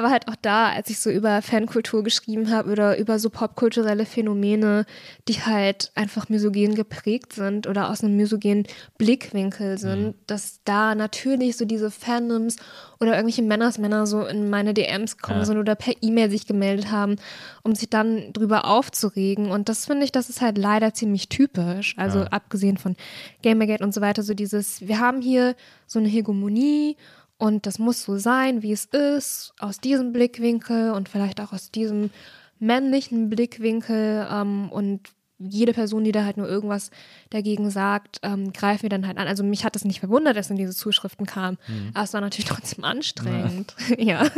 Aber halt auch da, als ich so über Fankultur geschrieben habe oder über so popkulturelle Phänomene, die halt einfach misogen geprägt sind oder aus einem misogenen Blickwinkel sind, mhm. dass da natürlich so diese Fandoms oder irgendwelche Männersmänner so in meine DMs kommen ja. sind oder per E-Mail sich gemeldet haben, um sich dann drüber aufzuregen. Und das finde ich, das ist halt leider ziemlich typisch. Also ja. abgesehen von Gamergate und so weiter, so dieses, wir haben hier so eine Hegemonie und das muss so sein, wie es ist, aus diesem Blickwinkel und vielleicht auch aus diesem männlichen Blickwinkel. Ähm, und jede Person, die da halt nur irgendwas dagegen sagt, ähm, greifen wir dann halt an. Also mich hat es nicht verwundert, dass in diese Zuschriften kam. Mhm. Aber es war natürlich trotzdem anstrengend. Ja. ja. eins,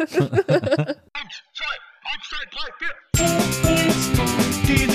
zwei, eins, zwei, drei, vier. Die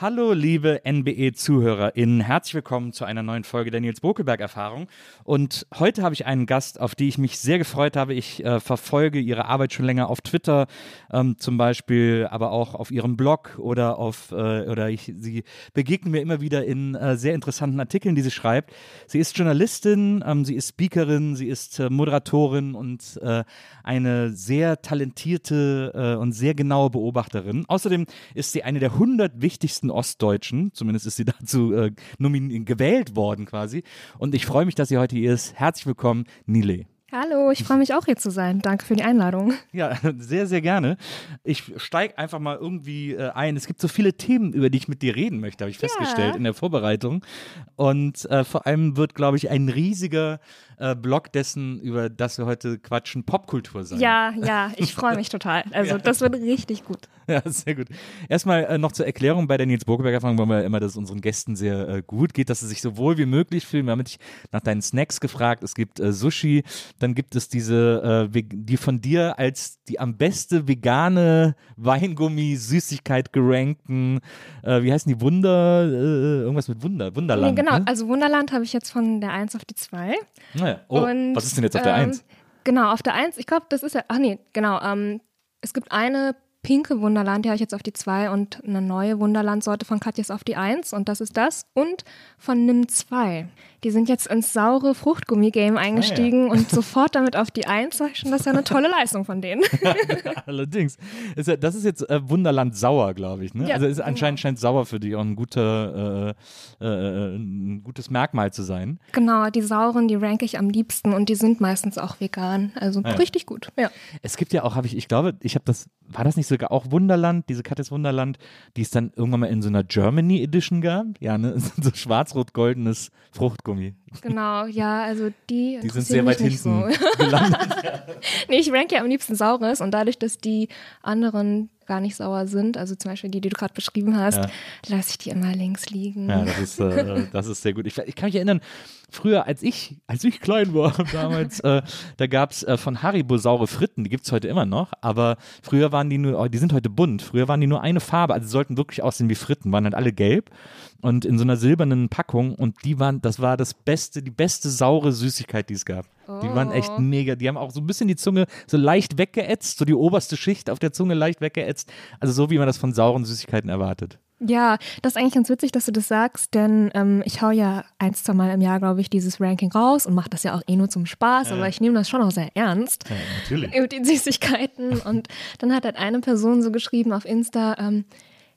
Hallo, liebe NBE-ZuhörerInnen. Herzlich willkommen zu einer neuen Folge der Nils Bokelberg-Erfahrung. Und heute habe ich einen Gast, auf die ich mich sehr gefreut habe. Ich äh, verfolge ihre Arbeit schon länger auf Twitter, ähm, zum Beispiel, aber auch auf ihrem Blog oder auf, äh, oder ich, sie begegnen mir immer wieder in äh, sehr interessanten Artikeln, die sie schreibt. Sie ist Journalistin, ähm, sie ist Speakerin, sie ist äh, Moderatorin und äh, eine sehr talentierte äh, und sehr genaue Beobachterin. Außerdem ist sie eine der 100 wichtigsten besten Ostdeutschen. Zumindest ist sie dazu äh, gewählt worden quasi. Und ich freue mich, dass sie heute hier ist. Herzlich willkommen, Nile. Hallo, ich freue mich auch hier zu sein. Danke für die Einladung. Ja, sehr, sehr gerne. Ich steige einfach mal irgendwie äh, ein. Es gibt so viele Themen, über die ich mit dir reden möchte, habe ich ja. festgestellt in der Vorbereitung. Und äh, vor allem wird, glaube ich, ein riesiger äh, Blog dessen, über das wir heute quatschen, Popkultur sein. Ja, ja, ich freue mich total. Also ja. das wird richtig gut. Ja, sehr gut. Erstmal äh, noch zur Erklärung bei der Nils Burgeberger Erfahrung wollen wir immer, dass es unseren Gästen sehr äh, gut geht, dass sie sich so wohl wie möglich fühlen. Wir haben dich nach deinen Snacks gefragt. Es gibt Sushi, dann gibt es diese, äh, die von dir als die am beste vegane Weingummi-Süßigkeit gerankten, äh, wie heißen die, Wunder, äh, irgendwas mit Wunder, Wunderland. Nee, genau, ne? also Wunderland habe ich jetzt von der 1 auf die 2. Naja. Oh, Und, was ist denn jetzt auf der 1? Ähm, genau, auf der 1, ich glaube, das ist ja, ach nee, genau, ähm, es gibt eine pinke Wunderland, die habe ich jetzt auf die 2 und eine neue Wunderland-Sorte von Katjes auf die 1 und das ist das. Und von Nimm 2. Die sind jetzt ins saure Fruchtgummi-Game eingestiegen ah, ja. und sofort damit auf die 1. Sag ich schon, das ist ja eine tolle Leistung von denen. Allerdings. Das ist jetzt äh, Wunderland sauer, glaube ich. Ne? Ja, also ist anscheinend scheint sauer für dich auch ein, guter, äh, äh, ein gutes Merkmal zu sein. Genau, die sauren, die ranke ich am liebsten und die sind meistens auch vegan. Also ah, richtig gut. Ja. Es gibt ja auch, habe ich, ich glaube, ich habe das, war das nicht sogar auch Wunderland, diese Katjes Wunderland, die es dann irgendwann mal in so einer Germany Edition gab? Ja, ne? so schwarz-rot-goldenes Fruchtgummi. Kaugummi. Genau, ja, also die. Die sind sehr weit hinten so. gelandet. nee, ich rank ja am liebsten Saures und dadurch, dass die anderen gar nicht sauer sind, also zum Beispiel die, die du gerade beschrieben hast, ja. lasse ich die immer links liegen. Ja, das ist, äh, das ist sehr gut. Ich, ich, kann mich erinnern, früher, als ich, als ich klein war damals, äh, da gab es äh, von Haribo saure Fritten, die gibt es heute immer noch, aber früher waren die nur, oh, die sind heute bunt, früher waren die nur eine Farbe, also sollten wirklich aussehen wie Fritten, waren halt alle gelb und in so einer silbernen Packung und die waren, das war das beste, die beste saure Süßigkeit, die es gab. Oh. Die waren echt oh. mega. Die haben auch so ein bisschen die Zunge so leicht weggeätzt, so die oberste Schicht auf der Zunge leicht weggeätzt. Also so, wie man das von sauren Süßigkeiten erwartet. Ja, das ist eigentlich ganz witzig, dass du das sagst, denn ähm, ich hau ja ein, zwei Mal im Jahr, glaube ich, dieses Ranking raus und mache das ja auch eh nur zum Spaß, ja. aber ich nehme das schon auch sehr ernst. Ja, natürlich. Mit den Süßigkeiten. und dann hat halt eine Person so geschrieben auf Insta, ähm,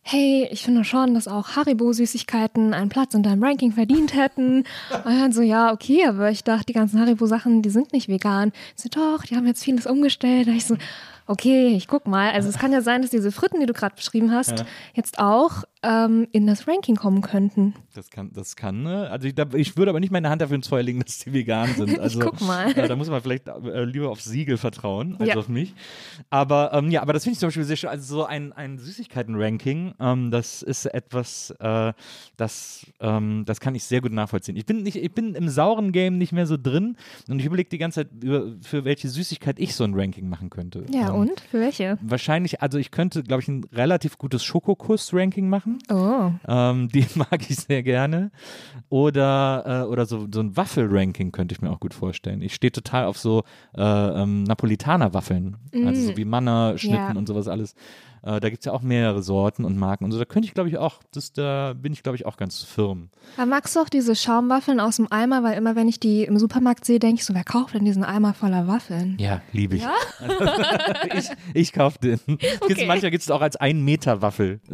hey, ich finde schon, dass auch Haribo-Süßigkeiten einen Platz in deinem Ranking verdient hätten. Und dann so, ja, okay, aber ich dachte, die ganzen Haribo-Sachen, die sind nicht vegan. So, doch, die haben jetzt vieles umgestellt. Da ich so, okay, ich guck mal. Also es kann ja sein, dass diese Fritten, die du gerade beschrieben hast, ja. jetzt auch ähm, in das Ranking kommen könnten. Das kann, das kann, ne? Also ich, ich, würde aber nicht meine Hand dafür ins Feuer legen, dass die vegan sind. Also, ich guck mal. Äh, da muss man vielleicht äh, lieber auf Siegel vertrauen, als ja. auf mich. Aber ähm, ja, aber das finde ich zum Beispiel sehr schön. Also so ein, ein Süßigkeiten-Ranking, ähm, das ist etwas, äh, das, ähm, das kann ich sehr gut nachvollziehen. Ich bin, nicht, ich bin im sauren Game nicht mehr so drin und ich überlege die ganze Zeit, für welche Süßigkeit ich so ein Ranking machen könnte. Ja, Ja, und? Für welche? Wahrscheinlich, also ich könnte, glaube ich, ein relativ gutes Schokokuss-Ranking machen. Oh. Ähm, die mag ich sehr gerne. Oder, äh, oder so, so ein Waffel-Ranking könnte ich mir auch gut vorstellen. Ich stehe total auf so äh, ähm, Napolitaner-Waffeln. Also so wie Manna-Schnitten Ja. und sowas alles. Äh, da gibt es ja auch mehrere Sorten und Marken und so. Da könnte ich, glaube ich, auch, das, da bin ich, glaube ich, auch ganz firm. Aber magst du auch diese Schaumwaffeln aus dem Eimer? Weil immer, wenn ich die im Supermarkt sehe, denke ich so, wer kauft denn diesen Eimer voller Waffeln? Ja, liebe ich. ich ich kaufe den. Gibt's, manchmal gibt es auch als ein Meter Waffel.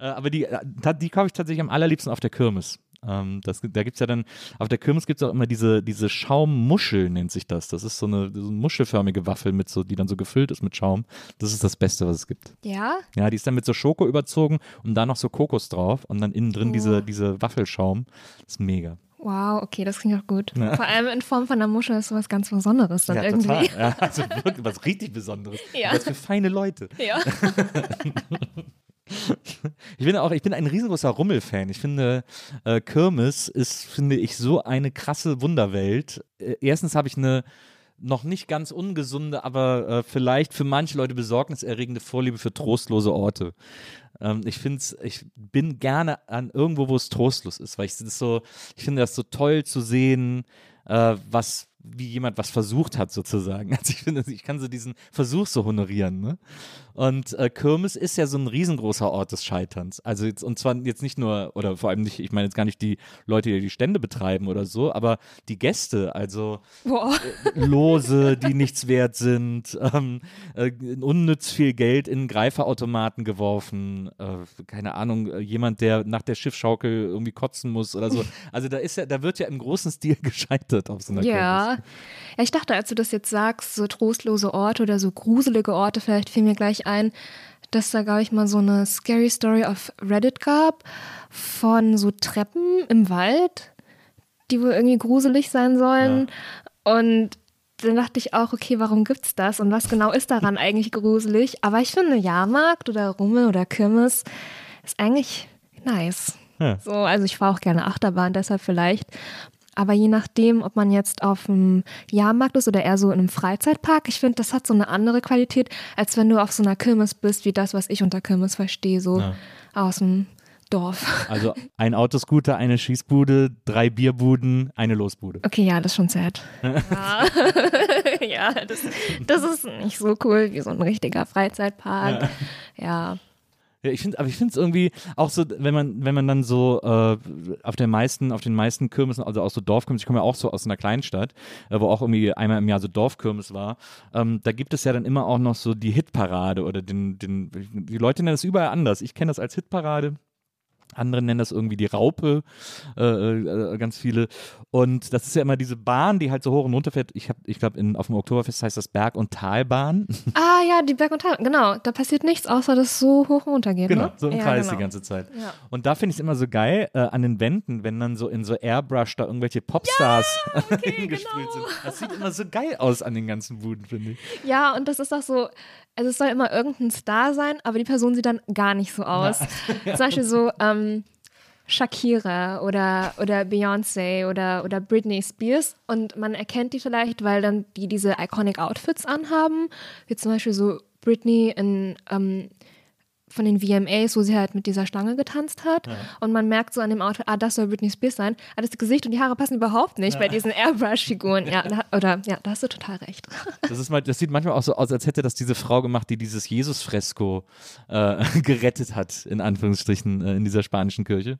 Äh, Aber die, äh, die kaufe ich tatsächlich am allerliebsten auf der Kirmes. Ähm, das, da gibt es ja dann, auf der Kirmes gibt es auch immer diese, diese Schaummuschel, nennt sich das. Das ist so eine, so eine muschelförmige Waffel, mit so, die dann so gefüllt ist mit Schaum. Das ist das Beste, was es gibt. Ja? Ja, die ist dann mit so Schoko überzogen und da noch so Kokos drauf und dann innen drin Oh. diese, diese Waffelschaum. Das ist mega. Wow, okay, das klingt auch gut. Vor allem in Form von einer Muschel ist sowas ganz Besonderes dann ja, irgendwie. total. Ja, also wirklich was richtig Besonderes. Ja. Was für feine Leute. Ja. Ich bin auch, ich bin ein riesengroßer Rummel-Fan. Ich finde, äh, Kirmes ist, finde ich, so eine krasse Wunderwelt. Äh, erstens habe ich eine noch nicht ganz ungesunde, aber äh, vielleicht für manche Leute besorgniserregende Vorliebe für trostlose Orte. Ähm, ich finde ich bin gerne an irgendwo, wo es trostlos ist, weil ich das so, ich finde das so toll zu sehen, äh, was wie jemand was versucht hat sozusagen. Also ich finde, ich kann so diesen Versuch so honorieren. Ne? Und äh, Kirmes ist ja so ein riesengroßer Ort des Scheiterns. Also jetzt, und zwar jetzt nicht nur, oder vor allem nicht, ich meine jetzt gar nicht die Leute, die die Stände betreiben oder so, aber die Gäste, also Boah. Lose, die nichts wert sind, ähm, äh, unnütz viel Geld in Greiferautomaten geworfen, äh, keine Ahnung, äh, jemand, der nach der Schiffschaukel irgendwie kotzen muss oder so. Also da ist ja, da wird ja im großen Stil gescheitert auf so einer Kirmes. Ja. ja, ich dachte, als du das jetzt sagst, so trostlose Orte oder so gruselige Orte, vielleicht fiel mir gleich ein, dass da, glaube ich, mal so eine Scary Story auf Reddit gab von so Treppen im Wald, die wohl irgendwie gruselig sein sollen. Und dann dachte ich auch, okay, warum gibt's das und was genau ist daran eigentlich gruselig? Aber ich finde, Jahrmarkt oder Rummel oder Kirmes ist eigentlich nice. Ja. So, also ich fahre auch gerne Achterbahn, deshalb vielleicht. Aber je nachdem, ob man jetzt auf dem Jahrmarkt ist oder eher so in einem Freizeitpark, ich finde, das hat so eine andere Qualität, als wenn du auf so einer Kirmes bist, wie das, was ich unter Kirmes verstehe, so Ja. aus dem Dorf. Also ein Autoscooter, eine Schießbude, drei Bierbuden, eine Losbude. Okay, ja, das ist schon sad. Ja, ja das, das ist nicht so cool wie so ein richtiger Freizeitpark. Ja. Ja, ich finde, aber ich finde es irgendwie auch so, wenn man, wenn man dann so äh, auf den meisten, auf den meisten Kirmesen, also auch so Dorfkirmes, ich komme ja auch so aus einer Kleinstadt, äh, wo auch irgendwie einmal im Jahr so Dorfkirmes war, ähm, da gibt es ja dann immer auch noch so die Hitparade oder den, den, die Leute nennen das überall anders. Ich kenne das als Hitparade. Andere nennen das irgendwie die Raupe, äh, äh, ganz viele. Und das ist ja immer diese Bahn, die halt so hoch und runter fährt. Ich ich glaube, auf dem Oktoberfest heißt das Berg- und Talbahn. Ah ja, die Berg- und Tal, genau. Da passiert nichts, außer dass es so hoch und runter geht. Genau, ne? so im ja, Kreis genau. die ganze Zeit. Ja. Und da finde ich es immer so geil, äh, an den Wänden, wenn dann so in so Airbrush da irgendwelche Popstars hingespielt genau. sind. Das sieht immer so geil aus an den ganzen Buden, finde ich. Ja, und das ist auch so, also es soll immer irgendein Star sein, aber die Person sieht dann gar nicht so aus. Zum Beispiel so ähm, Shakira oder, oder Beyoncé oder, oder Britney Spears. Und man erkennt die vielleicht, weil dann die diese iconic Outfits anhaben, wie zum Beispiel so Britney in ähm, von den VMAs, wo sie halt mit dieser Stange getanzt hat. Und man merkt so an dem Outfit, ah, das soll Britney Spears sein. Aber das Gesicht und die Haare passen überhaupt nicht bei diesen Airbrush-Figuren. Ja, da, oder, ja, da hast du total recht. Das, ist mal, das sieht manchmal auch so aus, als hätte das diese Frau gemacht, die dieses Jesus-Fresko äh, gerettet hat, in Anführungsstrichen, äh, in dieser spanischen Kirche.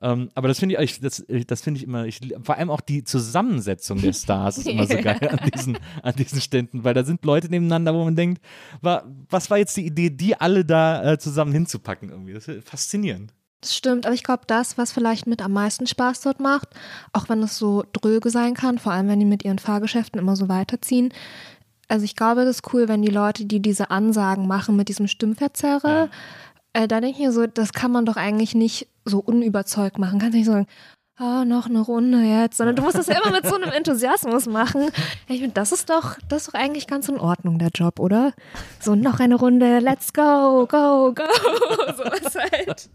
Ähm, aber das finde ich, ich, das, das finde ich immer, ich, vor allem auch die Zusammensetzung der Stars ist immer so geil an diesen, an diesen Ständen, weil da sind Leute nebeneinander, wo man denkt, war, was war jetzt die Idee, die alle da äh, zusammen hinzupacken irgendwie? Das ist faszinierend. Das stimmt, aber ich glaube, das, was vielleicht mit am meisten Spaß dort macht, auch wenn es so dröge sein kann, vor allem wenn die mit ihren Fahrgeschäften immer so weiterziehen. Also ich glaube, das ist cool, wenn die Leute, die diese Ansagen machen mit diesem Stimmverzerrer, äh, da denke ich mir so, das kann man doch eigentlich nicht so unüberzeugt machen. Kannst nicht sagen, ah, noch eine Runde jetzt, sondern du musst das ja immer mit so einem Enthusiasmus machen. Ich finde, das ist doch, das ist doch eigentlich ganz in Ordnung, der Job, oder? So, noch eine Runde, let's go, go, go. So ist halt.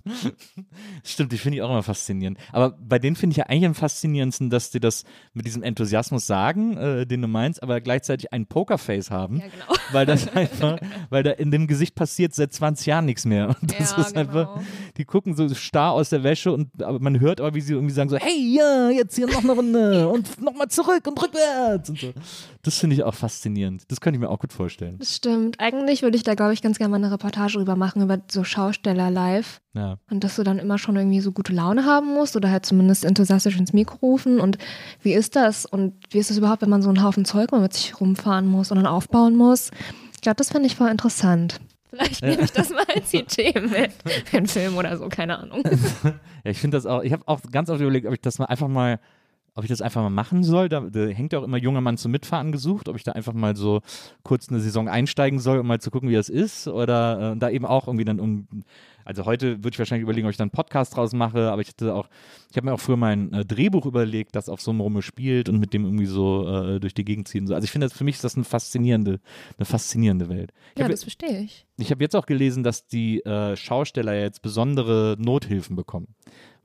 Stimmt, die finde ich auch immer faszinierend. Aber bei denen finde ich ja eigentlich am faszinierendsten, dass die das mit diesem Enthusiasmus sagen, äh, den du meinst, aber gleichzeitig ein Pokerface haben. Ja, genau. Weil das einfach, weil da in dem Gesicht passiert seit 20 Jahren nichts mehr. Und das Ja, ist einfach, genau. die gucken so starr aus der Wäsche und aber man hört aber, wie sie irgendwie sagen so, hey, ja, jetzt hier noch eine Runde und nochmal zurück und rückwärts und so. Das finde ich auch faszinierend. Das könnte ich mir auch gut vorstellen. Das stimmt. Eigentlich würde ich da, glaube ich, ganz gerne mal eine Reportage drüber machen, über so Schausteller live. Ja. Und dass du dann immer schon irgendwie so gute Laune haben musst oder halt zumindest enthusiastisch ins Mikro rufen. Und wie ist das? Und wie ist es überhaupt, wenn man so einen Haufen Zeug mal mit sich rumfahren muss und dann aufbauen muss? Ich glaube, das finde ich voll interessant. Vielleicht nehme ich das mal als Idee mit für einen Film oder so, keine Ahnung. Ja, ich finde das auch, ich habe auch ganz oft überlegt, ob ich das mal einfach mal, ob ich das einfach mal machen soll. Da, da hängt ja auch immer junger Mann zum Mitfahren gesucht, ob ich da einfach mal so kurz eine Saison einsteigen soll, um mal zu gucken, wie das ist. Oder äh, da eben auch irgendwie dann um. Also heute würde ich wahrscheinlich überlegen, ob ich dann einen Podcast draus mache, aber ich hatte auch, ich habe mir auch früher mein äh, Drehbuch überlegt, das auf so einem Rummel spielt und mit dem irgendwie so äh, durch die Gegend ziehen. So. Also ich finde, das- für mich ist das eine faszinierende, eine faszinierende Welt. Ich Ja, hab- das verstehe ich. ich habe jetzt auch gelesen, dass die äh, Schausteller jetzt besondere Nothilfen bekommen,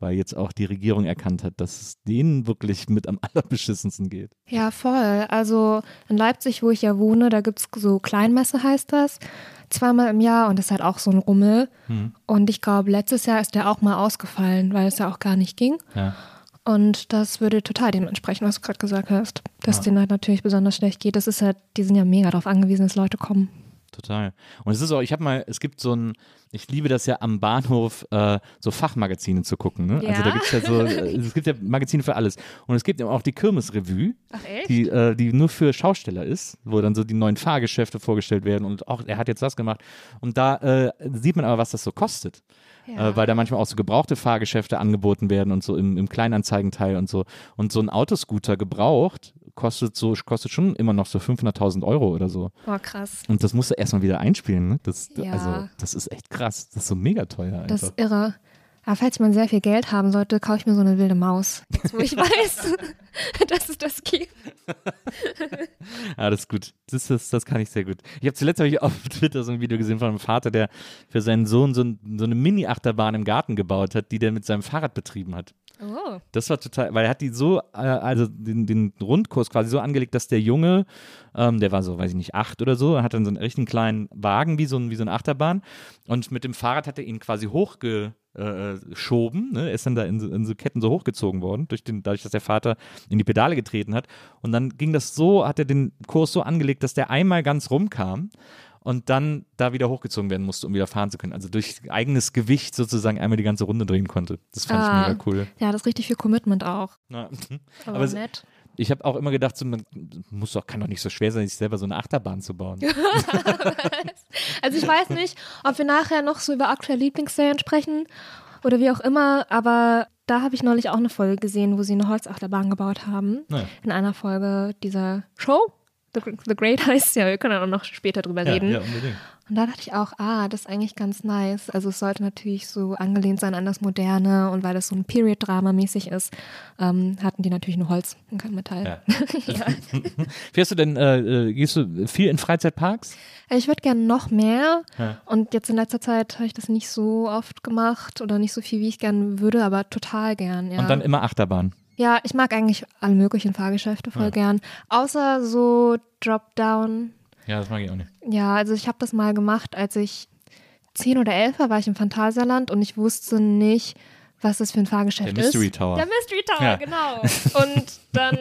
weil jetzt auch die Regierung erkannt hat, dass es denen wirklich mit am allerbeschissensten geht. Ja, voll. Also in Leipzig, wo ich ja wohne, da gibt es so Kleinmesse, heißt das. Zweimal im Jahr und das ist halt auch so ein Rummel. Und ich glaube, letztes Jahr ist der auch mal ausgefallen, weil es ja auch gar nicht ging. Ja. Und das würde total dementsprechend, was du gerade gesagt hast, dass denen halt natürlich besonders schlecht geht. Das ist halt, die sind ja mega darauf angewiesen, dass Leute kommen. Total. Und es ist auch, ich habe mal, es gibt so ein, ich liebe das ja am Bahnhof, äh, so Fachmagazine zu gucken. Ne? Also da Ja? gibt es ja so, es gibt ja Magazine für alles. Und es gibt eben auch die Kirmesrevue, die, äh, die nur für Schausteller ist, wo dann so die neuen Fahrgeschäfte vorgestellt werden und auch, er hat jetzt das gemacht. Und da äh, sieht man aber, was das so kostet. Ja. Äh, weil da manchmal auch so gebrauchte Fahrgeschäfte angeboten werden und so im, im Kleinanzeigenteil und so. Und so ein Autoscooter gebraucht kostet so, kostet schon immer noch so 500.000 Euro oder so. Boah, krass. Und das musst du erstmal wieder einspielen. Ne? Das, Ja. Also, das ist echt krass. Das ist so mega teuer einfach. Das ist irre. Aber falls man sehr viel Geld haben sollte, kaufe ich mir so eine wilde Maus. Jetzt, wo ich weiß, dass es das gibt. Ja, das ist gut. Das, das, das kann ich sehr gut. Ich habe zuletzt hab ich auf Twitter so ein Video gesehen von einem Vater, der für seinen Sohn so, ein, so eine Mini-Achterbahn im Garten gebaut hat, die der mit seinem Fahrrad betrieben hat. Oh. Das war total, weil er hat die so, äh, also den, den Rundkurs quasi so angelegt, dass der Junge, ähm, der war so, weiß ich nicht, acht oder so, hat dann so einen richtigen kleinen Wagen wie so, ein, wie so eine Achterbahn und mit dem Fahrrad hat er ihn quasi hochgeschoben, äh, ne? Ist dann da in so, in so Ketten so hochgezogen worden, durch den, dadurch, dass der Vater in die Pedale getreten hat und dann ging das so, hat er den Kurs so angelegt, dass der einmal ganz rumkam und dann da wieder hochgezogen werden musste, um wieder fahren zu können. Also durch eigenes Gewicht sozusagen einmal die ganze Runde drehen konnte. Das fand Ah. ich mega cool. Ja, das ist richtig viel Commitment auch. Ja. Aber, Aber es- nett. Ich habe auch immer gedacht, so, man muss doch, kann doch nicht so schwer sein, sich selber so eine Achterbahn zu bauen. Also ich weiß nicht, ob wir nachher noch so über aktuelle Lieblingsserien sprechen oder wie auch immer, aber da habe ich neulich auch eine Folge gesehen, wo sie eine Holzachterbahn gebaut haben. Ja. In einer Folge dieser Show. The, The Great heißt ja, wir können auch noch später drüber reden. ja, unbedingt. Und da dachte ich auch, ah, das ist eigentlich ganz nice. Also es sollte natürlich so angelehnt sein an das Moderne und weil das so ein Period-Drama mäßig ist, ähm, hatten die natürlich nur Holz und kein Metall. Ja. Ja. Fährst du denn, äh, äh, gehst du viel in Freizeitparks? Ich würde gerne noch mehr. Ja. Und jetzt in letzter Zeit habe ich das nicht so oft gemacht oder nicht so viel, wie ich gerne würde, aber total gern. Ja. Und dann immer Achterbahn. Ja, ich mag eigentlich alle möglichen Fahrgeschäfte voll Ja. gern. Außer so Drop-Down. Ja, das mag ich auch nicht. Ja, also ich habe das mal gemacht, als ich zehn oder elf war, war ich im Phantasialand und ich wusste nicht, was das für ein Fahrgeschäft Der Mystery ist. Tower. Der Mystery Tower, Ja. genau. Und dann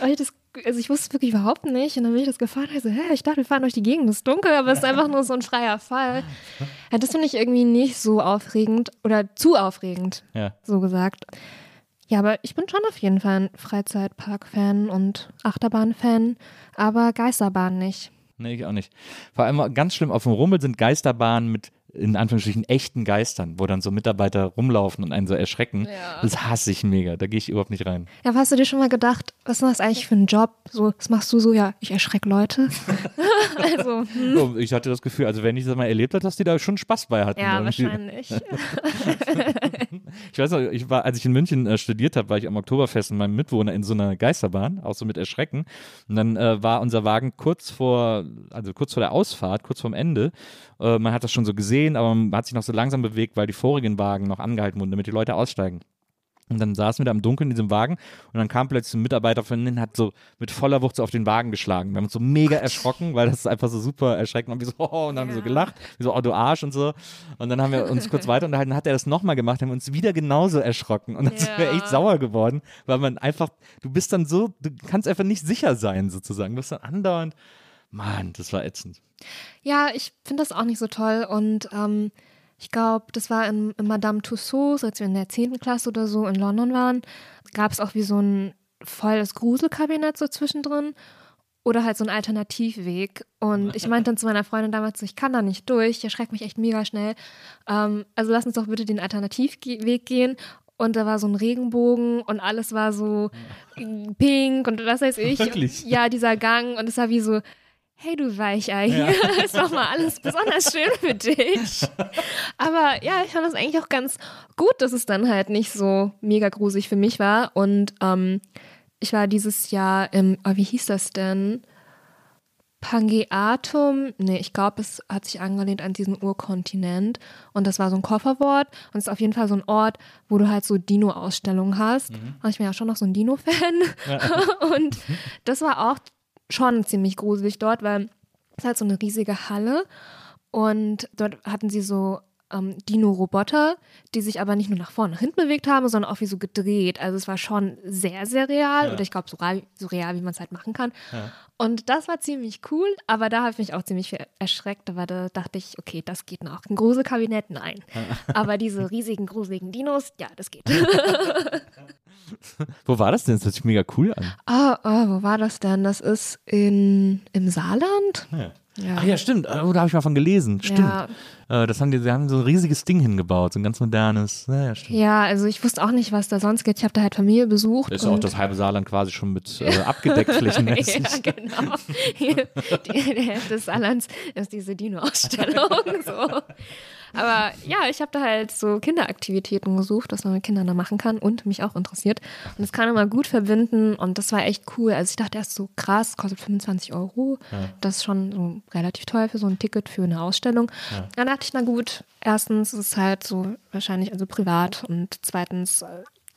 habe ich das, also ich wusste es wirklich überhaupt nicht und dann bin ich das gefahren und ich so, hä, ich dachte, wir fahren durch die Gegend, es ist dunkel, aber es ist einfach nur so ein freier Fall. Ja, das finde ich irgendwie nicht so aufregend oder zu aufregend, Ja. so gesagt. Ja, aber ich bin schon auf jeden Fall ein Freizeitpark-Fan und Achterbahn-Fan, aber Geisterbahn nicht. Nee, ich auch nicht. Vor allem ganz schlimm auf dem Rummel sind Geisterbahnen mit in Anführungsstrichen echten Geistern, wo dann so Mitarbeiter rumlaufen und einen so erschrecken. Ja. Das hasse ich mega. Da gehe ich überhaupt nicht rein. Ja, aber hast du dir schon mal gedacht, was ist das eigentlich für ein Job? So, was machst du so? Ja, ich erschrecke Leute. also, hm. So, ich hatte das Gefühl, also wenn ich das mal erlebt habe, dass die da schon Spaß bei hatten. ja, wahrscheinlich. Ich weiß noch, ich war, als ich in München äh, studiert habe, war ich am Oktoberfest mit meinem Mitwohner in so einer Geisterbahn, auch so mit Erschrecken. Und dann äh, war unser Wagen kurz vor, also kurz vor der Ausfahrt, kurz vorm Ende. Äh, man hat das schon so gesehen, aber man hat sich noch so langsam bewegt, weil die vorigen Wagen noch angehalten wurden, damit die Leute aussteigen. Und dann saßen wir da im Dunkeln in diesem Wagen und dann kam plötzlich ein Mitarbeiter von innen, hat so mit voller Wucht so auf den Wagen geschlagen. Wir haben uns so mega erschrocken, weil das ist einfach so super erschreckend. Und wir so, oh, und dann haben wir so Ja. gelacht, wir so, oh, du Arsch und so. Und dann haben wir uns kurz weiter unterhalten, dann hat er das nochmal gemacht, haben wir uns wieder genauso erschrocken. Und dann sind wir Ja. echt sauer geworden, weil man einfach, du bist dann so, du kannst einfach nicht sicher sein, sozusagen. Du bist dann andauernd, Mann, das war ätzend. Ja, ich finde das auch nicht so toll und ähm, ich glaube, das war in, in Madame Tussauds, als wir in der 10. Klasse oder so in London waren, gab es auch wie so ein volles Gruselkabinett so zwischendrin oder halt so ein Alternativweg. Und ich meinte dann zu meiner Freundin damals, ich kann da nicht durch, ich erschrecke mich echt mega schnell. Ähm, also lass uns doch bitte den Alternativweg gehen. Und da war so ein Regenbogen und alles war so pink und was weiß ich. Wirklich? Und, ja, dieser Gang und es war wie so, hey du Weichei, hier ist doch mal alles besonders schön für dich. Aber ja, ich fand das eigentlich auch ganz gut, dass es dann halt nicht so mega gruselig für mich war. Und ähm, ich war dieses Jahr im, oh, wie hieß das denn? Pangeatum, nee, ich glaube, es hat sich angelehnt an diesen Urkontinent und das war so ein Kofferwort und es ist auf jeden Fall so ein Ort, wo du halt so Dino-Ausstellungen hast. Und ich bin ja schon noch so ein Dino-Fan und das war auch schon ziemlich gruselig dort, weil es halt so eine riesige Halle und dort hatten sie so ähm, Dino-Roboter, die sich aber nicht nur nach vorne und nach hinten bewegt haben, sondern auch wie so gedreht. Also es war schon sehr, sehr real Ja. oder ich glaube so, real- so real, wie man es halt machen kann. Und das war ziemlich cool, aber da habe ich mich auch ziemlich erschreckt, aber da dachte ich, okay, das geht noch. Ein Gruselkabinett, nein. aber diese riesigen, gruseligen Dinos, ja, das geht. Wo war das denn? Das hört sich mega cool an. Ah, ah, wo war das denn? Das ist in, im Saarland? Ja. Ja. Ach ja, stimmt. Oh, da habe ich mal von gelesen. Stimmt. Ja. Äh, das haben die, sie haben so ein riesiges Ding hingebaut, so ein ganz modernes. Ja, ja. Ja, also ich wusste auch nicht, was da sonst geht. Ich habe da halt Familie besucht. Ist auch das halbe Saarland quasi schon mit äh, abgedeckt flächenmäßig. ja, genau. Hier, die, die Hälfte des Saarlands ist diese Dino-Ausstellung. So. Aber ja, ich habe da halt so Kinderaktivitäten gesucht, was man mit Kindern da machen kann und mich auch interessiert. Und das kann man mal gut verbinden und das war echt cool. Also ich dachte erst so krass, kostet 25 Euro. Das ist schon so relativ teuer für so ein Ticket für eine Ausstellung. Dann dachte ich, na gut, erstens ist es halt so wahrscheinlich also privat und zweitens äh,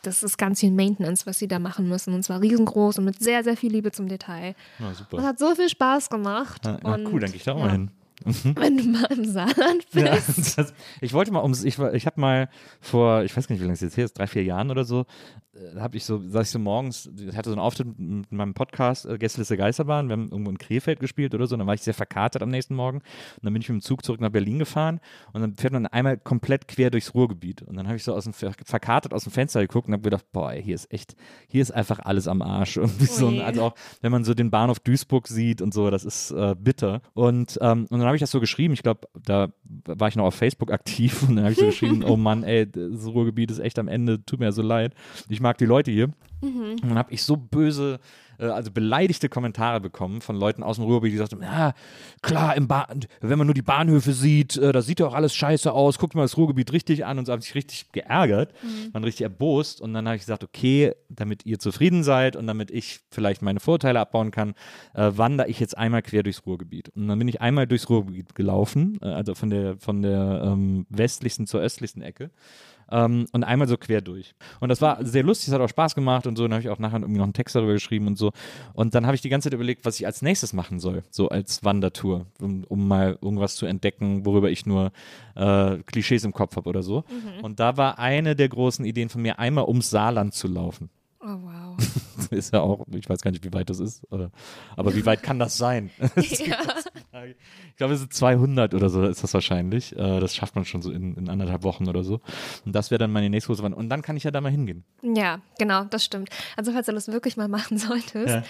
das ist ganz viel Maintenance, was sie da machen müssen. Und zwar riesengroß und mit sehr, sehr viel Liebe zum Detail. Ja, super. hat so viel Spaß gemacht. Ja, ja, und, cool, dann gehe ich da auch mal hin. Wenn du mal im Saarland bist. Ja, das, ich wollte mal ums, ich, war- ich habe mal vor, ich weiß gar nicht, wie lange es jetzt her ist, drei, vier Jahren oder so, äh, habe ich so, saß ich so morgens, ich hatte so einen Auftritt mit meinem Podcast, äh, Gästeliste Geisterbahn, wir haben irgendwo in Krefeld gespielt oder so, und dann war ich sehr verkatert am nächsten Morgen. Und dann bin ich mit dem Zug zurück nach Berlin gefahren. Und dann fährt man einmal komplett quer durchs Ruhrgebiet. Und dann habe ich so aus dem, Ver- verkatert aus dem Fenster geguckt und habe gedacht, boah, hier ist echt, hier ist einfach alles am Arsch. Irgendwie so, also auch, wenn man so den Bahnhof Duisburg sieht und so, das ist äh, bitter. Und, ähm, und dann habe ich das so geschrieben, ich glaube, da war ich noch auf Facebook aktiv und dann habe ich so geschrieben, oh Mann, ey, das Ruhrgebiet ist echt am Ende, tut mir so leid. Ich mag die Leute hier. Und dann habe ich so böse, äh, also beleidigte Kommentare bekommen von Leuten aus dem Ruhrgebiet, die sagten, ja, klar, im Bahn, wenn man nur die Bahnhöfe sieht, äh, da sieht ja auch alles scheiße aus, guckt mal das Ruhrgebiet richtig an und so haben sich richtig geärgert, waren richtig erbost und dann habe ich gesagt, okay, damit ihr zufrieden seid und damit ich vielleicht meine Vorurteile abbauen kann, äh, wandere ich jetzt einmal quer durchs Ruhrgebiet. Und dann bin ich einmal durchs Ruhrgebiet gelaufen, äh, also von der, von der ähm, westlichsten zur östlichsten Ecke ähm, und einmal so quer durch. Und das war sehr lustig, es hat auch Spaß gemacht und so. Und dann habe ich auch nachher irgendwie noch einen Text darüber geschrieben und so. Und dann habe ich die ganze Zeit überlegt, was ich als nächstes machen soll, so als Wandertour, um, um mal irgendwas zu entdecken, worüber ich nur äh, Klischees im Kopf habe oder so. Und da war eine der großen Ideen von mir, einmal ums Saarland zu laufen. Oh, wow. ist ja auch, ich weiß gar nicht, wie weit das ist, aber wie weit kann das sein? ja. Ich glaube, es sind 200 oder so ist das wahrscheinlich. Äh, Das schafft man schon so in, in anderthalb Wochen oder so. Und das wäre dann meine nächste große Wanderung. Und dann kann ich ja da mal hingehen. Ja, genau, das stimmt. Also falls du das wirklich mal machen solltest, Ja.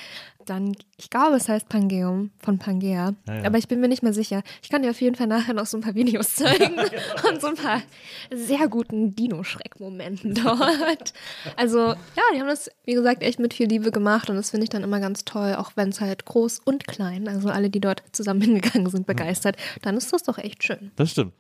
dann, ich glaube, es heißt Pangeum von Pangea. Ja, ja. Aber ich bin mir nicht mehr sicher. Ich kann dir auf jeden Fall nachher noch so ein paar Videos zeigen und so ein paar sehr guten Dino-Schreck-Momenten dort. Also ja, die haben das, wie gesagt, echt mit viel Liebe gemacht und das finde ich dann immer ganz toll, auch wenn es halt groß und klein, also alle, die dort zusammen hingegangen sind, begeistert, dann ist das doch echt schön. Das stimmt.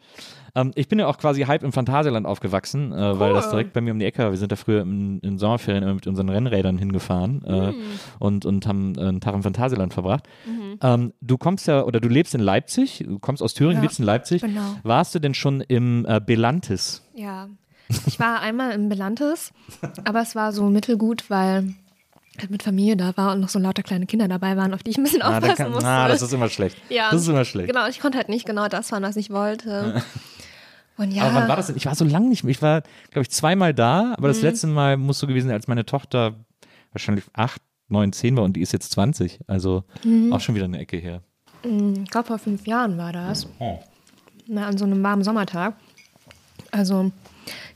Ähm, ich bin ja auch quasi halb im Phantasialand aufgewachsen, äh, weil das Cool. direkt bei mir um die Ecke war. Wir sind da früher in, in Sommerferien immer mit unseren Rennrädern hingefahren äh, Hm. und, und haben einen Tag im Phantasialand verbracht. Mhm. Ähm, du kommst ja, oder du lebst in Leipzig, du kommst aus Thüringen, Ja, lebst in Leipzig. genau. Warst du denn schon im äh, Belantis? Ja, ich war einmal im Belantes, aber es war so mittelgut, weil halt mit Familie da war und noch so lauter kleine Kinder dabei waren, auf die ich ein bisschen Ah, aufpassen kann, musste. ah, das ist immer schlecht. ja, Das ist immer schlecht. Genau, ich konnte halt nicht genau das fahren, was ich wollte. Und ja, Aber wann war das denn? Ich war so lange nicht mehr. Ich war, glaube ich, zweimal da, aber das Mhm. letzte Mal muss so gewesen sein, als meine Tochter wahrscheinlich acht, neun, zehn war und die ist jetzt 20. Also Mhm. auch schon wieder eine Ecke her. ich glaube vor fünf Jahren war das. Oh. Na, an so einem warmen Sommertag. Also,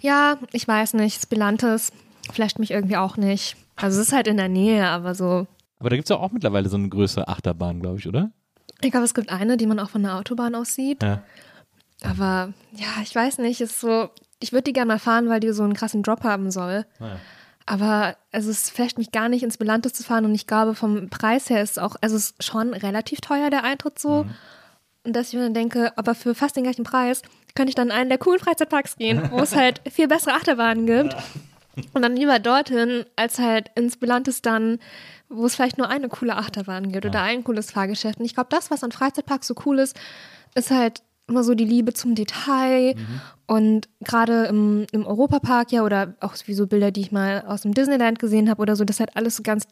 ja, ich weiß nicht, Spelantes flasht mich irgendwie auch nicht. Also es ist halt in der Nähe, aber so. Aber da gibt es ja auch mittlerweile so eine größere Achterbahn, glaube ich, oder? Ich glaube, es gibt eine, die man auch von der Autobahn aus sieht. Ja. Aber ja, ich weiß nicht, ist so, ich würde die gerne mal fahren, weil die so einen krassen Drop haben soll. Ja. Aber also es flasht mich gar nicht, ins Belantes zu fahren und ich glaube, vom Preis her ist auch, also es ist schon relativ teuer, der Eintritt so. Und dass ich mir dann denke, aber für fast den gleichen Preis könnte ich dann in einen der coolen Freizeitparks gehen, wo es halt viel bessere Achterbahnen gibt. Und dann lieber dorthin, als halt ins Belantes dann, wo es vielleicht nur eine coole Achterbahn gibt oder ein cooles Fahrgeschäft. Und ich glaube, das, was an Freizeitparks so cool ist, ist halt immer so die Liebe zum Detail. Und gerade im, im Europapark ja, oder auch wie so Bilder, die ich mal aus dem Disneyland gesehen habe oder so, dass halt alles so ganz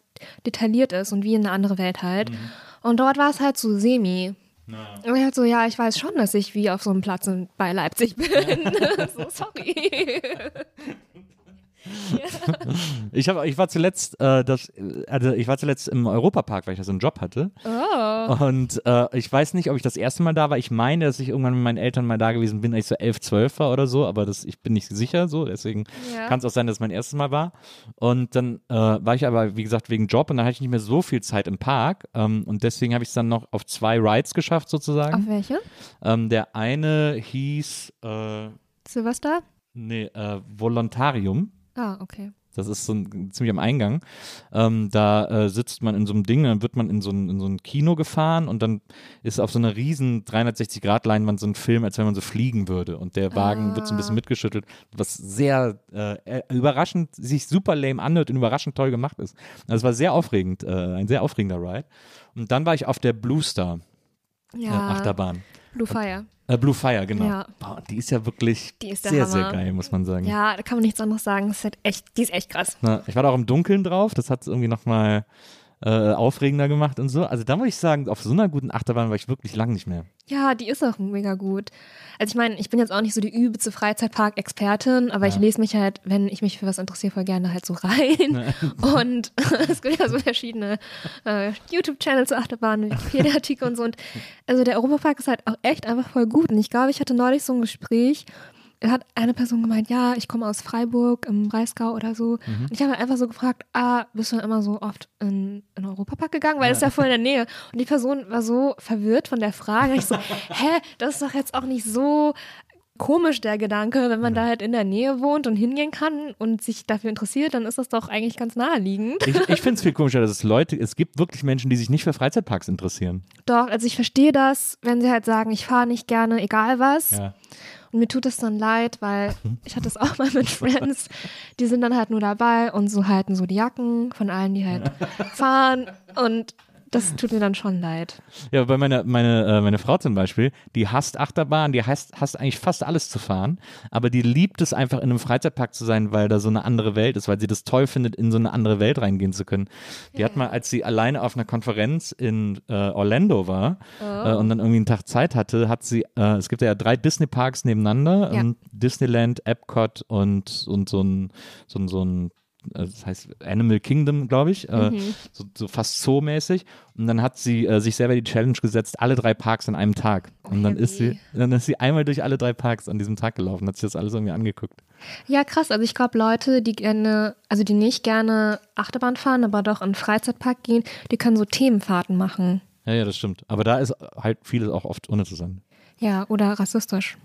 detailliert ist und wie in eine andere Welt halt. Und dort war es halt so semi. Und ich halt so, ja, ich weiß schon, dass ich wie auf so einem Platz bei Leipzig bin. so, sorry. Ich, hab, ich war zuletzt, äh, das, also ich war zuletzt im Europapark, weil ich da so einen Job hatte. Oh. Und äh, ich weiß nicht, ob ich das erste Mal da war. Ich meine, dass ich irgendwann mit meinen Eltern mal da gewesen bin, als ich so elf, zwölf war oder so, aber das, ich bin nicht sicher so, deswegen Ja. kann es auch sein, dass es mein erstes Mal war. Und dann äh, war ich aber, wie gesagt, wegen Job und dann hatte ich nicht mehr so viel Zeit im Park. Ähm, und deswegen habe ich es dann noch auf zwei Rides geschafft, sozusagen. Auf welche? Ähm, der eine hieß, äh, Silvester? nee, äh, Volontarium. Ah, okay. Das ist so ein, ziemlich am Eingang. Ähm, da äh, sitzt man in so einem Ding, dann wird man in so, ein, in so ein Kino gefahren und dann ist auf so einer riesen 360-Grad-Leinwand so ein Film, als wenn man so fliegen würde. Und der Wagen wird so ein bisschen mitgeschüttelt, was sehr äh, überraschend, sich super lame anhört und überraschend toll gemacht ist. Also es war sehr aufregend, äh, ein sehr aufregender Ride. Und dann war ich auf der Blue Star äh, Ja. Achterbahn. Blue Fire. Äh, Blue Fire, genau. Ja. Boah, die ist ja wirklich Die ist sehr, Hammer. sehr geil, muss man sagen. Ja, da kann man nichts anderes sagen. Ist halt echt, die ist echt krass. Na, ich war da auch im Dunkeln drauf, das hat es irgendwie nochmal äh, aufregender gemacht und so. Also da muss ich sagen, auf so einer guten Achterbahn war ich wirklich lang nicht mehr. Ja, die ist auch mega gut. Also ich meine, ich bin jetzt auch nicht so die übelste Freizeitpark-Expertin, aber ich lese mich halt, wenn ich mich für was interessiere, voll gerne halt so rein. Und es gibt ja so verschiedene äh, YouTube-Channels zu Achterbahnen, Wikipedia-Artikel und so. Und also der Europapark ist halt auch echt einfach voll gut. Und ich glaube, ich hatte neulich so ein Gespräch, hat eine Person gemeint, ja, ich komme aus Freiburg im Breisgau oder so. Und ich habe einfach so gefragt, ah, bist du immer so oft in, in Europapark gegangen? Weil das ist ja voll in der Nähe. Und die Person war so verwirrt von der Frage. Ich so, hä, das ist doch jetzt auch nicht so komisch, der Gedanke, wenn man da halt in der Nähe wohnt und hingehen kann und sich dafür interessiert, dann ist das doch eigentlich ganz naheliegend. Ich, ich finde es viel komischer, dass es Leute, es gibt wirklich Menschen, die sich nicht für Freizeitparks interessieren. Doch, also ich verstehe das, wenn sie halt sagen, ich fahre nicht gerne, egal was. Ja. Und mir tut es dann leid, weil ich hatte es auch mal mit Friends, die sind dann halt nur dabei und so halten so die Jacken von allen, die halt fahren. Und das tut mir dann schon leid. Ja, bei meiner meine, äh, meine Frau zum Beispiel, die hasst Achterbahn, die hasst, hasst eigentlich fast alles zu fahren, aber die liebt es einfach in einem Freizeitpark zu sein, weil da so eine andere Welt ist, weil sie das toll findet, in so eine andere Welt reingehen zu können. Die hat mal, als sie alleine auf einer Konferenz in äh, Orlando war äh, und dann irgendwie einen Tag Zeit hatte, hat sie, äh, es gibt ja drei Disney-Parks nebeneinander, Ja. Disneyland, Epcot und, und so ein, so ein, so ein äh, das heißt Animal Kingdom, glaube ich, äh, so, so fast Zoo-mäßig. Und dann hat sie äh, sich selber die Challenge gesetzt, alle drei Parks an einem Tag. Und dann ist sie, dann ist sie einmal durch alle drei Parks an diesem Tag gelaufen, hat sich das alles irgendwie angeguckt. Ja, krass. Also ich glaube, Leute, die gerne, also die nicht gerne Achterbahn fahren, aber doch in den Freizeitpark gehen, die können so Themenfahrten machen. Ja, ja, das stimmt. Aber da ist halt vieles auch oft uninteressant. Ja, oder rassistisch.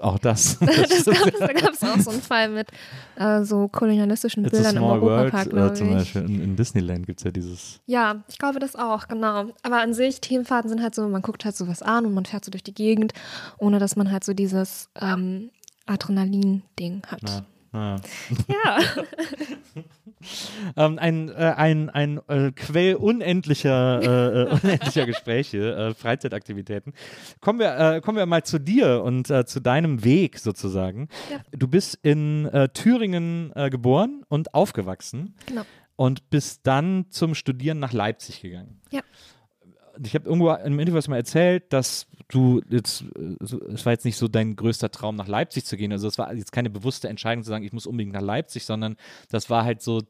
Auch das. Das gab es, da gab es auch so einen Fall mit äh, so kolonialistischen It's Bildern im small world, Europapark, äh, glaube zum ich. Beispiel. In, in Disneyland gibt es ja dieses. Ja, ich glaube das auch, genau. Aber an sich, Themenfahrten sind halt so, man guckt halt so was an und man fährt so durch die Gegend, ohne dass man halt so dieses ähm, Adrenalin-Ding hat. Ja. Ja. Ja. Ähm, ein äh, ein, ein äh, Quell unendlicher, äh, äh, unendlicher Gespräche, äh, Freizeitaktivitäten. Kommen wir, äh, kommen wir mal zu dir und zu deinem Weg sozusagen. Ja. Du bist in Thüringen geboren und aufgewachsen Genau. und bist dann zum Studieren nach Leipzig gegangen. Ja. Ich habe irgendwo im Interview mal erzählt, dass du jetzt, es war jetzt nicht so dein größter Traum, nach Leipzig zu gehen. Also es war jetzt keine bewusste Entscheidung zu sagen, ich muss unbedingt nach Leipzig, sondern das war halt so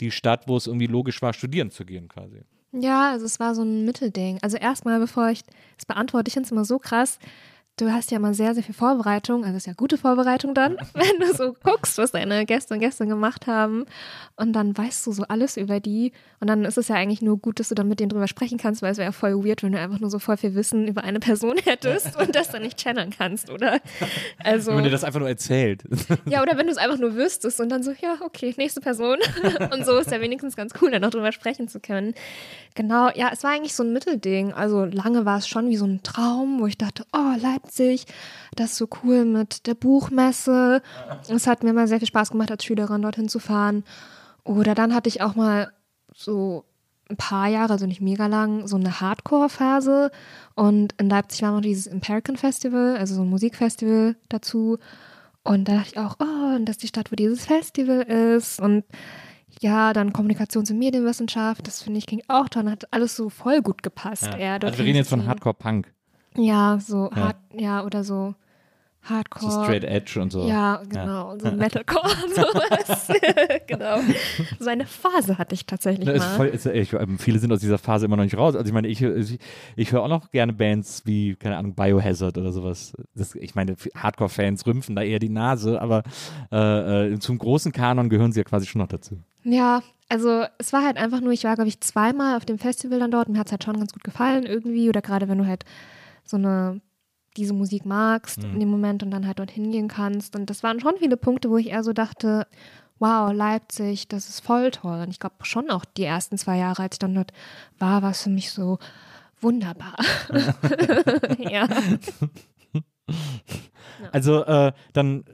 die Stadt, wo es irgendwie logisch war, studieren zu gehen quasi. Ja, also es war so ein Mittelding. Also erstmal, bevor ich das beantworte, ich finde es immer so krass. Du hast ja mal sehr, sehr viel Vorbereitung, also es ist ja gute Vorbereitung dann, wenn du so guckst, was deine Gäste und Gäste gemacht haben und dann weißt du so alles über die und dann ist es ja eigentlich nur gut, dass du dann mit denen drüber sprechen kannst, weil es wäre ja voll weird, wenn du einfach nur so voll viel Wissen über eine Person hättest und das dann nicht channeln kannst, oder? Also Wenn dir das einfach nur erzählt. ja, oder wenn du es einfach nur wüsstest und dann so, ja, okay, nächste Person. und so ist ja wenigstens ganz cool, dann noch drüber sprechen zu können. Genau, ja, es war eigentlich so ein Mittelding. Also lange war es schon wie so ein Traum, wo ich dachte, oh, Leipzig, das ist so cool mit der Buchmesse. Es hat mir mal sehr viel Spaß gemacht, als Schülerin dorthin zu fahren. Oder dann hatte ich auch mal so ein paar Jahre, also nicht mega lang, so eine Hardcore-Phase. Und in Leipzig war noch dieses Imperican Festival, also so ein Musikfestival dazu. Und da dachte ich auch, oh, und das ist die Stadt, wo dieses Festival ist. Und ja, dann Kommunikations- und Medienwissenschaft, das finde ich ging auch toll. Hat alles so voll gut gepasst. Ja. eher Also wir reden jetzt von gehen. Ja, so Ja. hard, ja, oder so so Hardcore. Straight Edge und so. Ja, genau, so Metalcore und sowas. genau. So eine Phase hatte ich tatsächlich Na, mal. voll, ist, ich, ähm, viele sind aus dieser Phase immer noch nicht raus. Also ich meine, ich, ich, ich höre auch noch gerne Bands wie, keine Ahnung, Biohazard oder sowas. Das, ich meine, Hardcore-Fans rümpfen da eher die Nase, aber äh, äh, zum großen Kanon gehören sie ja quasi schon noch dazu. Ja, also es war halt einfach nur, ich war, glaube ich, zweimal auf dem Festival dann dort und mir hat es halt schon ganz gut gefallen irgendwie. Oder gerade wenn du halt so eine diese Musik magst in dem Moment und dann halt dorthin gehen kannst. Und das waren schon viele Punkte, wo ich eher so dachte, wow, Leipzig, das ist voll toll. Und ich glaube schon auch die ersten zwei Jahre, als ich dann dort war, war es für mich so wunderbar. ja. Also äh, dann,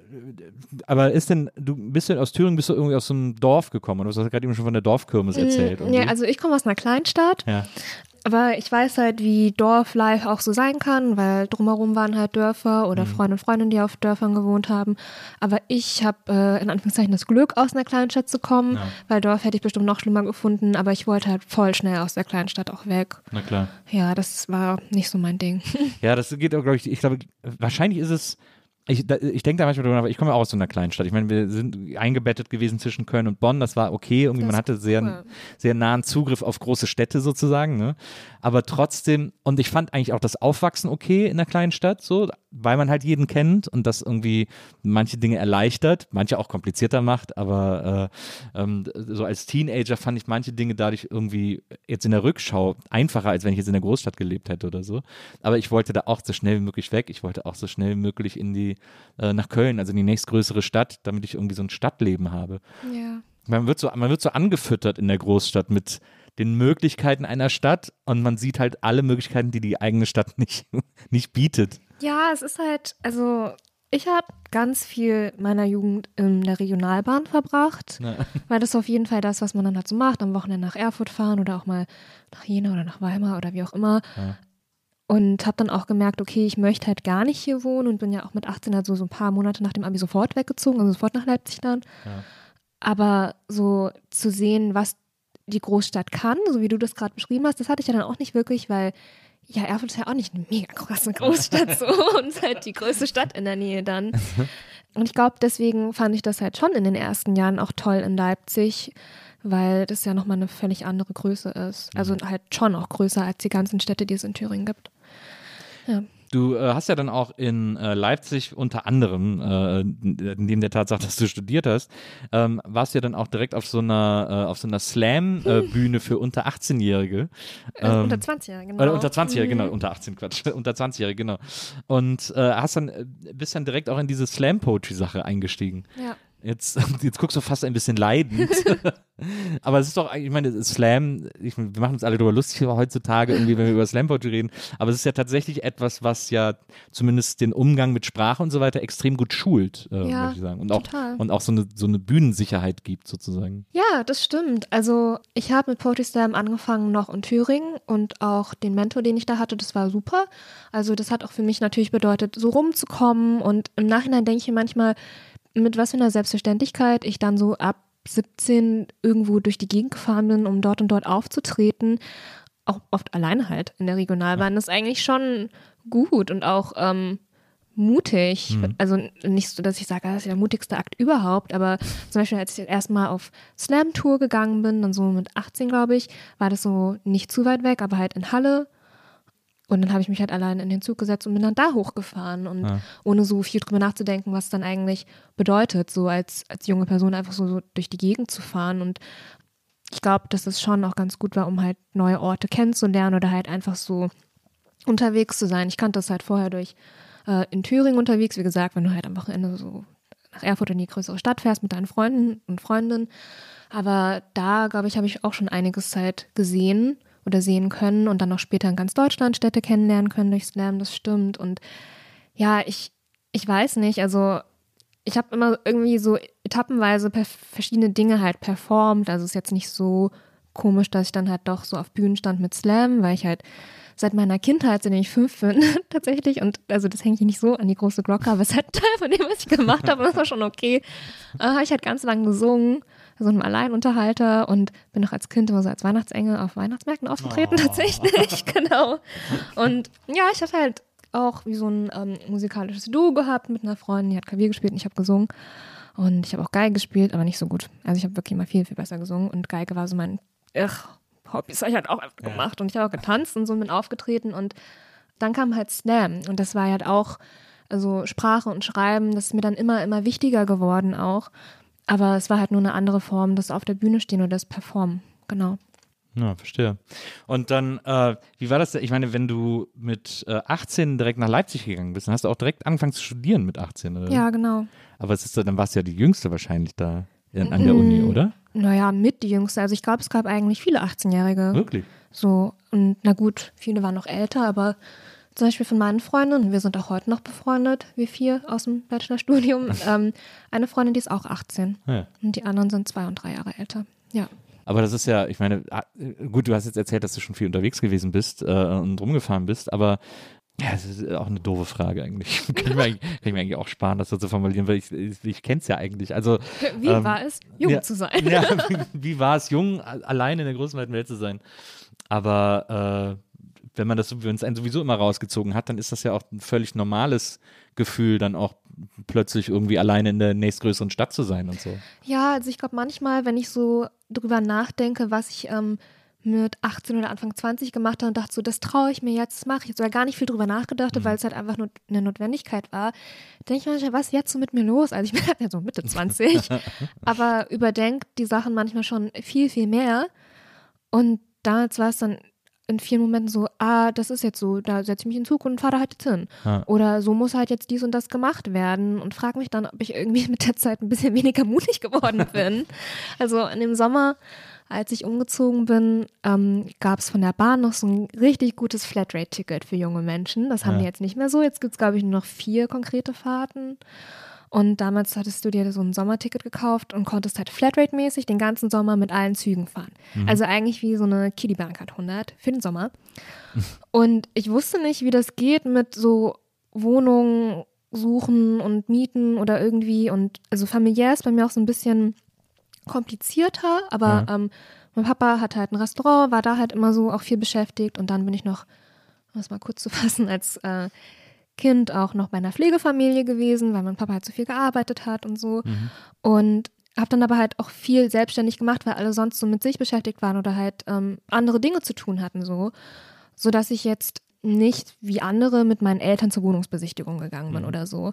aber ist denn, du bist denn aus Thüringen, bist du irgendwie aus einem Dorf gekommen? Du hast gerade eben schon von der Dorfkirmes erzählt. Mm, irgendwie. Ja, also ich komme aus einer Kleinstadt. ja. Aber ich weiß halt, wie Dorflife auch so sein kann, weil drumherum waren halt Dörfer oder Freunde und Freundinnen, die auf Dörfern gewohnt haben. Aber ich habe äh, in Anführungszeichen das Glück, aus einer Kleinstadt zu kommen, Ja. weil Dorf hätte ich bestimmt noch schlimmer gefunden. Aber ich wollte halt voll schnell aus der Kleinstadt auch weg. Na klar. Ja, das war nicht so mein Ding. Ja, das geht auch, glaube ich, ich glaube, wahrscheinlich ist es, ich, da, ich denke da manchmal drüber nach, aber ich komme ja auch aus so einer Kleinstadt. Ich meine, wir sind eingebettet gewesen zwischen Köln und Bonn, das war okay, irgendwie, man hatte sehr, cool. sehr nahen Zugriff auf große Städte sozusagen, ne? Aber trotzdem, und ich fand eigentlich auch das Aufwachsen okay in der kleinen Stadt, so, weil man halt jeden kennt und das irgendwie manche Dinge erleichtert, manche auch komplizierter macht, aber äh, ähm, so als Teenager fand ich manche Dinge dadurch irgendwie jetzt in der Rückschau einfacher, als wenn ich jetzt in der Großstadt gelebt hätte oder so. Aber ich wollte da auch so schnell wie möglich weg. Ich wollte auch so schnell wie möglich in die, äh, nach Köln, also in die nächstgrößere Stadt, damit ich irgendwie so ein Stadtleben habe. ja. Man wird so, man wird so angefüttert in der Großstadt mit den Möglichkeiten einer Stadt und man sieht halt alle Möglichkeiten, die die eigene Stadt nicht, nicht bietet. Ja, es ist halt, also ich habe ganz viel meiner Jugend in der Regionalbahn verbracht, Ja. weil das ist auf jeden Fall das, was man dann halt so macht, am Wochenende nach Erfurt fahren oder auch mal nach Jena oder nach Weimar oder wie auch immer. Ja. Und habe dann auch gemerkt, okay, ich möchte halt gar nicht hier wohnen und bin ja auch mit 18 also so ein paar Monate nach dem Abi sofort weggezogen, also sofort nach Leipzig dann. Ja. Aber so zu sehen, was die Großstadt kann, so wie du das gerade beschrieben hast, das hatte ich ja dann auch nicht wirklich, weil ja, Erfurt ist ja auch nicht eine mega krasse Großstadt so und halt die größte Stadt in der Nähe dann. Und ich glaube, deswegen fand ich das halt schon in den ersten Jahren auch toll in Leipzig, weil das ja nochmal eine völlig andere Größe ist. Also Mhm. halt schon auch größer als die ganzen Städte, die es in Thüringen gibt. Ja. Du äh, hast ja dann auch in äh, Leipzig unter anderem, äh, neben der Tatsache, dass du studiert hast, ähm, warst du ja dann auch direkt auf so einer, äh, auf so einer Slam-Bühne für unter 18-Jährige. Also Ähm, unter 20er, genau. Oder unter 20-Jährige, Mhm. genau, unter 18, Quatsch, unter 20-Jährige, genau. Und äh, hast dann, äh, bist dann direkt auch in diese Slam-Poetry-Sache eingestiegen. Ja. Jetzt, jetzt guckst du fast ein bisschen leidend. Aber es ist doch, eigentlich- ich meine, Slam, ich, wir machen uns alle darüber lustig heutzutage, irgendwie, wenn wir über Slam Poetry reden. Aber es ist ja tatsächlich etwas, was ja zumindest den Umgang mit Sprache und so weiter extrem gut schult, äh, Ja, möchte ich sagen. Und auch, total. und auch so eine, so eine Bühnensicherheit gibt, sozusagen. Ja, das stimmt. Also ich habe mit Poetry Slam angefangen noch in Thüringen und auch den Mentor, den ich da hatte, das war super. Also das hat auch für mich natürlich bedeutet, so rumzukommen und im Nachhinein denke ich mir manchmal, mit was für einer Selbstverständlichkeit ich dann so ab 17 irgendwo durch die Gegend gefahren bin, um dort und dort aufzutreten. Auch oft alleine halt in der Regionalbahn. Das ist eigentlich schon gut und auch ähm, mutig. Also nicht so, dass ich sage, das ist der mutigste Akt überhaupt, aber zum Beispiel, als ich erstmal auf Slam-Tour gegangen bin, dann so mit 18, glaube ich, war das so nicht zu weit weg, aber halt in Halle. Und dann habe ich mich halt allein in den Zug gesetzt und bin dann da hochgefahren und Ja. ohne so viel drüber nachzudenken, was dann eigentlich bedeutet, so als, als junge Person einfach so, so durch die Gegend zu fahren. Und ich glaube, dass das schon auch ganz gut war, um halt neue Orte kennenzulernen oder halt einfach so unterwegs zu sein. Ich kannte das halt vorher durch äh, in Thüringen unterwegs, wie gesagt, wenn du halt am Wochenende so nach Erfurt in die größere Stadt fährst mit deinen Freunden und Freundinnen. Aber da, glaube ich, habe ich auch schon einiges Zeit gesehen oder sehen können und dann auch später in ganz Deutschland Städte kennenlernen können durch Slam, das stimmt. Und ja, ich, ich weiß nicht, also ich habe immer irgendwie so etappenweise verschiedene Dinge halt performt. Also es ist jetzt nicht so komisch, dass ich dann halt doch so auf Bühnen stand mit Slam, weil ich halt seit meiner Kindheit, seitdem ich fünf bin, tatsächlich, und also das hänge ich nicht so an die große Glocke, aber es ist halt Teil von dem, was ich gemacht habe, und das war schon okay. Äh, habe ich halt ganz lange gesungen, so einem Alleinunterhalter und bin auch als Kind immer so als Weihnachtsengel auf Weihnachtsmärkten aufgetreten, tatsächlich, genau. Und ja, ich hatte halt auch wie so ein ähm, musikalisches Duo gehabt mit einer Freundin, die hat Klavier gespielt und ich habe gesungen. Und ich habe auch Geige gespielt, aber nicht so gut. Also ich habe wirklich mal viel, viel besser gesungen und Geige war so mein ach, Hobbys habe ich halt auch einfach gemacht. Und ich habe auch getanzt und so und bin aufgetreten und dann kam halt Slam und das war halt auch, also Sprache und Schreiben, das ist mir dann immer, immer wichtiger geworden auch. Aber es war halt nur eine andere Form, das auf der Bühne stehen oder das Performen. Genau. Ja, verstehe. Und dann, äh, wie war das? Ich meine, wenn du mit äh, 18 direkt nach Leipzig gegangen bist, dann hast du auch direkt angefangen zu studieren mit 18, oder? Ja, genau. Aber es ist, dann warst du ja die Jüngste wahrscheinlich da in, an der Uni, oder? Naja, mit die Jüngste. Also ich glaube, es gab eigentlich viele 18-Jährige. Wirklich? So, und na gut, viele waren noch älter, aber zum Beispiel von meinen Freundinnen, wir sind auch heute noch befreundet, wir vier aus dem Bachelorstudium. ähm, eine Freundin, die ist auch 18 Ja. und die anderen sind zwei und drei Jahre älter. Ja. Aber das ist ja, ich meine, ah, gut, du hast jetzt erzählt, dass du schon viel unterwegs gewesen bist äh, und rumgefahren bist, aber ja, das ist auch eine doofe Frage eigentlich. kann, ich mir eigentlich kann ich mir eigentlich auch sparen, das so zu formulieren, weil ich, ich, ich kenne es ja eigentlich. Also, Wie Ähm, war es, jung ja, zu sein? ja, wie, wie war es, jung, allein in der großen weiten Welt zu sein? Aber äh, wenn man das wenn es einen sowieso immer rausgezogen hat, dann ist das ja auch ein völlig normales Gefühl, dann auch plötzlich irgendwie alleine in der nächstgrößeren Stadt zu sein und so. Ja, also ich glaube manchmal, wenn ich so drüber nachdenke, was ich ähm, mit 18 oder Anfang 20 gemacht habe und dachte so, das traue ich mir jetzt, das mache ich jetzt, oder gar nicht viel drüber nachgedacht, Mhm. weil es halt einfach nur eine Notwendigkeit war, denke ich manchmal, was ist jetzt so mit mir los? Also ich bin halt ja so Mitte 20, aber überdenkt die Sachen manchmal schon viel, viel mehr und damals war es dann in vielen Momenten so, ah, das ist jetzt so, da setze ich mich in Zug und fahre da halt jetzt hin. Ja. Oder so muss halt jetzt dies und das gemacht werden und frage mich dann, ob ich irgendwie mit der Zeit ein bisschen weniger mutig geworden bin. also in dem Sommer, als ich umgezogen bin, ähm, gab es von der Bahn noch so ein richtig gutes Flatrate-Ticket für junge Menschen. Das haben Ja. die jetzt nicht mehr so. Jetzt gibt es, glaube ich, nur noch vier konkrete Fahrten. Und damals hattest du dir so ein Sommerticket gekauft und konntest halt Flatrate-mäßig den ganzen Sommer mit allen Zügen fahren. Also eigentlich wie so eine Kiddie Bahncard 100 für den Sommer. und ich wusste nicht, wie das geht mit so Wohnungen suchen und mieten oder irgendwie. Und also familiär ist bei mir auch so ein bisschen komplizierter, aber ähm, mein Papa hat halt ein Restaurant, war da halt immer so auch viel beschäftigt und dann bin ich noch um es mal kurz zu fassen, als äh, Kind auch noch bei einer Pflegefamilie gewesen, weil mein Papa halt so viel gearbeitet hat und so. Mhm. Und habe dann aber halt auch viel selbstständig gemacht, weil alle sonst so mit sich beschäftigt waren oder halt ähm, andere Dinge zu tun hatten, so. Sodass ich jetzt nicht wie andere mit meinen Eltern zur Wohnungsbesichtigung gegangen bin mhm. oder so.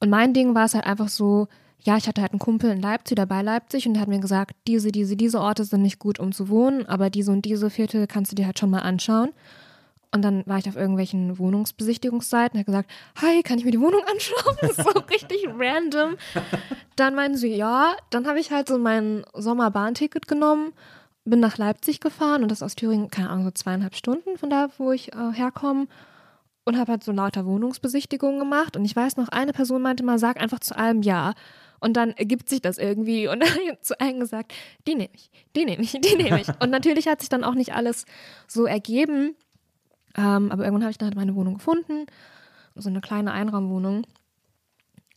Und mein Ding war es halt einfach so, ja, ich hatte halt einen Kumpel in Leipzig oder bei Leipzig und der hat mir gesagt, diese, diese, diese Orte sind nicht gut, um zu wohnen, aber diese und diese Viertel kannst du dir halt schon mal anschauen. Und dann war ich auf irgendwelchen Wohnungsbesichtigungsseiten und habe gesagt, hi, kann ich mir die Wohnung anschauen? Das ist so richtig random. Dann meinen sie, ja. Dann habe ich halt so mein Sommerbahnticket genommen, bin nach Leipzig gefahren und das aus Thüringen, keine Ahnung, so zweieinhalb Stunden von da, wo ich äh, herkomme und habe halt so lauter Wohnungsbesichtigungen gemacht. Und ich weiß noch, eine Person meinte mal, sag einfach zu allem Ja. Und dann ergibt sich das irgendwie. Und dann habe ich zu allen gesagt, die nehme ich, die nehme ich, die nehme ich. Und natürlich hat sich dann auch nicht alles so ergeben. Ähm, aber irgendwann habe ich dann halt meine Wohnung gefunden. So eine kleine Einraumwohnung.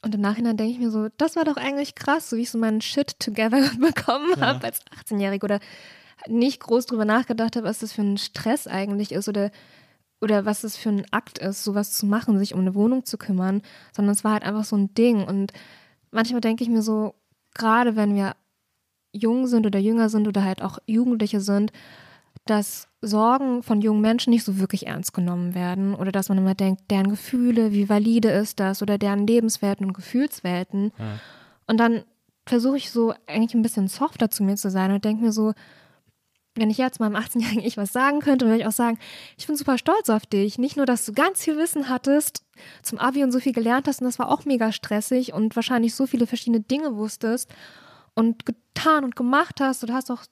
Und im Nachhinein denke ich mir so, das war doch eigentlich krass, so wie ich so meinen Shit together bekommen ja. habe als 18-Jährige oder nicht groß drüber nachgedacht habe, was das für ein Stress eigentlich ist oder, oder was das für ein Akt ist, sowas zu machen, sich um eine Wohnung zu kümmern, sondern es war halt einfach so ein Ding. Und manchmal denke ich mir so, gerade wenn wir jung sind oder jünger sind oder halt auch Jugendliche sind, dass Sorgen von jungen Menschen nicht so wirklich ernst genommen werden oder dass man immer denkt, deren Gefühle, wie valide ist das oder deren Lebenswelten und Gefühlswelten. Ja. Und dann versuche ich so eigentlich ein bisschen softer zu mir zu sein und denke mir so, wenn ich jetzt meinem 18-jährigen Ich was sagen könnte, würde ich auch sagen, ich bin super stolz auf dich. Nicht nur, dass du ganz viel Wissen hattest, zum Abi und so viel gelernt hast und das war auch mega stressig und wahrscheinlich so viele verschiedene Dinge wusstest und getan und gemacht hast. Du hast auch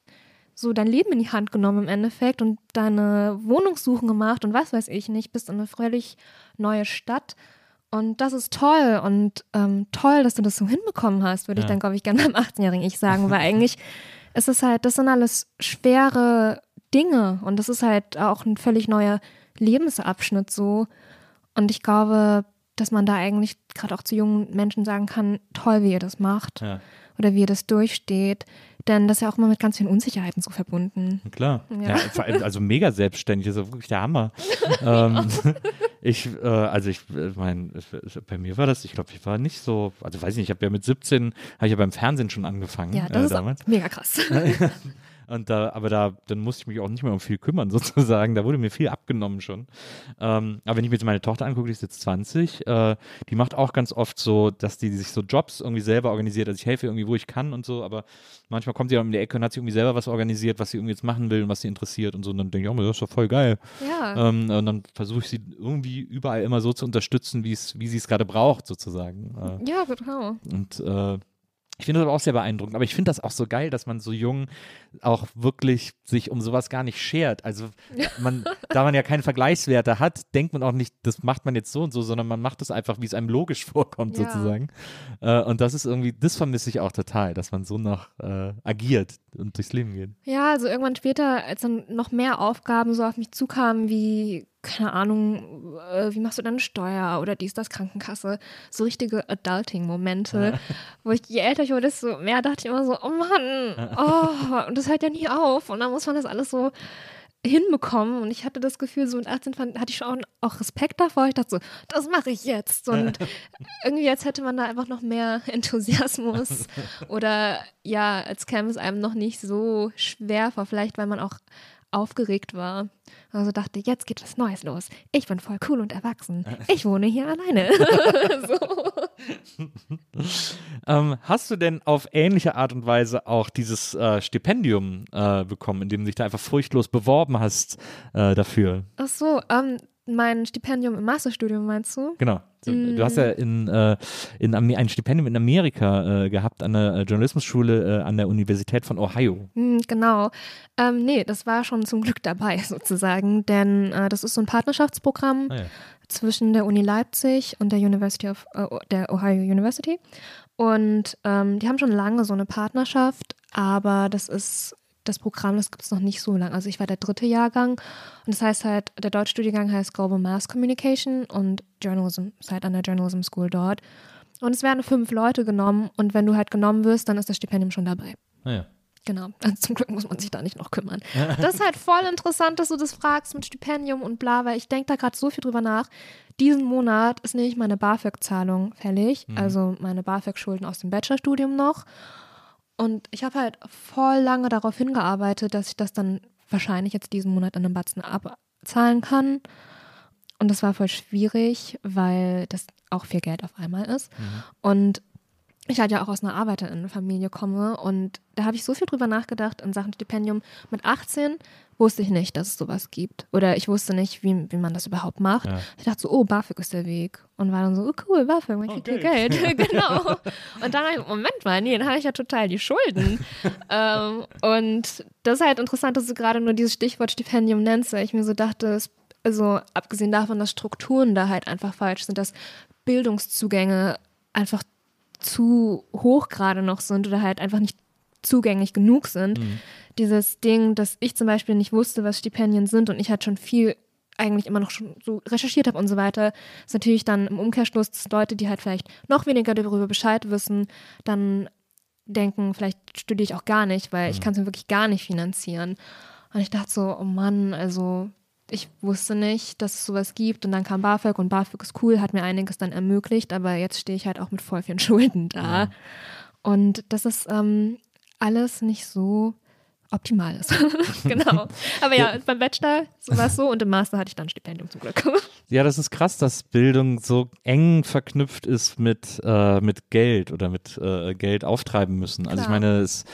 so dein Leben in die Hand genommen im Endeffekt und deine Wohnungssuchen gemacht und was weiß ich nicht, bist in eine völlig neue Stadt. Und das ist toll und ähm, toll, dass du das so hinbekommen hast, würde ja. ich dann, glaube ich, gerne beim 18-jährigen Ich sagen, weil eigentlich ist es halt, das sind alles schwere Dinge und das ist halt auch ein völlig neuer Lebensabschnitt so. Und ich glaube, dass man da eigentlich gerade auch zu jungen Menschen sagen kann, toll, wie ihr das macht ja. oder wie ihr das durchsteht. Denn das ist ja auch immer mit ganz vielen Unsicherheiten so verbunden. Klar. Ja. ja also mega selbstständig, das ist wirklich der Hammer. ähm, ich, äh, also ich äh, meine, bei mir war das, ich glaube, ich war nicht so, also weiß ich nicht, ich habe ja mit 17, habe ich ja beim Fernsehen schon angefangen. Ja, das äh, ist mega krass. Und da, aber da, dann musste ich mich auch nicht mehr um viel kümmern, sozusagen. Da wurde mir viel abgenommen schon. Ähm, aber wenn ich mir jetzt meine Tochter angucke, die ist jetzt 20, äh, die macht auch ganz oft so, dass die, die sich so Jobs irgendwie selber organisiert. Also ich helfe irgendwie, wo ich kann und so, aber manchmal kommt sie dann um die Ecke und hat sich irgendwie selber was organisiert, was sie irgendwie jetzt machen will und was sie interessiert und so. Und dann denke ich, oh, das ist doch voll geil. Ja. Ähm, und dann versuche ich sie irgendwie überall immer so zu unterstützen, wie sie es gerade braucht, sozusagen. Äh, ja, genau. Und äh, ich finde das aber auch sehr beeindruckend. Aber ich finde das auch so geil, dass man so jung auch wirklich sich um sowas gar nicht schert. Also man, da man ja keine Vergleichswerte hat, denkt man auch nicht, das macht man jetzt so und so, sondern man macht es einfach, wie es einem logisch vorkommt, ja. sozusagen. Äh, und das ist irgendwie, das vermisse ich auch total, dass man so noch äh, agiert und durchs Leben geht. Ja, also irgendwann später, als dann noch mehr Aufgaben so auf mich zukamen, wie keine Ahnung, äh, wie machst du deine Steuer oder dies, das, Krankenkasse. So richtige Adulting-Momente, ja. wo ich, je älter ich wurde, desto mehr dachte ich immer so, oh Mann, oh, und das hört ja nie auf. Und dann muss man das alles so hinbekommen. Und ich hatte das Gefühl, so mit 18 fand, hatte ich schon auch Respekt davor. Ich dachte so, das mache ich jetzt. Und irgendwie jetzt hätte man da einfach noch mehr Enthusiasmus. Oder ja, als käme es einem noch nicht so schwer vor. Vielleicht, weil man auch aufgeregt war. Also dachte, jetzt geht was Neues los. Ich bin voll cool und erwachsen. Ich wohne hier alleine. ähm, hast du denn auf ähnliche Art und Weise auch dieses äh, Stipendium äh, bekommen, in dem du dich da einfach furchtlos beworben hast äh, dafür? Ach so, ähm, mein Stipendium im Masterstudium, meinst du? Genau. Du, mm. du hast ja in, äh, in ein Stipendium in Amerika äh, gehabt an der äh, Journalismusschule äh, an der Universität von Ohio. Mm, genau. Ähm, nee, das war schon zum Glück dabei sozusagen, denn äh, das ist so ein Partnerschaftsprogramm ah, ja. zwischen der Uni Leipzig und der University of äh, der Ohio University. Und ähm, die haben schon lange so eine Partnerschaft, aber das ist das Programm, das gibt es noch nicht so lange. Also ich war der dritte Jahrgang und das heißt halt, der Deutschstudiengang heißt Global Mass Communication und Journalism, ist halt an der Journalism School dort. Und es werden fünf Leute genommen und wenn du halt genommen wirst, dann ist das Stipendium schon dabei. Ah ja. Genau, also zum Glück muss man sich da nicht noch kümmern. Das ist halt voll interessant, dass du das fragst mit Stipendium und bla, weil ich denke da gerade so viel drüber nach. Diesen Monat ist nämlich meine BAföG-Zahlung fällig, Mhm. also meine BAföG-Schulden aus dem Bachelorstudium noch. Und ich habe halt voll lange darauf hingearbeitet, dass ich das dann wahrscheinlich jetzt diesen Monat an einem Batzen abzahlen kann. Und das war voll schwierig, weil das auch viel Geld auf einmal ist. Und ich halt ja auch aus einer Arbeiterinnenfamilie komme und da habe ich so viel drüber nachgedacht in Sachen Stipendium. Mit 18 wusste ich nicht, dass es sowas gibt. Oder ich wusste nicht, wie, wie man das überhaupt macht. Ja. Ich dachte so, oh, BAföG ist der Weg. Und war dann so, oh cool, BAföG, man kriegt hier Geld. genau. Und dann ich, Moment mal, nee, dann habe ich ja total die Schulden. ähm, und das ist halt interessant, dass du gerade nur dieses Stichwort Stipendium nennst, weil ich mir so dachte, es, also abgesehen davon, dass Strukturen da halt einfach falsch sind, dass Bildungszugänge einfach zu hoch gerade noch sind oder halt einfach nicht zugänglich genug sind. Dieses Ding, dass ich zum Beispiel nicht wusste, was Stipendien sind und ich halt schon viel eigentlich immer noch schon so recherchiert habe und so weiter, ist natürlich dann im Umkehrschluss, dass Leute, die halt vielleicht noch weniger darüber Bescheid wissen, dann denken, vielleicht studiere ich auch gar nicht, weil ich kann es mir wirklich gar nicht finanzieren. Und ich dachte so, oh Mann, also ich wusste nicht, dass es sowas gibt und dann kam BAföG und BAföG ist cool, hat mir einiges dann ermöglicht, aber jetzt stehe ich halt auch mit voll vielen Schulden da. Und das ist ähm, alles nicht so optimal ist. genau. Aber ja, beim Bachelor war es so und im Master hatte ich dann ein Stipendium zum Glück. Ja, das ist krass, dass Bildung so eng verknüpft ist mit, äh, mit Geld oder mit äh, Geld auftreiben müssen. Also ich Klar. meine, es,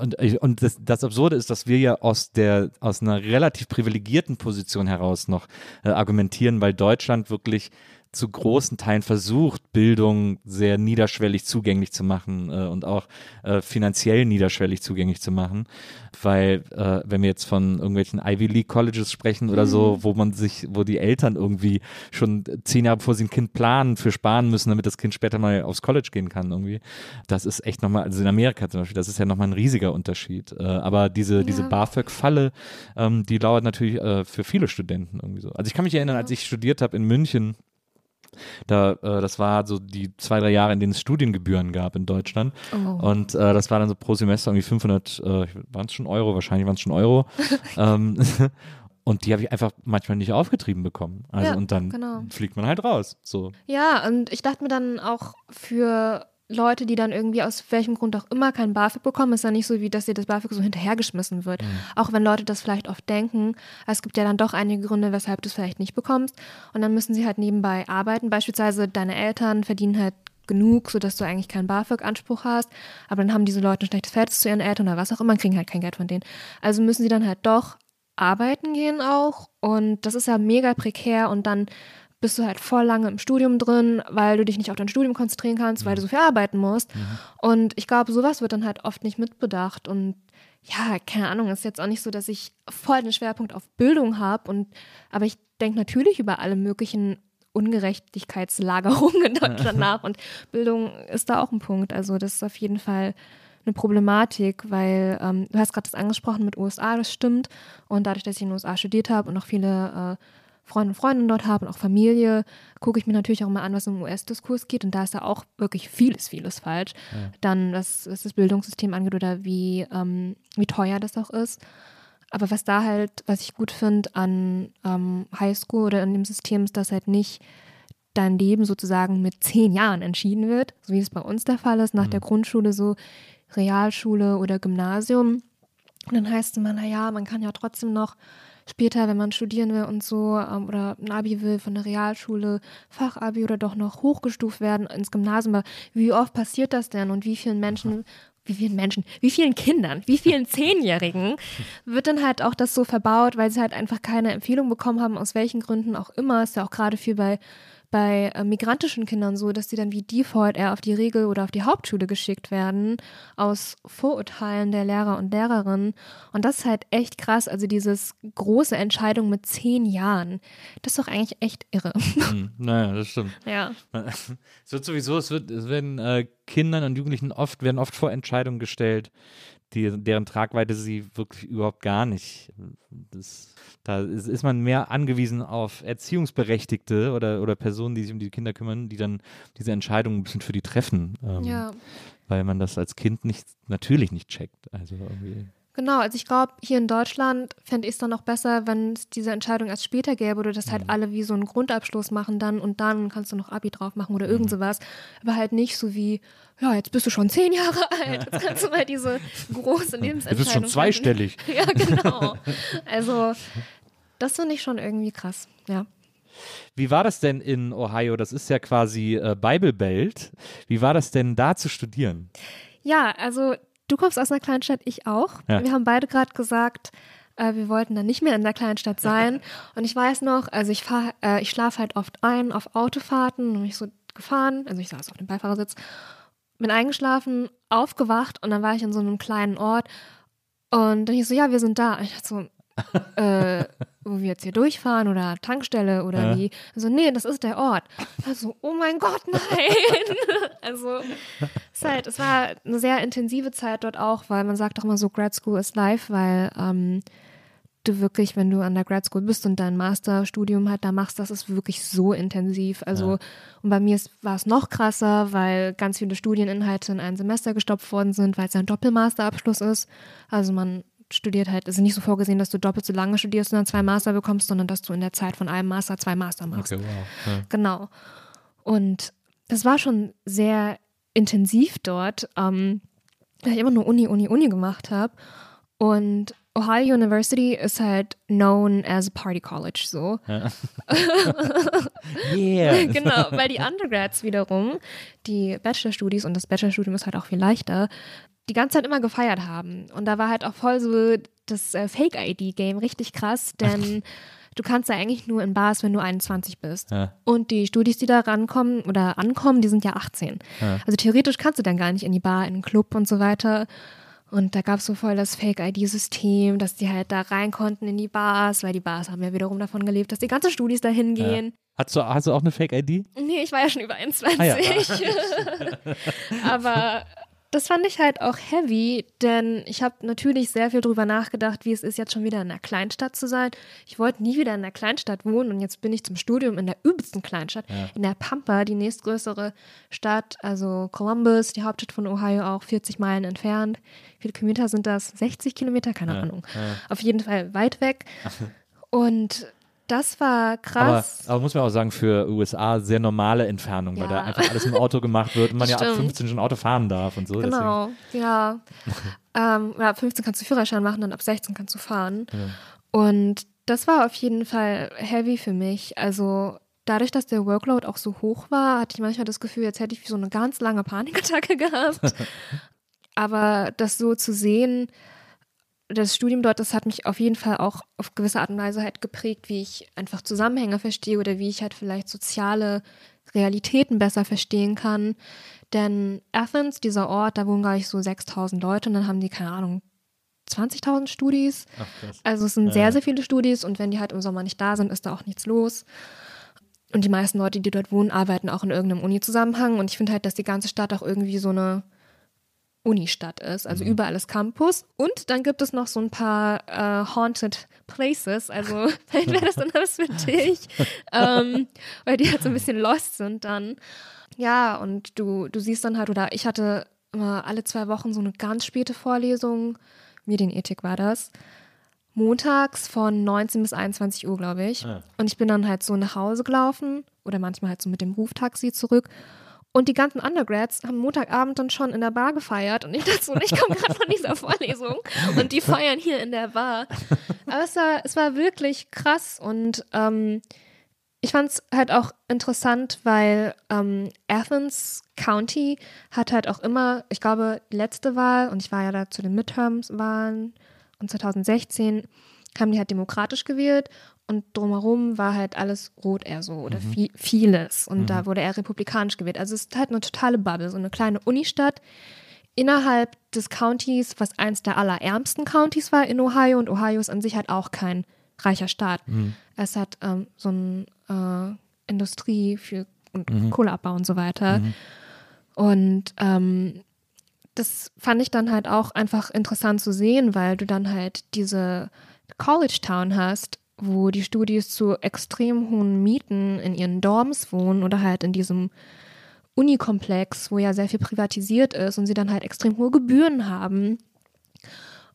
und, ich- und das, das Absurde ist, dass wir ja aus der aus einer relativ privilegierten Position heraus noch äh, argumentieren, weil Deutschland wirklich zu großen Teilen versucht, Bildung sehr niederschwellig zugänglich zu machen äh, und auch äh, finanziell niederschwellig zugänglich zu machen. Weil, äh, wenn wir jetzt von irgendwelchen Ivy League Colleges sprechen oder so, wo man sich, wo die Eltern irgendwie schon zehn Jahre bevor sie ein Kind planen, für sparen müssen, damit das Kind später mal aufs College gehen kann irgendwie. Das ist echt nochmal, also in Amerika zum Beispiel, das ist ja nochmal ein riesiger Unterschied. Äh, aber diese, diese Ja. BAföG-Falle, ähm, die lauert natürlich äh, für viele Studenten irgendwie so. Also ich kann mich erinnern, als ich studiert habe in München, da, äh, das war so die zwei, drei Jahre, in denen es Studiengebühren gab in Deutschland. Oh. Und äh, das war dann so pro Semester irgendwie 500, äh, waren es schon Euro, wahrscheinlich waren es schon Euro. ähm, und die habe ich einfach manchmal nicht aufgetrieben bekommen. Also Ja, und dann genau. fliegt man halt raus. So. Ja, und ich dachte mir dann auch für Leute, die dann irgendwie aus welchem Grund auch immer kein BAföG bekommen, ist ja nicht so, wie dass dir das BAföG so hinterhergeschmissen wird. Auch wenn Leute das vielleicht oft denken. Es gibt ja dann doch einige Gründe, weshalb du es vielleicht nicht bekommst. Und dann müssen sie halt nebenbei arbeiten. Beispielsweise deine Eltern verdienen halt genug, sodass du eigentlich keinen BAföG-Anspruch hast. Aber dann haben diese Leute ein schlechtes Verhältnis zu ihren Eltern oder was auch immer, und kriegen halt kein Geld von denen. Also müssen sie dann halt doch arbeiten gehen auch. Und das ist ja mega prekär und dann bist du halt voll lange im Studium drin, weil du dich nicht auf dein Studium konzentrieren kannst, weil du so viel arbeiten musst. Und ich glaube, sowas wird dann halt oft nicht mitbedacht. Und ja, keine Ahnung, ist jetzt auch nicht so, dass ich voll den Schwerpunkt auf Bildung habe. Und aber ich denke natürlich über alle möglichen Ungerechtigkeitslagerungen in Deutschland nach. Und Bildung ist da auch ein Punkt. Also das ist auf jeden Fall eine Problematik, weil ähm, du hast gerade das angesprochen mit USA, das stimmt. Und dadurch, dass ich in den USA studiert habe und auch viele äh, Freunde und Freundinnen dort habe und auch Familie, gucke ich mir natürlich auch mal an, was im US-Diskurs geht. Und da ist da auch wirklich vieles, vieles falsch. Dann, was, was das Bildungssystem angeht oder wie, ähm, wie teuer das auch ist. Aber was da halt, was ich gut finde an ähm, Highschool oder in dem System, ist, dass halt nicht dein Leben sozusagen mit zehn Jahren entschieden wird, so wie es bei uns der Fall ist, nach der Grundschule so Realschule oder Gymnasium. Und dann heißt es immer, naja, man kann ja trotzdem noch später, wenn man studieren will und so, ähm, oder ein Abi will von der Realschule, Fachabi oder doch noch hochgestuft werden ins Gymnasium. Aber wie oft passiert das denn und wie vielen Menschen, wie vielen Menschen, wie vielen Kindern, wie vielen Zehnjährigen wird dann halt auch das so verbaut, weil sie halt einfach keine Empfehlung bekommen haben, aus welchen Gründen auch immer. Ist ja auch gerade viel bei bei äh, migrantischen Kindern so, dass die dann wie Default eher auf die Regel- oder auf die Hauptschule geschickt werden, aus Vorurteilen der Lehrer und Lehrerinnen. Und das ist halt echt krass. Also dieses große Entscheidung mit zehn Jahren, das ist doch eigentlich echt irre. Hm, naja, das stimmt. ja. Es wird sowieso, es wird, es werden äh, Kindern und Jugendlichen oft, werden oft vor Entscheidungen gestellt, die, deren Tragweite sie wirklich überhaupt gar nicht. Das, da ist, ist man mehr angewiesen auf Erziehungsberechtigte oder, oder Personen, die sich um die Kinder kümmern, die dann diese Entscheidungen ein bisschen für die treffen. Ähm, Ja. weil man das als Kind nicht, natürlich nicht checkt. Also irgendwie. Genau, also ich glaube, hier in Deutschland fände ich es dann noch besser, wenn es diese Entscheidung erst später gäbe oder dass halt Mhm. alle wie so einen Grundabschluss machen dann und dann kannst du noch Abi drauf machen oder Mhm. irgend sowas. Aber halt nicht so wie, ja, jetzt bist du schon zehn Jahre alt, jetzt kannst du mal diese große Du Lebensentscheidung bist schon zweistellig. Ja, genau. Also das finde ich schon irgendwie krass, ja. Wie war das denn in Ohio? Das ist ja quasi äh, Bible Belt. Wie war das denn da zu studieren? Ja, also du kommst aus einer Kleinstadt, ich auch. Ja. Wir haben beide gerade gesagt, äh, wir wollten dann nicht mehr in der Kleinstadt sein. Und ich weiß noch, also ich fahr, äh, ich schlafe halt oft ein auf Autofahrten und bin ich so gefahren, also ich saß auf dem Beifahrersitz, bin eingeschlafen, aufgewacht und dann war ich in so einem kleinen Ort und dann ich so, ja, wir sind da. Und ich dachte so, äh, wo wir jetzt hier durchfahren oder Tankstelle oder Ja. wie. Also, nee, das ist der Ort. Also, oh mein Gott, nein. also, es, halt, es war eine sehr intensive Zeit dort auch, weil man sagt auch immer so, Grad School ist live, weil ähm, du wirklich, wenn du an der Grad School bist und dein Masterstudium halt da machst, das ist wirklich so intensiv. Also, und bei mir war es noch krasser, weil ganz viele Studieninhalte in ein Semester gestopft worden sind, weil es ja ein Doppelmasterabschluss ist. Also man studiert halt, es ist nicht so vorgesehen, dass du doppelt so lange studierst und dann zwei Master bekommst, sondern dass du in der Zeit von einem Master zwei Master machst. wow. Ja. Genau. Und das war schon sehr intensiv dort, ähm, weil ich immer nur Uni, Uni, Uni gemacht habe. Und Ohio University ist halt known as a Party College so. Yeah. genau, weil die Undergrads wiederum, die Bachelorstudies und das Bachelorstudium ist halt auch viel leichter, die ganze Zeit immer gefeiert haben. Und da war halt auch voll so das äh, Fake-ID-Game richtig krass, denn du kannst ja eigentlich nur in Bars, wenn du 21 bist. Ja. Und die Studis, die da rankommen oder ankommen, die sind ja 18. Ja. Also theoretisch kannst du dann gar nicht in die Bar, in den Club und so weiter. Und da gab es so voll das Fake-ID-System, dass die halt da rein konnten in die Bars, weil die Bars haben ja wiederum davon gelebt, dass die ganzen Studis da hingehen. Hast du, hast du auch eine Fake-ID? Nee, ich war ja schon über 21. Ah, ja. Aber das fand ich halt auch heavy, denn ich habe natürlich sehr viel drüber nachgedacht, wie es ist, jetzt schon wieder in einer Kleinstadt zu sein. Ich wollte nie wieder in einer Kleinstadt wohnen und jetzt bin ich zum Studium in der übelsten Kleinstadt, in der Pampa, die nächstgrößere Stadt, also Columbus, die Hauptstadt von Ohio, auch 40 Meilen entfernt. Wie viele Kilometer sind das? 60 Kilometer? Keine Ahnung. Auf jeden Fall weit weg. Und das war Aber, krass. aber muss man auch sagen, für USA sehr normale Entfernung, weil Ja. da einfach alles im Auto gemacht wird und man ja ab Stimmt. 15 schon Auto fahren darf und so. Genau, ja. ähm, ja, ab 15 kannst du Führerschein machen, dann ab 16 kannst du fahren. Und das war auf jeden Fall heavy für mich. Also dadurch, dass der Workload auch so hoch war, hatte ich manchmal das Gefühl, jetzt hätte ich so eine ganz lange Panikattacke gehabt. Aber das so zu sehen, das Studium dort, das hat mich auf jeden Fall auch auf gewisse Art und Weise halt geprägt, wie ich einfach Zusammenhänge verstehe oder wie ich halt vielleicht soziale Realitäten besser verstehen kann. Denn Athens, dieser Ort, da wohnen, glaube ich, so 6000 Leute und dann haben die, keine Ahnung, 20.000 Studis. Ach. Also es sind Ja, sehr, sehr viele Studis und wenn die halt im Sommer nicht da sind, ist da auch nichts los. Und die meisten Leute, die dort wohnen, arbeiten auch in irgendeinem Uni-Zusammenhang. Und ich finde halt, dass die ganze Stadt auch irgendwie so eine Unistadt ist. Also überall ist Campus. Und dann gibt es noch so ein paar äh, Haunted Places. Also vielleicht wäre das dann was für dich. ähm, weil die halt so ein bisschen lost sind dann. Ja, und du, du siehst dann halt, oder ich hatte immer alle zwei Wochen so eine ganz späte Vorlesung. Medienethik war das. Montags von 19 bis 21 Uhr, glaube ich. Ah. Und ich bin dann halt so nach Hause gelaufen oder manchmal halt so mit dem Ruftaxi zurück. Und die ganzen Undergrads haben Montagabend dann schon in der Bar gefeiert. Und ich dachte so, ich komme gerade von dieser Vorlesung und die feiern hier in der Bar. Aber es war, es war wirklich krass und ähm, ich fand es halt auch interessant, weil ähm, Athens County hat halt auch immer, ich glaube, die letzte Wahl, und ich war ja da zu den Midterms-Wahlen und 2016 haben die halt demokratisch gewählt und drumherum war halt alles rot eher so oder vi vieles. Und da wurde er republikanisch gewählt. Also es ist halt eine totale Bubble, so eine kleine Unistadt innerhalb des Countys, was eins der allerärmsten Countys war in Ohio. Und Ohio ist an sich halt auch kein reicher Staat. Es hat ähm, so eine äh, Industrie für und Kohleabbau und so weiter. Und ähm, das fand ich dann halt auch einfach interessant zu sehen, weil du dann halt diese College Town hast, wo die Studis zu extrem hohen Mieten in ihren Dorms wohnen oder halt in diesem Unikomplex, wo ja sehr viel privatisiert ist und sie dann halt extrem hohe Gebühren haben.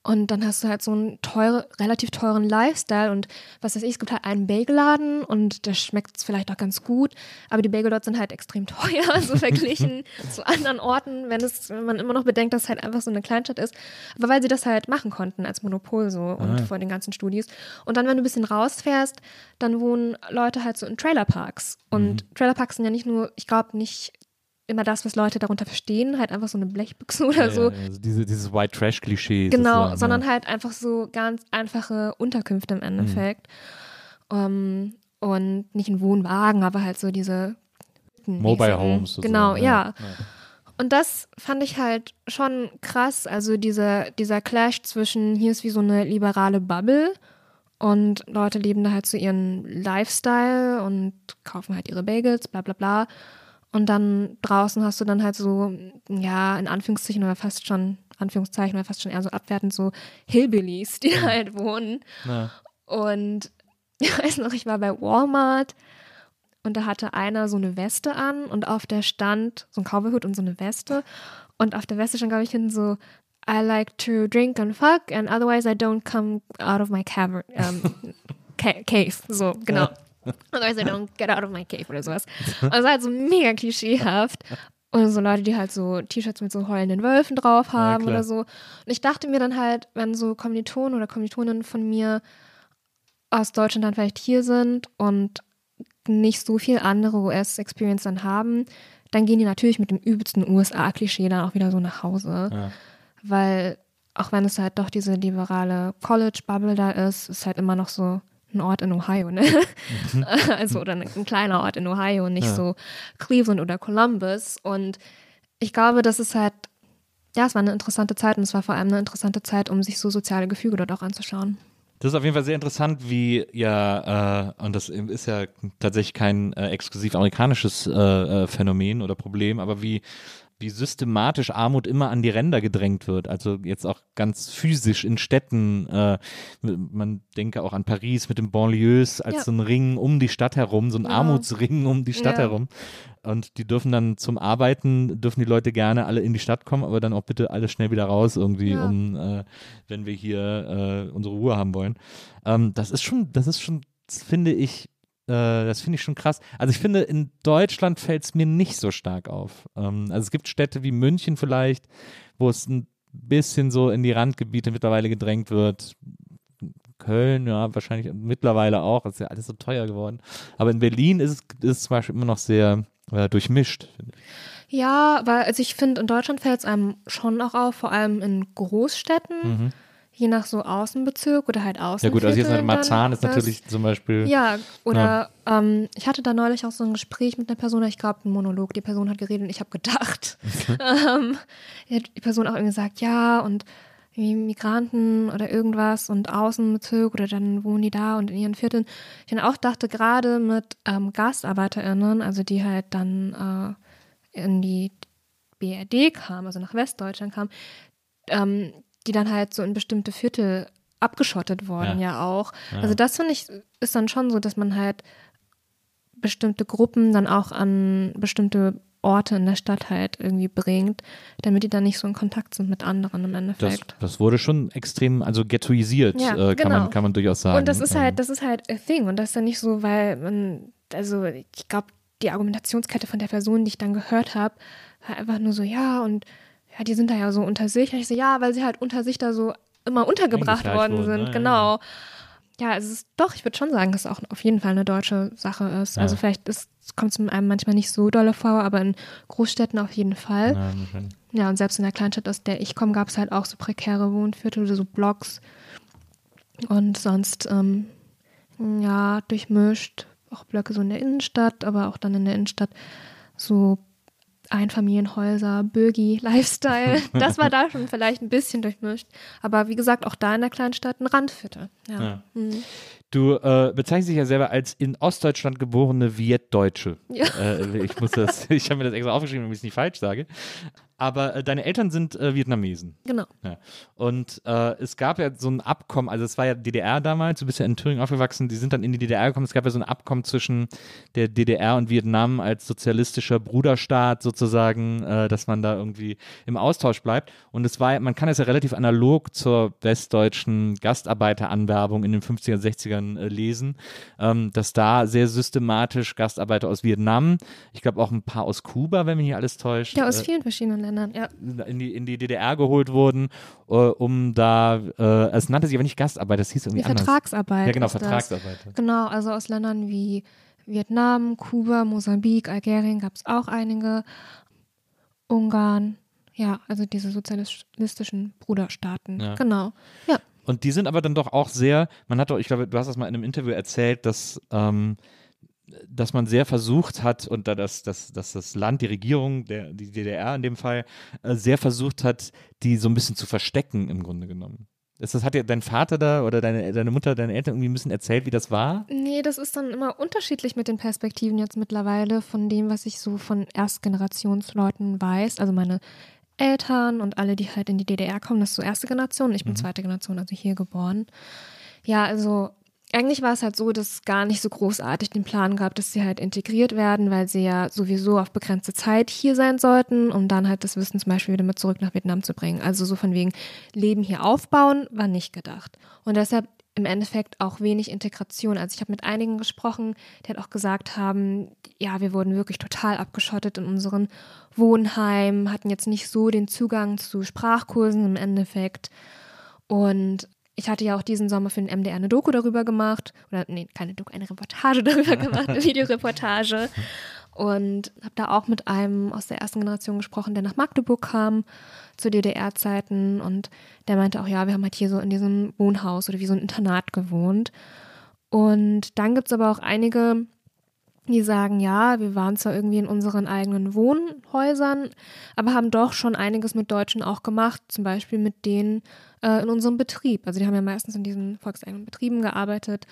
Und dann hast du halt so einen teure, relativ teuren Lifestyle und was weiß ich, es gibt halt einen Bagelladen und der schmeckt vielleicht auch ganz gut, aber die Bagel dort sind halt extrem teuer, so verglichen zu anderen Orten, wenn es, wenn man immer noch bedenkt, dass es halt einfach so eine Kleinstadt ist. Aber weil sie das halt machen konnten als Monopol so und Ah. vor den ganzen Studis. Und dann, wenn du ein bisschen rausfährst, dann wohnen Leute halt so in Trailerparks. Und Trailerparks sind ja nicht nur, ich glaube nicht immer das, was Leute darunter verstehen, halt einfach so eine Blechbüchse oder Ja, so. ja, also diese, dieses White Trash-Klischee. Genau, sondern ja. halt einfach so ganz einfache Unterkünfte im Endeffekt. Ähm, und nicht ein Wohnwagen, aber halt so diese Mobile mäßigen- Homes. Genau, ja. Und das fand ich halt schon krass. Also dieser, dieser Clash zwischen, hier ist wie so eine liberale Bubble und Leute leben da halt so ihren Lifestyle und kaufen halt ihre Bagels, bla bla bla. Und dann draußen hast du dann halt so, ja, in Anführungszeichen oder fast schon, Anführungszeichen oder fast schon eher so abwertend so Hillbillies, die da halt wohnen. Ja. Und ich weiß noch, ich war bei Walmart und da hatte einer so eine Weste an und auf der stand so ein Cowboyhut und so eine Weste. Und auf der Weste stand, glaube ich, hinten so, I like to drink and fuck and otherwise I don't come out of my cavern, ähm, ca cave. So, genau. Otherwise I don't get out of my cave oder sowas. Und es war halt so mega klischeehaft. Und so Leute, die halt so T-Shirts mit so heulenden Wölfen drauf haben klar. oder so. Und ich dachte mir dann halt, wenn so Kommilitonen oder Kommilitonen von mir aus Deutschland dann vielleicht hier sind und nicht so viel andere US-Experience dann haben, dann gehen die natürlich mit dem übelsten USA-Klischee dann auch wieder so nach Hause. Ja. Weil auch wenn es halt doch diese liberale College-Bubble da ist, ist halt immer noch so ein Ort in Ohio, ne? also oder ein, ein kleiner Ort in Ohio, nicht Ja. so Cleveland oder Columbus. Und ich glaube, das ist halt, ja, es war eine interessante Zeit und es war vor allem eine interessante Zeit, um sich so soziale Gefüge dort auch anzuschauen. Das ist auf jeden Fall sehr interessant, wie ja, äh, und das ist ja tatsächlich kein äh, exklusiv amerikanisches äh, äh, Phänomen oder Problem, aber wie, wie systematisch Armut immer an die Ränder gedrängt wird. Also jetzt auch ganz physisch in Städten. Äh, man denke auch an Paris mit den Banlieues als Ja. so ein Ring um die Stadt herum, so ein Genau. Armutsring um die Stadt Ja. herum. Und die dürfen dann zum Arbeiten, dürfen die Leute gerne alle in die Stadt kommen, aber dann auch bitte alle schnell wieder raus irgendwie, Ja. um, äh, wenn wir hier äh, unsere Ruhe haben wollen. Ähm, das ist schon, das ist schon, finde ich, das finde ich schon krass. Also ich finde, in Deutschland fällt es mir nicht so stark auf. Ähm, also es gibt Städte wie München vielleicht, wo es ein bisschen so in die Randgebiete mittlerweile gedrängt wird. Köln, ja, wahrscheinlich mittlerweile auch. Ist ja alles so teuer geworden. Aber in Berlin ist es, ist es zum Beispiel immer noch sehr äh, durchmischt. finde ich. Ja, weil also ich finde, in Deutschland fällt es einem schon auch auf, vor allem in Großstädten, je nach so Außenbezirk oder halt Außen. Ja gut, also jetzt halt Marzahn ist natürlich zum Beispiel. Ja, oder Ähm, ich hatte da neulich auch so ein Gespräch mit einer Person, ich glaube, ein Monolog. Die Person hat geredet und ich habe gedacht. ähm, die Person auch irgendwie gesagt, ja, und Migranten oder irgendwas und Außenbezirk oder dann wohnen die da und in ihren Vierteln. Ich dann auch dachte, gerade mit ähm, GastarbeiterInnen, also die halt dann äh, in die BRD kamen, also nach Westdeutschland kamen, ähm, die dann halt so in bestimmte Viertel abgeschottet wurden Ja. ja, auch. Ja. Also das finde ich ist dann schon so, dass man halt bestimmte Gruppen dann auch an bestimmte Orte in der Stadt halt irgendwie bringt, damit die dann nicht so in Kontakt sind mit anderen im Das, Endeffekt. das wurde schon extrem, also ghettoisiert, Ja, äh, kann, man, genau. kann man durchaus sagen. Und das ist Ähm, halt, das ist halt a thing. Und das ist ja nicht so, weil man, also ich glaube, die Argumentationskette von der Person, die ich dann gehört habe, war einfach nur so, ja, und ja, die sind da ja so unter sich. Und ich so, ja, weil sie halt unter sich da so immer untergebracht worden sind. ne? Genau. Ja, es ist doch, ich würde schon sagen, dass es auch auf jeden Fall eine deutsche Sache ist. Also Ja. vielleicht kommt es einem manchmal nicht so dolle vor, aber in Großstädten auf jeden Fall. ja. Ja, und selbst in der Kleinstadt, aus der ich komme, gab es halt auch so prekäre Wohnviertel oder so Blocks. Und sonst, ähm, ja, durchmischt. Auch Blöcke so in der Innenstadt, aber auch dann in der Innenstadt so Einfamilienhäuser, Bürgi, Lifestyle. Das war da schon vielleicht ein bisschen durchmischt. Aber wie gesagt, auch da in der Kleinstadt ein Randviertel. Ja. Ja. Mhm. Du äh, bezeichnest dich ja selber als in Ostdeutschland geborene Vietdeutsche. Ja. Äh, ich muss das, ich habe mir das extra aufgeschrieben, damit ich es nicht falsch sage. Aber äh, deine Eltern sind äh, Vietnamesen. Genau. Ja. Und äh, es gab ja so ein Abkommen, also es war ja DDR damals, du bist ja in Thüringen aufgewachsen, die sind dann in die DDR gekommen. Es gab ja so ein Abkommen zwischen der DDR und Vietnam als sozialistischer Bruderstaat sozusagen, äh, dass man da irgendwie im Austausch bleibt. Und es war, man kann es ja relativ analog zur westdeutschen Gastarbeiteranwerbung in den 50er, 60ern äh, lesen, ähm, dass da sehr systematisch Gastarbeiter aus Vietnam, ich glaube auch ein paar aus Kuba, wenn mich nicht alles täuscht. Ja, aus äh, vielen verschiedenen Ländern, ja. In die, in die DDR geholt wurden, äh, um da, äh, es nannte sich aber nicht Gastarbeit, das hieß irgendwie die Vertragsarbeit. Ja, genau, Vertragsarbeit. Das. Genau, also aus Ländern wie Vietnam, Kuba, Mosambik, Algerien gab es auch einige, Ungarn, ja, also diese sozialistischen Bruderstaaten. Ja. Genau, ja. Und die sind aber dann doch auch sehr, man hat doch, ich glaube, du hast das mal in einem Interview erzählt, dass ähm, dass man sehr versucht hat und da das, das, dass das Land, die Regierung, der, die DDR in dem Fall, äh, sehr versucht hat, die so ein bisschen zu verstecken im Grunde genommen. Das, das hat ja dein Vater da oder deine, deine Mutter, deine Eltern irgendwie ein bisschen erzählt, wie das war? Nee, das ist dann immer unterschiedlich mit den Perspektiven jetzt mittlerweile von dem, was ich so von Erstgenerationsleuten weiß. Also meine Eltern und alle, die halt in die DDR kommen, das ist so erste Generation. Ich bin mhm. zweite Generation, also hier geboren. Ja, also eigentlich war es halt so, dass es gar nicht so großartig den Plan gab, dass sie halt integriert werden, weil sie ja sowieso auf begrenzte Zeit hier sein sollten, um dann halt das Wissen zum Beispiel wieder mit zurück nach Vietnam zu bringen. Also so von wegen Leben hier aufbauen war nicht gedacht. Und deshalb im Endeffekt auch wenig Integration. Also ich habe mit einigen gesprochen, die halt auch gesagt haben, ja, wir wurden wirklich total abgeschottet in unseren Wohnheimen, hatten jetzt nicht so den Zugang zu Sprachkursen im Endeffekt. Und ich hatte ja auch diesen Sommer für den MDR eine Doku darüber gemacht. Oder, nee, keine Doku, eine Reportage darüber gemacht, eine Videoreportage. Und habe da auch mit einem aus der ersten Generation gesprochen, der nach Magdeburg kam zu DDR-Zeiten. Und der meinte auch, ja, wir haben halt hier so in diesem Wohnhaus oder wie so ein Internat gewohnt. Und dann gibt es aber auch einige, die sagen, ja, wir waren zwar irgendwie in unseren eigenen Wohnhäusern, aber haben doch schon einiges mit Deutschen auch gemacht, zum Beispiel mit denen äh, in unserem Betrieb. Also die haben ja meistens in diesen volkseigenen Betrieben gearbeitet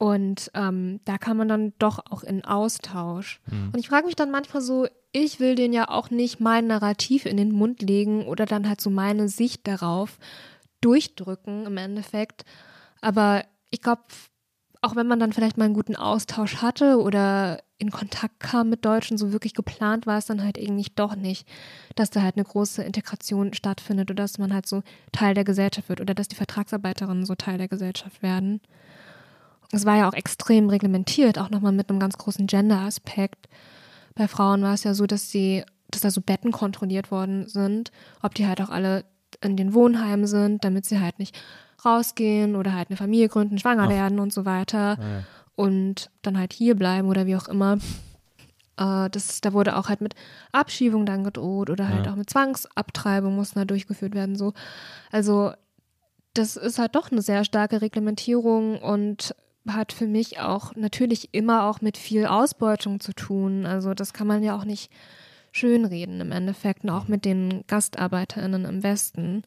und ähm, da kann man dann doch auch in Austausch. Mhm. Und ich frage mich dann manchmal so, ich will denen ja auch nicht mein Narrativ in den Mund legen oder dann halt so meine Sicht darauf durchdrücken im Endeffekt. Aber ich glaube, auch wenn man dann vielleicht mal einen guten Austausch hatte oder in Kontakt kam mit Deutschen, so wirklich geplant war es dann halt irgendwie doch nicht, dass da halt eine große Integration stattfindet oder dass man halt so Teil der Gesellschaft wird oder dass die Vertragsarbeiterinnen so Teil der Gesellschaft werden. Es war ja auch extrem reglementiert, auch nochmal mit einem ganz großen Gender-Aspekt. Bei Frauen war es ja so, dass sie, dass da so Betten kontrolliert worden sind, ob die halt auch alle in den Wohnheimen sind, damit sie halt nicht rausgehen oder halt eine Familie gründen, schwanger Ach. werden und so weiter ah, ja. und dann halt hier bleiben oder wie auch immer. Äh, das, da wurde auch halt mit Abschiebung dann gedroht oder halt ja. auch mit Zwangsabtreibung mussten da durchgeführt werden. So. Also das ist halt doch eine sehr starke Reglementierung und hat für mich auch natürlich immer auch mit viel Ausbeutung zu tun. Also das kann man ja auch nicht schönreden im Endeffekt, und auch mit den GastarbeiterInnen im Westen.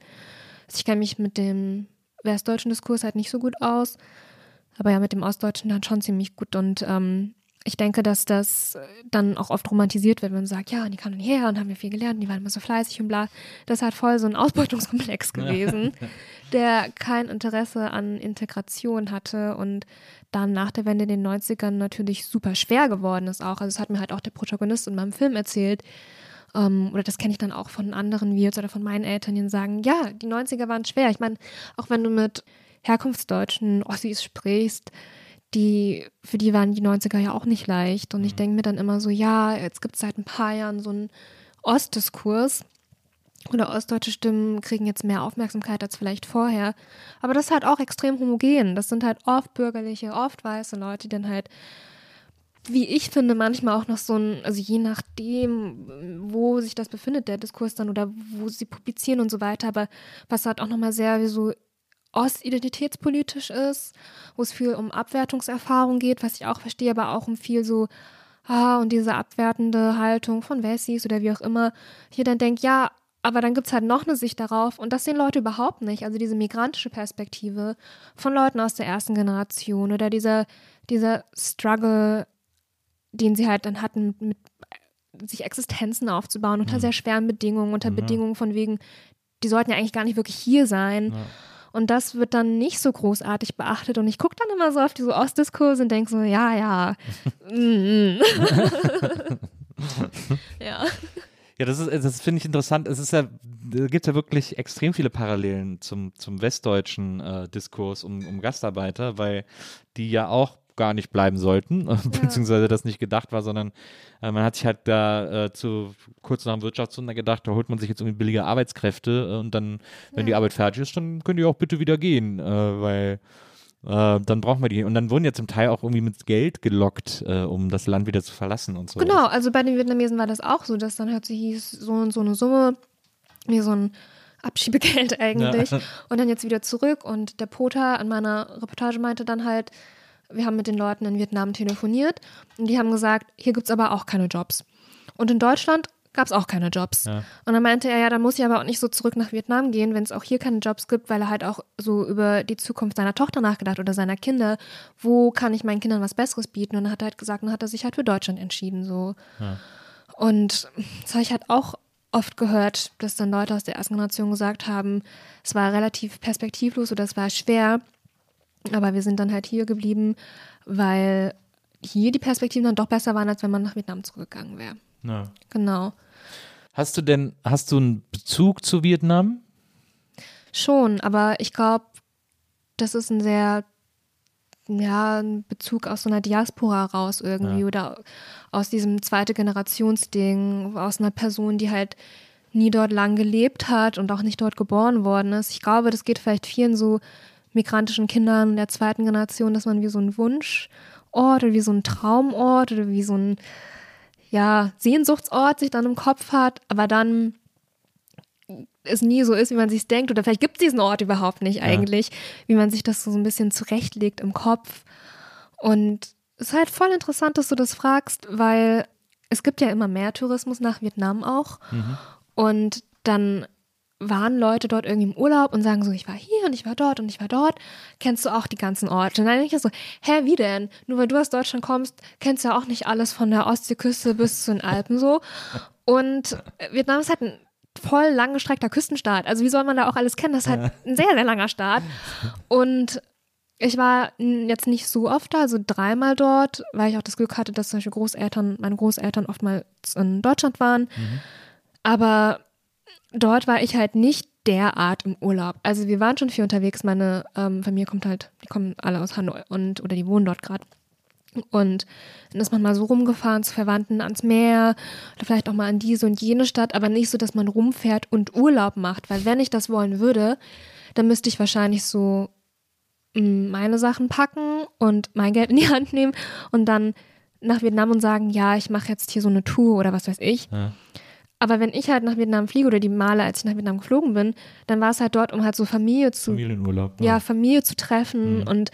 Also ich kenne mich mit dem westdeutschen Diskurs halt nicht so gut aus, aber ja mit dem ostdeutschen dann schon ziemlich gut und ähm, ich denke, dass das dann auch oft romantisiert wird, wenn man sagt, ja, die kamen dann hierher und haben ja viel gelernt, die waren immer so fleißig und bla. Das ist halt voll so ein Ausbeutungskomplex gewesen, der kein Interesse an Integration hatte und dann nach der Wende in den 90ern natürlich super schwer geworden ist auch. Also es hat mir halt auch der Protagonist in meinem Film erzählt, ähm, oder das kenne ich dann auch von anderen Wirts oder von meinen Eltern, die sagen, ja, die 90er waren schwer. Ich meine, auch wenn du mit Herkunftsdeutschen Ossis sprichst, die, für die waren die 90er ja auch nicht leicht. Und ich mhm. denke mir dann immer so, ja, jetzt gibt es seit ein paar Jahren so einen Ostdiskurs. Oder ostdeutsche Stimmen kriegen jetzt mehr Aufmerksamkeit als vielleicht vorher. Aber das ist halt auch extrem homogen. Das sind halt oft bürgerliche, oft weiße Leute, die dann halt wie ich finde, manchmal auch noch so ein, also je nachdem, wo sich das befindet, der Diskurs dann oder wo sie publizieren und so weiter, aber was halt auch nochmal sehr so ostidentitätspolitisch ist, wo es viel um Abwertungserfahrung geht, was ich auch verstehe, aber auch um viel so, ah, und diese abwertende Haltung von Wessis oder wie auch immer, hier dann denkt, ja, aber dann gibt es halt noch eine Sicht darauf und das sehen Leute überhaupt nicht. Also diese migrantische Perspektive von Leuten aus der ersten Generation oder dieser, dieser Struggle, den sie halt dann hatten, mit sich Existenzen aufzubauen unter mhm. sehr schweren Bedingungen, unter mhm. Bedingungen von wegen, die sollten ja eigentlich gar nicht wirklich hier sein. Ja. Und das wird dann nicht so großartig beachtet. Und ich gucke dann immer so auf diese Ostdiskurse und denke so, ja, ja. Mm, mm. ja. Ja, das ist, das finde ich interessant. Es ist ja, da gibt ja wirklich extrem viele Parallelen zum, zum westdeutschen äh, Diskurs um, um Gastarbeiter, weil die ja auch gar nicht bleiben sollten, ja. beziehungsweise das nicht gedacht war, sondern äh, man hat sich halt da äh, zu kurz nach dem Wirtschaftswunder gedacht, da holt man sich jetzt irgendwie billige Arbeitskräfte äh, und dann, wenn ja. die Arbeit fertig ist, dann können die auch bitte wieder gehen, äh, weil äh, dann brauchen wir die. Und dann wurden ja zum Teil auch irgendwie mit Geld gelockt, äh, um das Land wieder zu verlassen und so. Genau, also bei den Vietnamesen war das auch so, dass dann hört sich hieß, so und so eine Summe, wie so ein Abschiebegeld eigentlich. Ja. Und dann jetzt wieder zurück. Und der Pota an meiner Reportage meinte dann halt, wir haben mit den Leuten in Vietnam telefoniert und die haben gesagt, hier gibt es aber auch keine Jobs. Und in Deutschland gab es auch keine Jobs. Ja. Und dann meinte er, ja, da muss ich aber auch nicht so zurück nach Vietnam gehen, wenn es auch hier keine Jobs gibt, weil er halt auch so über die Zukunft seiner Tochter nachgedacht oder seiner Kinder. Wo kann ich meinen Kindern was Besseres bieten? Und dann hat er halt gesagt, dann hat er sich halt für Deutschland entschieden. So. Ja. Und das habe ich halt auch oft gehört, dass dann Leute aus der ersten Generation gesagt haben, es war relativ perspektivlos oder es war schwer, aber wir sind dann halt hier geblieben, weil hier die Perspektiven dann doch besser waren, als wenn man nach Vietnam zurückgegangen wäre. Ja. Genau. Hast du denn, hast du einen Bezug zu Vietnam? Schon, aber ich glaube, das ist ein sehr, ja, ein Bezug aus so einer Diaspora raus irgendwie ja. oder aus diesem zweite Generationsding, aus einer Person, die halt nie dort lang gelebt hat und auch nicht dort geboren worden ist. Ich glaube, das geht vielleicht vielen so migrantischen Kindern der zweiten Generation, dass man wie so ein Wunschort oder wie so ein Traumort oder wie so ein ja, Sehnsuchtsort sich dann im Kopf hat, aber dann es nie so ist, wie man sich denkt, oder vielleicht gibt es diesen Ort überhaupt nicht eigentlich, ja. wie man sich das so ein bisschen zurechtlegt im Kopf. Und es ist halt voll interessant, dass du das fragst, weil es gibt ja immer mehr Tourismus nach Vietnam auch. Mhm. Und dann waren Leute dort irgendwie im Urlaub und sagen so, ich war hier und ich war dort und ich war dort. Kennst du auch die ganzen Orte? Und dann denke ich so, hä, wie denn? Nur weil du aus Deutschland kommst, kennst du ja auch nicht alles von der Ostseeküste bis zu den Alpen so. Und Vietnam ist halt ein voll langgestreckter Küstenstaat. Also wie soll man da auch alles kennen? Das ist halt ein sehr, sehr langer Staat. Und ich war jetzt nicht so oft da, also dreimal dort, weil ich auch das Glück hatte, dass solche Großeltern, meine Großeltern oftmals in Deutschland waren. Mhm. Aber dort war ich halt nicht derart im Urlaub. Also wir waren schon viel unterwegs. Meine ähm, Familie kommt halt, die kommen alle aus Hanoi und oder die wohnen dort gerade. Und dann ist man mal so rumgefahren zu Verwandten ans Meer oder vielleicht auch mal an diese und jene Stadt, aber nicht so, dass man rumfährt und Urlaub macht. Weil wenn ich das wollen würde, dann müsste ich wahrscheinlich so mm, meine Sachen packen und mein Geld in die Hand nehmen und dann nach Vietnam und sagen, ja, ich mache jetzt hier so eine Tour oder was weiß ich. Ja. Aber wenn ich halt nach Vietnam fliege oder die Male, als ich nach Vietnam geflogen bin, dann war es halt dort, um halt so Familie zu. Familienurlaub. Ja, ja Familie zu treffen mhm. und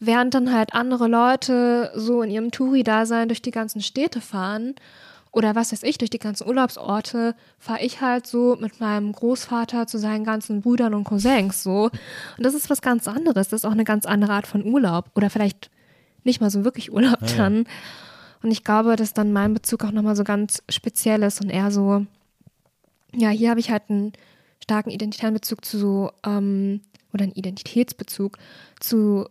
während dann halt andere Leute so in ihrem Touri-Dasein durch die ganzen Städte fahren oder was weiß ich, durch die ganzen Urlaubsorte, fahre ich halt so mit meinem Großvater zu seinen ganzen Brüdern und Cousins so. Und das ist was ganz anderes. Das ist auch eine ganz andere Art von Urlaub. Oder vielleicht nicht mal so wirklich Urlaub ja, dann. Ja. Und ich glaube, dass dann mein Bezug auch nochmal so ganz speziell ist und eher so, ja, hier habe ich halt einen starken identitären Bezug zu so, ähm, oder einen Identitätsbezug zu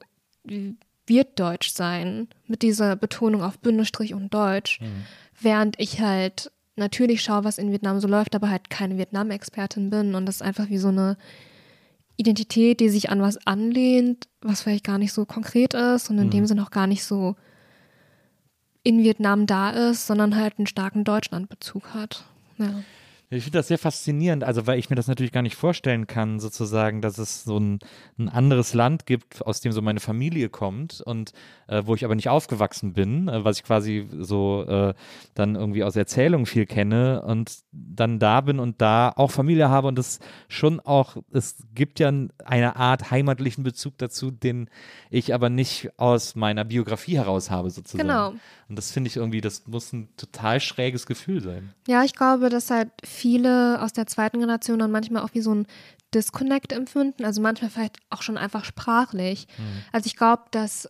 wird Deutsch sein, mit dieser Betonung auf Bindestrich und Deutsch, mhm. während ich halt natürlich schaue, was in Vietnam so läuft, aber halt keine Vietnam-Expertin bin und das ist einfach wie so eine Identität, die sich an was anlehnt, was vielleicht gar nicht so konkret ist und in mhm. dem Sinne auch gar nicht so in Vietnam da ist, sondern halt einen starken Deutschlandbezug hat. Ja. Ich finde das sehr faszinierend, also weil ich mir das natürlich gar nicht vorstellen kann, sozusagen, dass es so ein, ein anderes Land gibt, aus dem so meine Familie kommt und äh, wo ich aber nicht aufgewachsen bin, äh, was ich quasi so äh, dann irgendwie aus Erzählungen viel kenne und dann da bin und da auch Familie habe und es schon auch, es gibt ja eine Art heimatlichen Bezug dazu, den ich aber nicht aus meiner Biografie heraus habe, sozusagen. Genau. Und das finde ich irgendwie, das muss ein total schräges Gefühl sein. Ja, ich glaube, dass halt viel viele aus der zweiten Generation dann manchmal auch wie so ein Disconnect empfinden. Also manchmal vielleicht auch schon einfach sprachlich. Also ich glaube, dass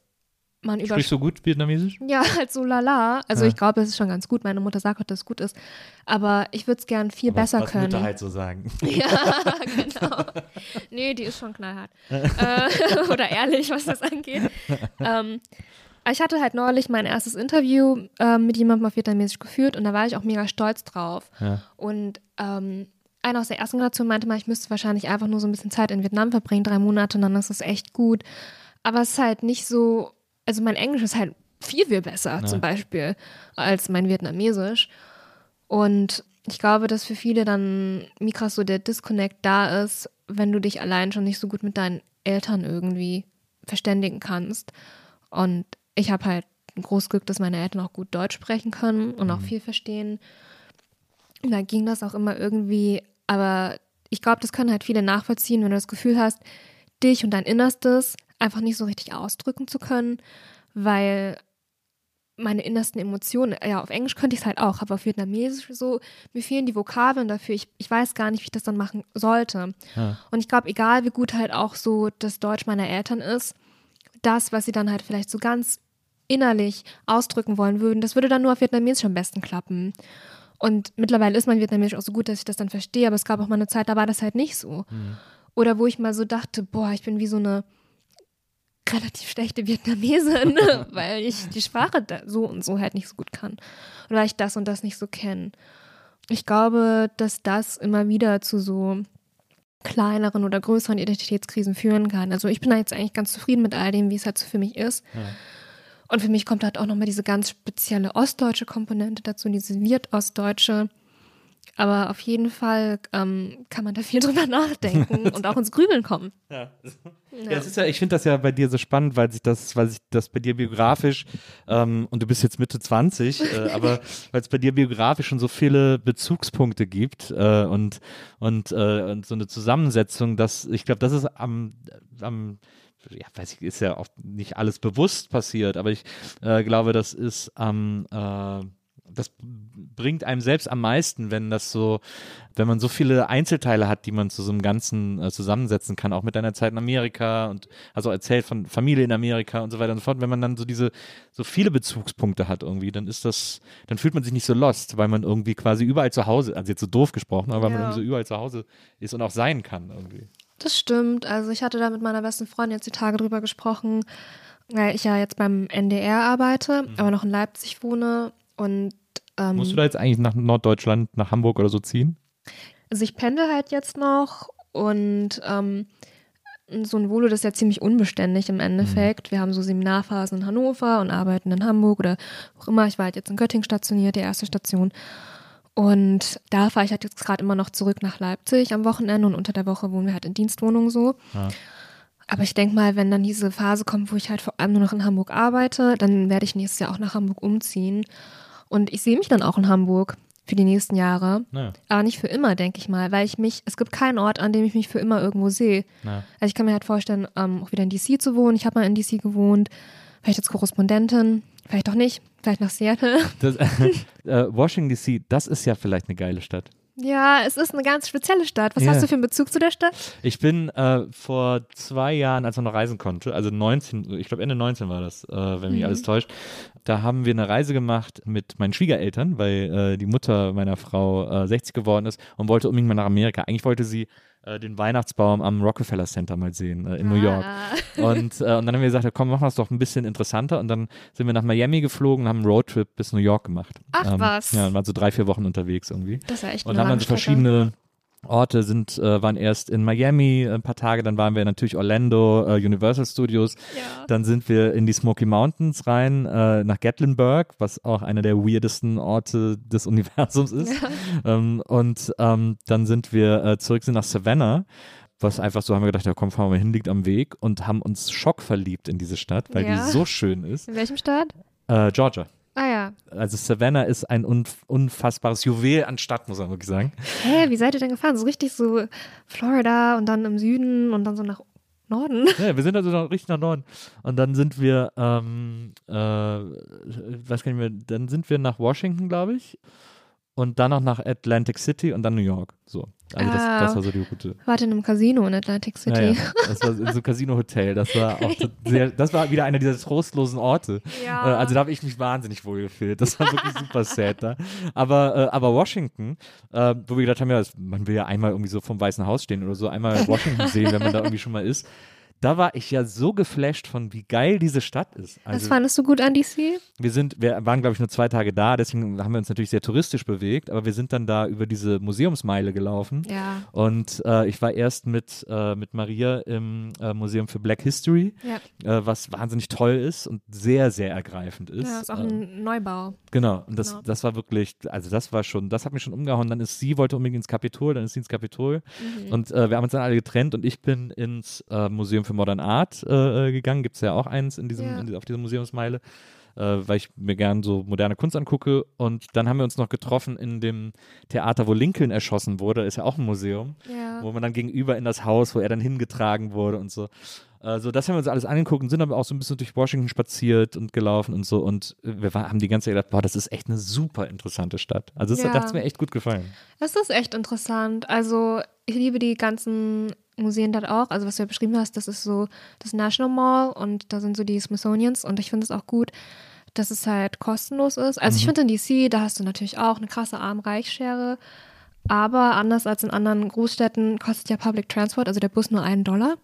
man über Sprichst du gut Vietnamesisch? ja, halt so lala. Also Ja. ich glaube, das ist schon ganz gut. Meine Mutter sagt auch, dass es gut ist. Aber ich würde es gern viel Aber besser was können. Mutter halt so sagen. Ja, genau. Nee, die ist schon knallhart. äh, oder ehrlich, was das angeht. Ähm, ich hatte halt neulich mein erstes Interview ähm, mit jemandem auf Vietnamesisch geführt und da war ich auch mega stolz drauf. Ja. Und ähm, einer aus der ersten Generation meinte mal, ich müsste wahrscheinlich einfach nur so ein bisschen Zeit in Vietnam verbringen, drei Monate, und dann ist es echt gut. Aber es ist halt nicht so, also mein Englisch ist halt viel, viel besser zum Beispiel als mein Vietnamesisch. Und ich glaube, dass für viele dann Mikras so der Disconnect da ist, wenn du dich allein schon nicht so gut mit deinen Eltern irgendwie verständigen kannst. Und ich habe halt ein großes Glück, dass meine Eltern auch gut Deutsch sprechen können und auch viel verstehen. Und da ging das auch immer irgendwie, aber ich glaube, das können halt viele nachvollziehen, wenn du das Gefühl hast, dich und dein Innerstes einfach nicht so richtig ausdrücken zu können, weil meine innersten Emotionen, ja, auf Englisch könnte ich es halt auch, aber auf Vietnamesisch so, mir fehlen die Vokabeln dafür. Ich, ich weiß gar nicht, wie ich das dann machen sollte. Ja. Und ich glaube, egal wie gut halt auch so das Deutsch meiner Eltern ist, das, was sie dann halt vielleicht so ganz innerlich ausdrücken wollen würden, das würde dann nur auf Vietnamesisch am besten klappen. Und mittlerweile ist mein Vietnamesisch auch so gut, dass ich das dann verstehe, aber es gab auch mal eine Zeit, da war das halt nicht so. Oder wo ich mal so dachte, boah, ich bin wie so eine relativ schlechte Vietnamesin, weil ich die Sprache so und so halt nicht so gut kann. Oder weil ich das und das nicht so kenne. Ich glaube, dass das immer wieder zu so kleineren oder größeren Identitätskrisen führen kann. Also ich bin da jetzt eigentlich ganz zufrieden mit all dem, wie es halt so für mich ist. Und für mich kommt halt auch nochmal diese ganz spezielle ostdeutsche Komponente dazu, diese Wirt-Ostdeutsche. Aber auf jeden Fall ähm, kann man da viel drüber nachdenken und auch ins Grübeln kommen. Ja. Ja, es ist ja, ich finde das ja bei dir so spannend, weil sich das, weil sich das bei dir biografisch, ähm, und du bist jetzt Mitte 20, äh, aber weil es bei dir biografisch schon so viele Bezugspunkte gibt äh, und, und, äh, und so eine Zusammensetzung, dass ich glaube, das ist am, am ja, weiß ich, ist ja auch nicht alles bewusst passiert, aber ich äh, glaube, das ist am äh, das bringt einem selbst am meisten, wenn das so, wenn man so viele Einzelteile hat, die man zu so einem Ganzen äh, zusammensetzen kann, auch mit deiner Zeit in Amerika und also erzählt von Familie in Amerika und so weiter und so fort. Wenn man dann so diese, so viele Bezugspunkte hat irgendwie, dann ist das, dann fühlt man sich nicht so lost, weil man irgendwie quasi überall zu Hause, also jetzt so doof gesprochen, aber weil man Ja. irgendwie so überall zu Hause ist und auch sein kann irgendwie. Das stimmt. Also ich hatte da mit meiner besten Freundin jetzt die Tage drüber gesprochen, weil ich ja jetzt beim NDR arbeite, aber noch in Leipzig wohne. Und ähm, Musst du da jetzt eigentlich nach Norddeutschland, nach Hamburg oder so ziehen? also ich pendel halt jetzt noch und ähm, so ein Volo, das ist ja ziemlich unbeständig im Endeffekt. Wir haben so Seminarphasen in Hannover und arbeiten in Hamburg oder wo auch immer. Ich war halt jetzt in Göttingen stationiert, die erste Station. Und da fahre ich halt jetzt gerade immer noch zurück nach Leipzig am Wochenende und unter der Woche wohnen wir halt in Dienstwohnungen so. Ja. Aber ich denke mal, wenn dann diese Phase kommt, wo ich halt vor allem nur noch in Hamburg arbeite, dann werde ich nächstes Jahr auch nach Hamburg umziehen. Und ich sehe mich dann auch in Hamburg für die nächsten Jahre. Naja. Aber nicht für immer, denke ich mal, weil ich mich, es gibt keinen Ort, an dem ich mich für immer irgendwo sehe. Ja. Also ich kann mir halt vorstellen, ähm, auch wieder in DC zu wohnen. Ich habe mal in DC gewohnt, vielleicht als Korrespondentin, vielleicht auch nicht, vielleicht nach Seattle. Das, äh, Washington DC, das ist ja vielleicht eine geile Stadt. Ja, es ist eine ganz spezielle Stadt. Was Ja. hast du für einen Bezug zu der Stadt? Ich bin äh, vor zwei Jahren, als man noch reisen konnte, also 19, ich glaube Ende 19 war das, äh, wenn mich alles täuscht, da haben wir eine Reise gemacht mit meinen Schwiegereltern, weil äh, die Mutter meiner Frau äh, 60 geworden ist und wollte unbedingt mal nach Amerika. Eigentlich wollte sie äh, den Weihnachtsbaum am Rockefeller Center mal sehen äh, in New York. Ah. Und, äh, und dann haben wir gesagt, komm, machen wir es doch ein bisschen interessanter. Und dann sind wir nach Miami geflogen und haben einen Roadtrip bis New York gemacht. Ach, ähm, was. Ja, und waren so drei, vier Wochen unterwegs irgendwie. Das ja echt Und haben dann so verschiedene Orte sind, äh, waren erst in Miami äh, ein paar Tage, dann waren wir natürlich Orlando, äh, Universal Studios, Ja. dann sind wir in die Smoky Mountains rein, äh, nach Gatlinburg, was auch einer der weirdesten Orte des Universums ist. Ähm, und ähm, dann sind wir äh, zurück sind nach Savannah, was einfach so haben wir gedacht, ja komm, fahren wir hin, liegt am Weg und haben uns schockverliebt in diese Stadt, weil Ja. die so schön ist. In welchem Stadt? Äh, Georgia. Ja. Also Savannah ist ein unf unfassbares Juwel an Stadt, muss man wirklich sagen. Hä, wie seid ihr denn gefahren? So richtig so Florida und dann im Süden und dann so nach Norden? Ja, wir sind also noch richtig nach Norden. Und dann sind wir, ähm, äh, weiß gar nicht mehr, dann sind wir nach Washington, glaube ich. Und dann noch nach Atlantic City und dann New York. So. Also das, Ah. das war so die Route. Warte in einem Casino in Atlantic City. Ja, ja. Das war in so einem Casino-Hotel. Das war auch so sehr, das war wieder einer dieser trostlosen Orte. Ja. Äh, also da habe ich mich wahnsinnig wohl gefühlt. Das war wirklich super sad da. Aber, äh, aber Washington, äh, wo wir gedacht haben, ja, man will ja einmal irgendwie so vom Weißen Haus stehen oder so, einmal Washington sehen, wenn man da irgendwie schon mal ist. Da war ich ja so geflasht von, wie geil diese Stadt ist. Was Also, fandest du gut an DC? wir sind, wir waren, glaube ich, nur zwei Tage da, deswegen haben wir uns natürlich sehr touristisch bewegt, aber wir sind dann da über diese Museumsmeile gelaufen. Ja. Und äh, ich war erst mit, äh, mit Maria im äh, Museum für Black History, Ja. äh, was wahnsinnig toll ist und sehr, sehr ergreifend ist. Ja, ist auch ein Neubau. Genau, und das, Genau. das war wirklich, also das war schon, das hat mich schon umgehauen. Dann ist sie, wollte unbedingt ins Kapitol, dann ist sie ins Kapitol Mhm. und äh, wir haben uns dann alle getrennt und ich bin ins äh, Museum für Modern Art äh, äh, gegangen. Gibt es ja auch eins in diesem, Ja. in, auf dieser Museumsmeile, äh, weil ich mir gern so moderne Kunst angucke. Und dann haben wir uns noch getroffen in dem Theater, wo Lincoln erschossen wurde, ist ja auch ein Museum Ja. wo man dann gegenüber in das Haus, wo er dann hingetragen wurde und so. Also das haben wir uns alles angeguckt und sind aber auch so ein bisschen durch Washington spaziert und gelaufen und so und wir war, haben die ganze Zeit gedacht, boah, das ist echt eine super interessante Stadt. Also das, Ja. hat mir echt gut gefallen. Das ist echt interessant. Also ich liebe die ganzen Museen dort auch. Also was du ja beschrieben hast, das ist so das National Mall und da sind so die Smithsonians und ich finde es auch gut, dass es halt kostenlos ist. Also ich finde in DC, da hast du natürlich auch eine krasse Arm-Reich-Schere. Aber anders als in anderen Großstädten kostet ja Public Transport, also der Bus nur einen Dollar.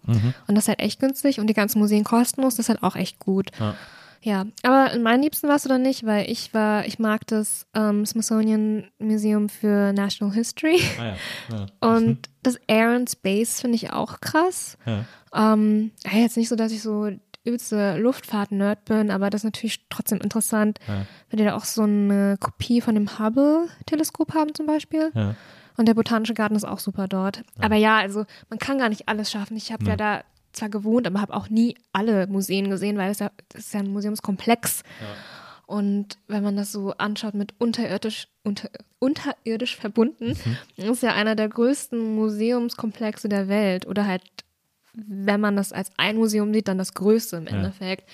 Und das ist halt echt günstig und die ganzen Museen kostenlos, das ist halt auch echt gut. Ja. Ja, aber in meinen Liebsten warst du dann nicht, weil ich war, ich mag das ähm, Smithsonian Museum für National History Ah ja, ja. und das Air and Space finde ich auch krass. Ja. Ähm, jetzt nicht so, dass ich so übelste Luftfahrt-Nerd bin, aber das ist natürlich trotzdem interessant, Ja. wenn die da auch so eine Kopie von dem Hubble-Teleskop haben zum Beispiel. Ja. Und der Botanische Garten ist auch super dort. Aber ja, also man kann gar nicht alles schaffen. Ich habe ja da zwar gewohnt, aber habe auch nie alle Museen gesehen, weil es ja, das ist ja ein Museumskomplex. Und wenn man das so anschaut mit unterirdisch, unter, unterirdisch verbunden, ist ja einer der größten Museumskomplexe der Welt. Oder halt, wenn man das als ein Museum sieht, dann das größte im Endeffekt,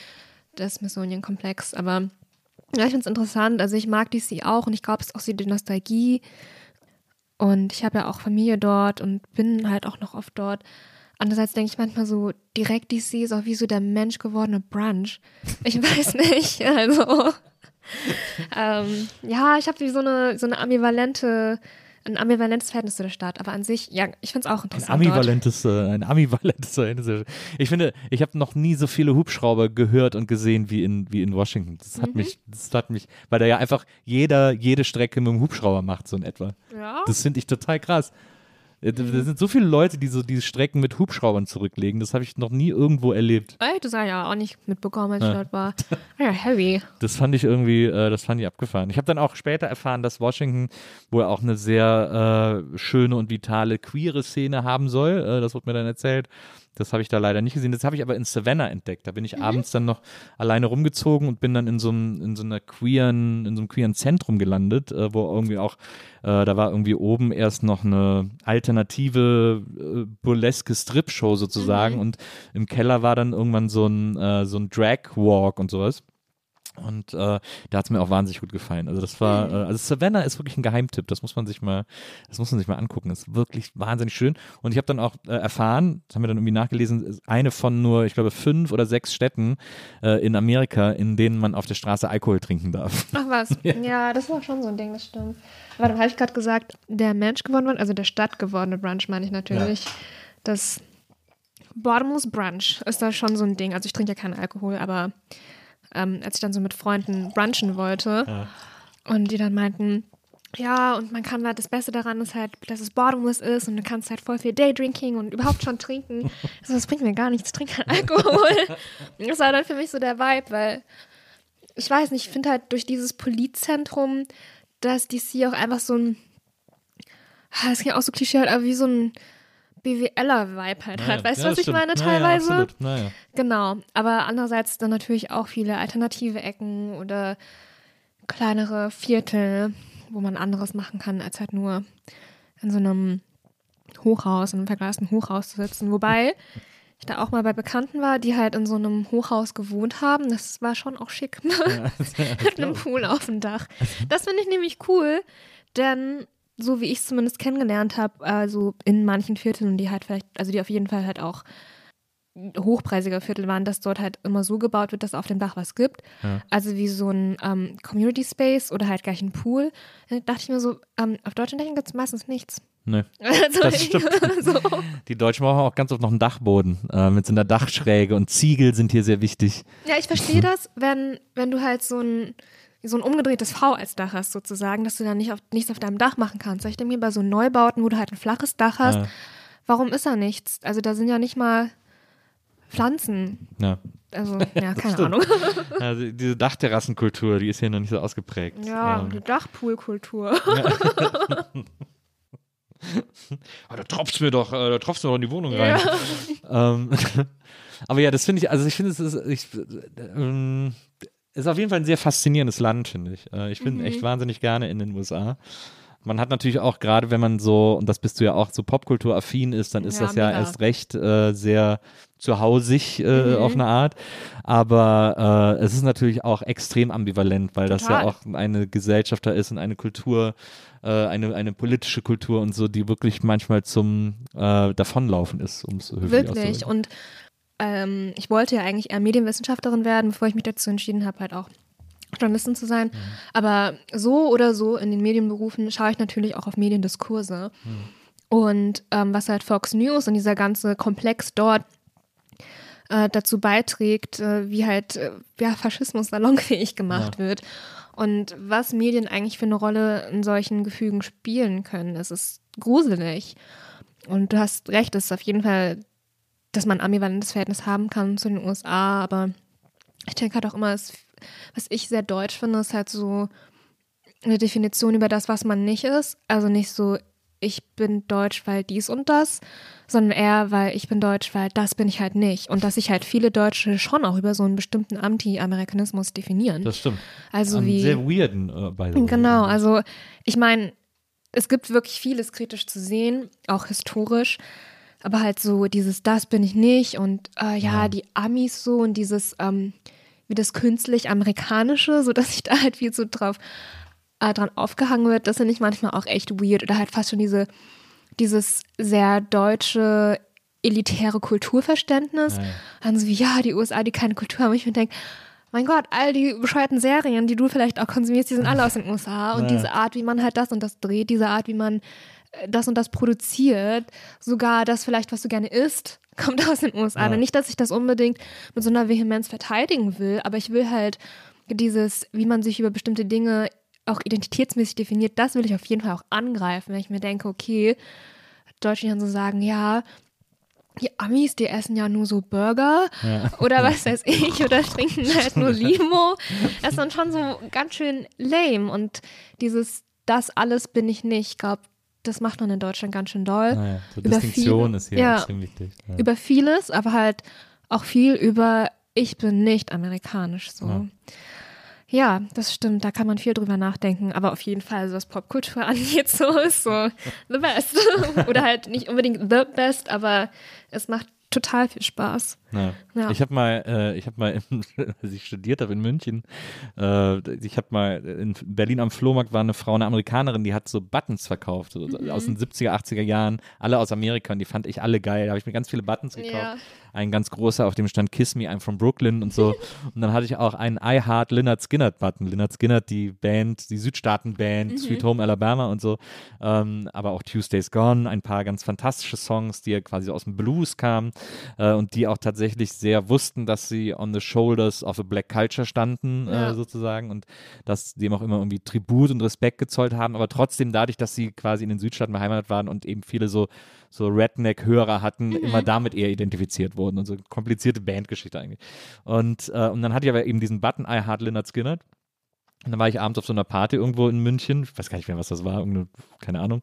das Smithsonian-Komplex. Aber ja, ich finde es interessant. Also ich mag DC auch und ich glaube, es ist auch so die Nostalgie. Und ich habe ja auch Familie dort und bin halt auch noch oft dort. Andererseits denke ich manchmal so, direkt DC ist auch wie so der Mensch gewordene Brunch. Ich weiß nicht. Also, ähm, ja, ich habe wie so eine, so eine ambivalente, ein ambivalentes Verhältnis zu der Stadt. Aber an sich, ja, ich finde es auch Ein interessant. dort. ambivalentes, äh, ein ambivalentes Verhältnis. Ich finde, ich habe noch nie so viele Hubschrauber gehört und gesehen wie in, wie in Washington. Das Mhm. hat mich, das hat mich, weil da ja einfach jeder jede Strecke mit dem Hubschrauber macht, so in etwa. Ja. Das finde ich total krass. Äh, Da sind so viele Leute, die so diese Strecken mit Hubschraubern zurücklegen. Das habe ich noch nie irgendwo erlebt. Ey, das habe ich ja auch nicht mitbekommen, als ich dort war. Ja, heavy. Das fand ich irgendwie, äh, das fand ich abgefahren. Ich habe dann auch später erfahren, dass Washington wohl auch eine sehr äh, schöne und vitale queere Szene haben soll. Äh, das wurde mir dann erzählt. Das habe ich da leider nicht gesehen. Das habe ich aber in Savannah entdeckt. Da bin ich abends dann noch alleine rumgezogen und bin dann in so einem, in so einer queeren, in so einem queeren Zentrum gelandet, äh, wo irgendwie auch, äh, da war irgendwie oben erst noch eine alternative äh, burleske Strip-Show sozusagen und im Keller war dann irgendwann so ein, äh, so ein Drag-Walk und sowas. Und äh, da hat es mir auch wahnsinnig gut gefallen. Also das war, äh, also Savannah ist wirklich ein Geheimtipp. Das muss man sich mal, das muss man sich mal angucken. Das ist wirklich wahnsinnig schön. Und ich habe dann auch äh, erfahren, das haben wir dann irgendwie nachgelesen, ist eine von nur, ich glaube, fünf oder sechs Städten äh, in Amerika, in denen man auf der Straße Alkohol trinken darf. Ach was, ja. das war schon so ein Ding, das stimmt. Aber dann habe ich gerade gesagt, der Mensch geworden, also der Stadt gewordene Brunch meine ich natürlich. Das Bottomless Brunch ist da schon so ein Ding. Also ich trinke ja keinen Alkohol, aber ähm, als ich dann so mit Freunden brunchen wollte und die dann meinten, ja, und man kann halt, das Beste daran ist halt, dass es bottomless ist und du kannst halt voll viel Daydrinking und überhaupt schon trinken. Also das bringt mir gar nichts, ich trinke keinen Alkohol. das war dann für mich so der Vibe, weil ich weiß nicht, ich finde halt durch dieses Politzentrum, dass DC auch einfach so ein, ah, das klingt auch so klischee, halt, aber wie so ein BWLer-Vibe halt hat. Weißt du, was ich meine teilweise? Ja, absolut. Naja. Genau, aber andererseits dann natürlich auch viele alternative Ecken oder kleinere Viertel, wo man anderes machen kann, als halt nur in so einem Hochhaus, in einem verglasten Hochhaus zu sitzen. Wobei ich da auch mal bei Bekannten war, die halt in so einem Hochhaus gewohnt haben. Das war schon auch schick. Mit einem Pool auf dem Dach. Das finde ich nämlich cool, denn so wie ich es zumindest kennengelernt habe, also in manchen Vierteln, die halt vielleicht, also die auf jeden Fall halt auch hochpreisiger Viertel waren, dass dort halt immer so gebaut wird, dass auf dem Dach was gibt. Ja. Also wie so ein ähm, Community Space oder halt gleich ein Pool. Da dachte ich mir so, ähm, auf deutschen Dächern gibt es meistens nichts. Nee, Also das stimmt. so. Die Deutschen brauchen auch ganz oft noch einen Dachboden äh, mit so einer Dachschräge und Ziegel sind hier sehr wichtig. Ja, ich verstehe das, wenn, wenn du halt so ein, so ein umgedrehtes V als Dach hast, sozusagen, dass du dann nicht auf, nichts auf deinem Dach machen kannst. Ich denke mir, bei so Neubauten, wo du halt ein flaches Dach hast, Ja. warum ist da nichts? Also da sind ja nicht mal Pflanzen. Ja. Also, ja, keine stimmt. Ahnung. Also diese Dachterrassenkultur, die ist hier noch nicht so ausgeprägt. Ja, Ähm, die Dachpoolkultur. Ah, da tropft's mir doch, äh, da tropft's mir doch in die Wohnung rein. Ähm, aber ja, das finde ich, also ich finde, es ist, ich, ähm, ist auf jeden Fall ein sehr faszinierendes Land, finde ich. Äh, ich bin echt wahnsinnig gerne in den USA. Man hat natürlich auch gerade, wenn man so, und das bist du ja auch, so popkulturaffin ist, dann ist Ja, das ja mega. erst recht äh, sehr zuhausig äh, auf eine Art. Aber äh, es ist natürlich auch extrem ambivalent, weil das ja Total. auch eine Gesellschaft da ist und eine Kultur, äh, eine, eine politische Kultur und so, die wirklich manchmal zum äh, Davonlaufen ist, um es Wirklich. Und ähm, ich wollte ja eigentlich eher Medienwissenschaftlerin werden, bevor ich mich dazu entschieden habe, halt auch Journalistin zu sein. Aber so oder so in den Medienberufen schaue ich natürlich auch auf Mediendiskurse. Und ähm, was halt Fox News und dieser ganze Komplex dort äh, dazu beiträgt, äh, wie halt äh, ja, Faschismus salonfähig gemacht wird. Und was Medien eigentlich für eine Rolle in solchen Gefügen spielen können. Es ist gruselig. Und du hast recht, es ist auf jeden Fall, dass man ein ambivalentes Verhältnis haben kann zu den USA, aber ich denke halt auch immer, es, was ich sehr deutsch finde, ist halt so eine Definition über das, was man nicht ist. Also nicht so, ich bin deutsch, weil dies und das, sondern eher, weil ich bin deutsch, weil das bin ich halt nicht. Und dass sich halt viele Deutsche schon auch über so einen bestimmten Anti-Amerikanismus definieren. Das stimmt. also wie. sehr weirden, äh, by the way. Genau, also ich meine, es gibt wirklich vieles kritisch zu sehen, auch historisch, aber halt so dieses, das bin ich nicht und äh, ja, die Amis so und dieses, ähm, wie das künstlich amerikanische, so dass sich da halt viel so drauf äh, dran aufgehangen wird, das finde ich manchmal auch echt weird oder halt fast schon diese, dieses sehr deutsche elitäre Kulturverständnis. Ja, ja. Dann so wie, ja, die USA, die keine Kultur haben. Ich mir denke, mein Gott, all die bescheuerten Serien, die du vielleicht auch konsumierst, die sind alle aus den USA. Und Ja. diese Art, wie man halt das und das dreht, diese Art, wie man das und das produziert, sogar das vielleicht, was du gerne isst, kommt aus den USA. Ja. Nicht, dass ich das unbedingt mit so einer Vehemenz verteidigen will, aber ich will halt dieses, wie man sich über bestimmte Dinge auch identitätsmäßig definiert, das will ich auf jeden Fall auch angreifen, wenn ich mir denke, okay, dann so sagen, ja, die Amis, die essen ja nur so Burger oder was weiß ich oder trinken halt nur Limo. Das ist dann schon so ganz schön lame und dieses, das alles bin ich nicht, ich glaube, das macht man in Deutschland ganz schön doll. Naja, so Über Distinktion viele- ist hier ja. extrem wichtig. Ja. Über vieles, aber halt auch viel über ich bin nicht amerikanisch so. Ja. Ja. das stimmt, da kann man viel drüber nachdenken, aber auf jeden Fall, so was Popkultur angeht, so ist so the best. Oder halt nicht unbedingt the best, aber es macht total viel Spaß. Ja. Ja. Ich habe mal, äh, ich habe mal, als ich studiert habe in München, äh, ich habe mal in Berlin am Flohmarkt war eine Frau, eine Amerikanerin, die hat so Buttons verkauft, so, Mhm. aus den 70er, 80er Jahren, alle aus Amerika und die fand ich alle geil. Da habe ich mir ganz viele Buttons gekauft. Ja. Ein ganz großer, auf dem stand Kiss Me, I'm from Brooklyn und so. und dann hatte ich auch einen I Heart Lynyrd Skynyrd Button. Lynyrd Skynyrd, die Band, die Südstaaten-Band, Mhm. Sweet Home Alabama und so. Ähm, aber auch Tuesday's Gone, ein paar ganz fantastische Songs, die ja quasi aus dem Blues kamen äh, und die auch tatsächlich sehr wussten, dass sie on the shoulders of a black culture standen, Ja. äh, sozusagen, und dass dem auch immer irgendwie Tribut und Respekt gezollt haben, aber trotzdem dadurch, dass sie quasi in den Südstaaten beheimatet waren und eben viele so, so Redneck-Hörer hatten, immer damit eher identifiziert wurden und so komplizierte Bandgeschichte eigentlich. Und, äh, und dann hatte ich aber eben diesen Button I Heart Lynyrd Skynyrd und dann war ich abends auf so einer Party irgendwo in München, ich weiß gar nicht mehr, was das war, keine Ahnung,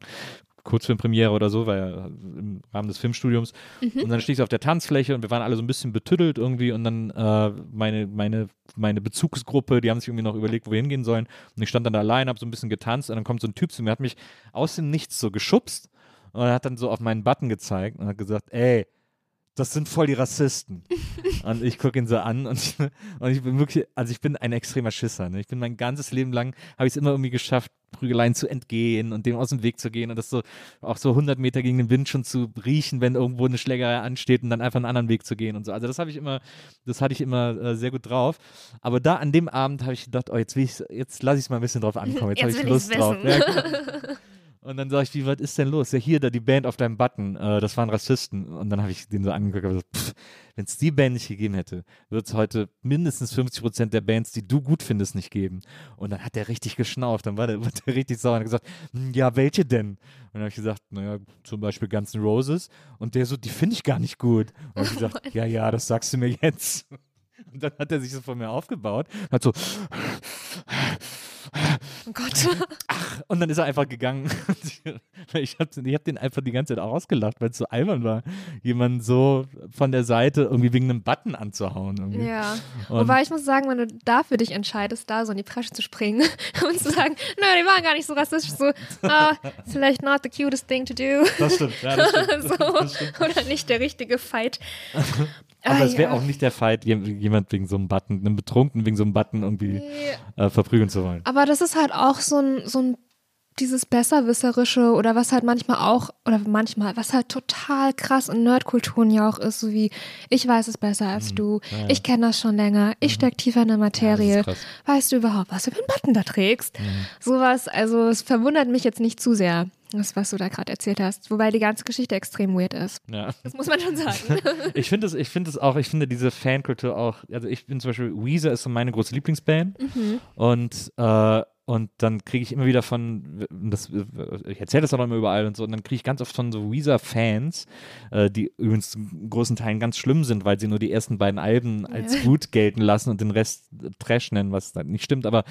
Kurzfilmpremiere oder so, war ja im Rahmen des Filmstudiums. Und dann stehe ich auf der Tanzfläche und wir waren alle so ein bisschen betüttelt irgendwie und dann äh, meine, meine, meine Bezugsgruppe, die haben sich irgendwie noch überlegt, wo wir hingehen sollen. Und ich stand dann da allein, habe so ein bisschen getanzt und dann kommt so ein Typ zu mir, hat mich aus dem Nichts so geschubst und er hat dann so auf meinen Button gezeigt und hat gesagt, ey, das sind voll die Rassisten. und ich gucke ihn so an und ich, und ich bin wirklich, also ich bin ein extremer Schisser. Ne? Ich bin mein ganzes Leben lang, habe ich es immer irgendwie geschafft, Prügeleien zu entgehen und dem aus dem Weg zu gehen und das so auch so 100 Meter gegen den Wind schon zu riechen, wenn irgendwo eine Schlägerei ansteht und dann einfach einen anderen Weg zu gehen und so. Also das habe ich immer, das hatte ich immer äh, sehr gut drauf. Aber da an dem Abend habe ich gedacht, oh, jetzt will ich, jetzt lasse ich es mal ein bisschen drauf ankommen. Jetzt, jetzt habe ich Lust drauf. Ja, Und dann sage ich, wie, was ist denn los? Ja, hier, da die Band auf deinem Button, äh, das waren Rassisten. Und dann habe ich den so angeguckt und gesagt, wenn es die Band nicht gegeben hätte, wird es heute mindestens 50 Prozent der Bands, die du gut findest, nicht geben. Und dann hat der richtig geschnauft, dann war der, war der richtig sauer und hat gesagt, hm, ja, welche denn? Und dann habe ich gesagt, naja, zum Beispiel Guns N' Roses. Und der so, die finde ich gar nicht gut. Und habe ich gesagt, oh ja, ja, das sagst du mir jetzt. Und dann hat er sich so von mir aufgebaut, hat so Oh Gott. Ach, und dann ist er einfach gegangen. ich habe ich hab den einfach die ganze Zeit ausgelacht, weil es so albern war, jemanden so von der Seite irgendwie wegen einem Button anzuhauen. Irgendwie. Ja. Und Wobei ich muss sagen, wenn du da für dich entscheidest, da so in die Presche zu springen und zu sagen, nö, die waren gar nicht so rassistisch, so, ah, vielleicht not the cutest thing to do. Das stimmt, ja, das stimmt. so, das stimmt. Oder nicht der richtige Fight. Aber ah, es wäre ja. auch nicht der Fight, jemand wegen so einem Button, einem Betrunkenen wegen so einem Button irgendwie äh, verprügeln zu wollen. Aber das ist halt auch so ein, so ein dieses Besserwisserische oder was halt manchmal auch, oder manchmal, was halt total krass in Nerdkulturen ja auch ist, so wie, ich weiß es besser als mhm. du, ja, ja. ich kenne das schon länger, ich mhm. steck tiefer in der Materie, ja, weißt du überhaupt, was du für einen Button da trägst? Mhm. Sowas, also es verwundert mich jetzt nicht zu sehr. Das, was du da gerade erzählt hast. Wobei die ganze Geschichte extrem weird ist. Ja. Das muss man schon sagen. ich finde es ich find auch, ich finde diese Fankultur auch, also ich bin zum Beispiel, Weezer ist so meine große Lieblingsband. Mhm. Und äh, und dann kriege ich immer wieder von, das, ich erzähle das auch immer überall und so, und dann kriege ich ganz oft von so Weezer-Fans, äh, die übrigens in großen Teilen ganz schlimm sind, weil sie nur die ersten beiden Alben als ja. gut gelten lassen und den Rest Trash nennen, was dann nicht stimmt, aber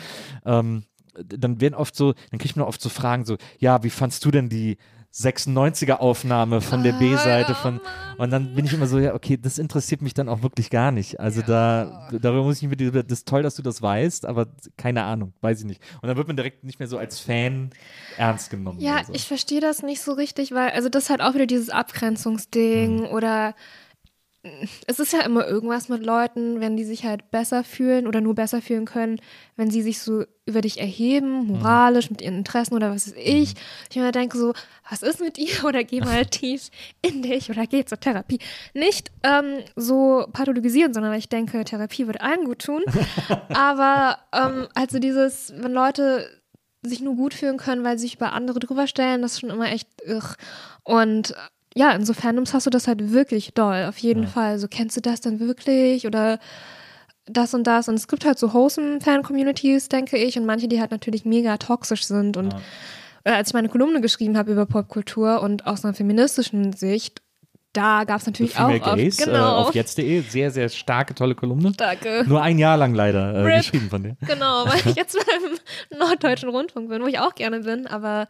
ähm, dann werden oft so, dann kriege ich mir oft so Fragen so, ja, wie fandst du denn die 96er Aufnahme von der B-Seite von und dann bin ich immer so, ja, okay, das interessiert mich dann auch wirklich gar nicht. Also ja. da darüber muss ich mir das ist toll, dass du das weißt, aber keine Ahnung, weiß ich nicht. Und dann wird man direkt nicht mehr so als Fan ernst genommen. Ja, so. ich verstehe das nicht so richtig, weil also das ist halt auch wieder dieses Abgrenzungsding mhm. oder es ist ja immer irgendwas mit Leuten, wenn die sich halt besser fühlen oder nur besser fühlen können, wenn sie sich so über dich erheben, moralisch, mit ihren Interessen oder was weiß ich. Mhm. Ich mir denke so, was ist mit ihr? Oder geh mal tief in dich oder geh zur Therapie. Nicht ähm, so pathologisieren, sondern ich denke, Therapie würde allen gut tun. Aber ähm, also dieses, wenn Leute sich nur gut fühlen können, weil sie sich über andere drüber stellen, das ist schon immer echt irr. Und ja, in so Fandoms hast du das halt wirklich doll, auf jeden ja. Fall. So, kennst du das dann wirklich oder das und das? Und es gibt halt so wholesome Fan-Communities, denke ich, und manche, die halt natürlich mega toxisch sind. Und ja. äh, als ich meine Kolumne geschrieben habe über Popkultur und aus einer feministischen Sicht, da gab es natürlich auch Gays, auf, genau. äh, auf jetzt.de sehr, sehr starke, tolle Kolumne. Danke. Nur ein Jahr lang leider äh, geschrieben von dir. Genau, weil ich jetzt beim Norddeutschen Rundfunk bin, wo ich auch gerne bin, aber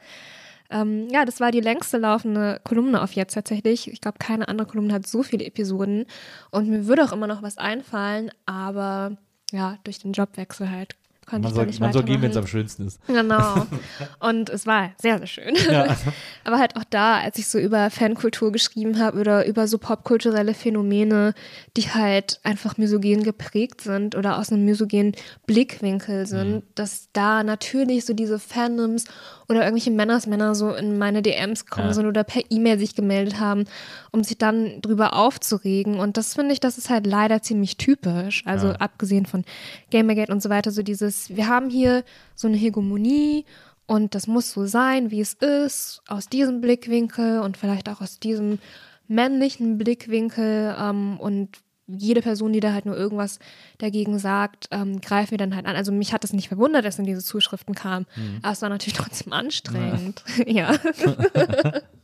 ähm, ja, das war die längste laufende Kolumne auf jetzt tatsächlich. Ich glaube, keine andere Kolumne hat so viele Episoden. Und mir würde auch immer noch was einfallen, aber ja, durch den Jobwechsel halt konnte man ich soll, Man soll gehen, wenn es am schönsten ist. Genau. Und es war sehr, sehr schön. Ja. Aber halt auch da, als ich so über Fankultur geschrieben habe oder über so popkulturelle Phänomene, die halt einfach misogen geprägt sind oder aus einem misogenen Blickwinkel sind, mhm. dass da natürlich so diese Fandoms oder irgendwelche Männersmänner so in meine DMs kommen ja. sind oder per E-Mail sich gemeldet haben, um sich dann drüber aufzuregen. Und das finde ich, das ist halt leider ziemlich typisch. Also ja. abgesehen von Gamergate und so weiter, so dieses, wir haben hier so eine Hegemonie und das muss so sein, wie es ist, aus diesem Blickwinkel und vielleicht auch aus diesem männlichen Blickwinkel ähm, und jede Person, die da halt nur irgendwas dagegen sagt, ähm, greifen wir dann halt an. Also mich hat das nicht verwundert, dass in diese Zuschriften kam, mhm. aber es war natürlich trotzdem anstrengend. Ja. ja.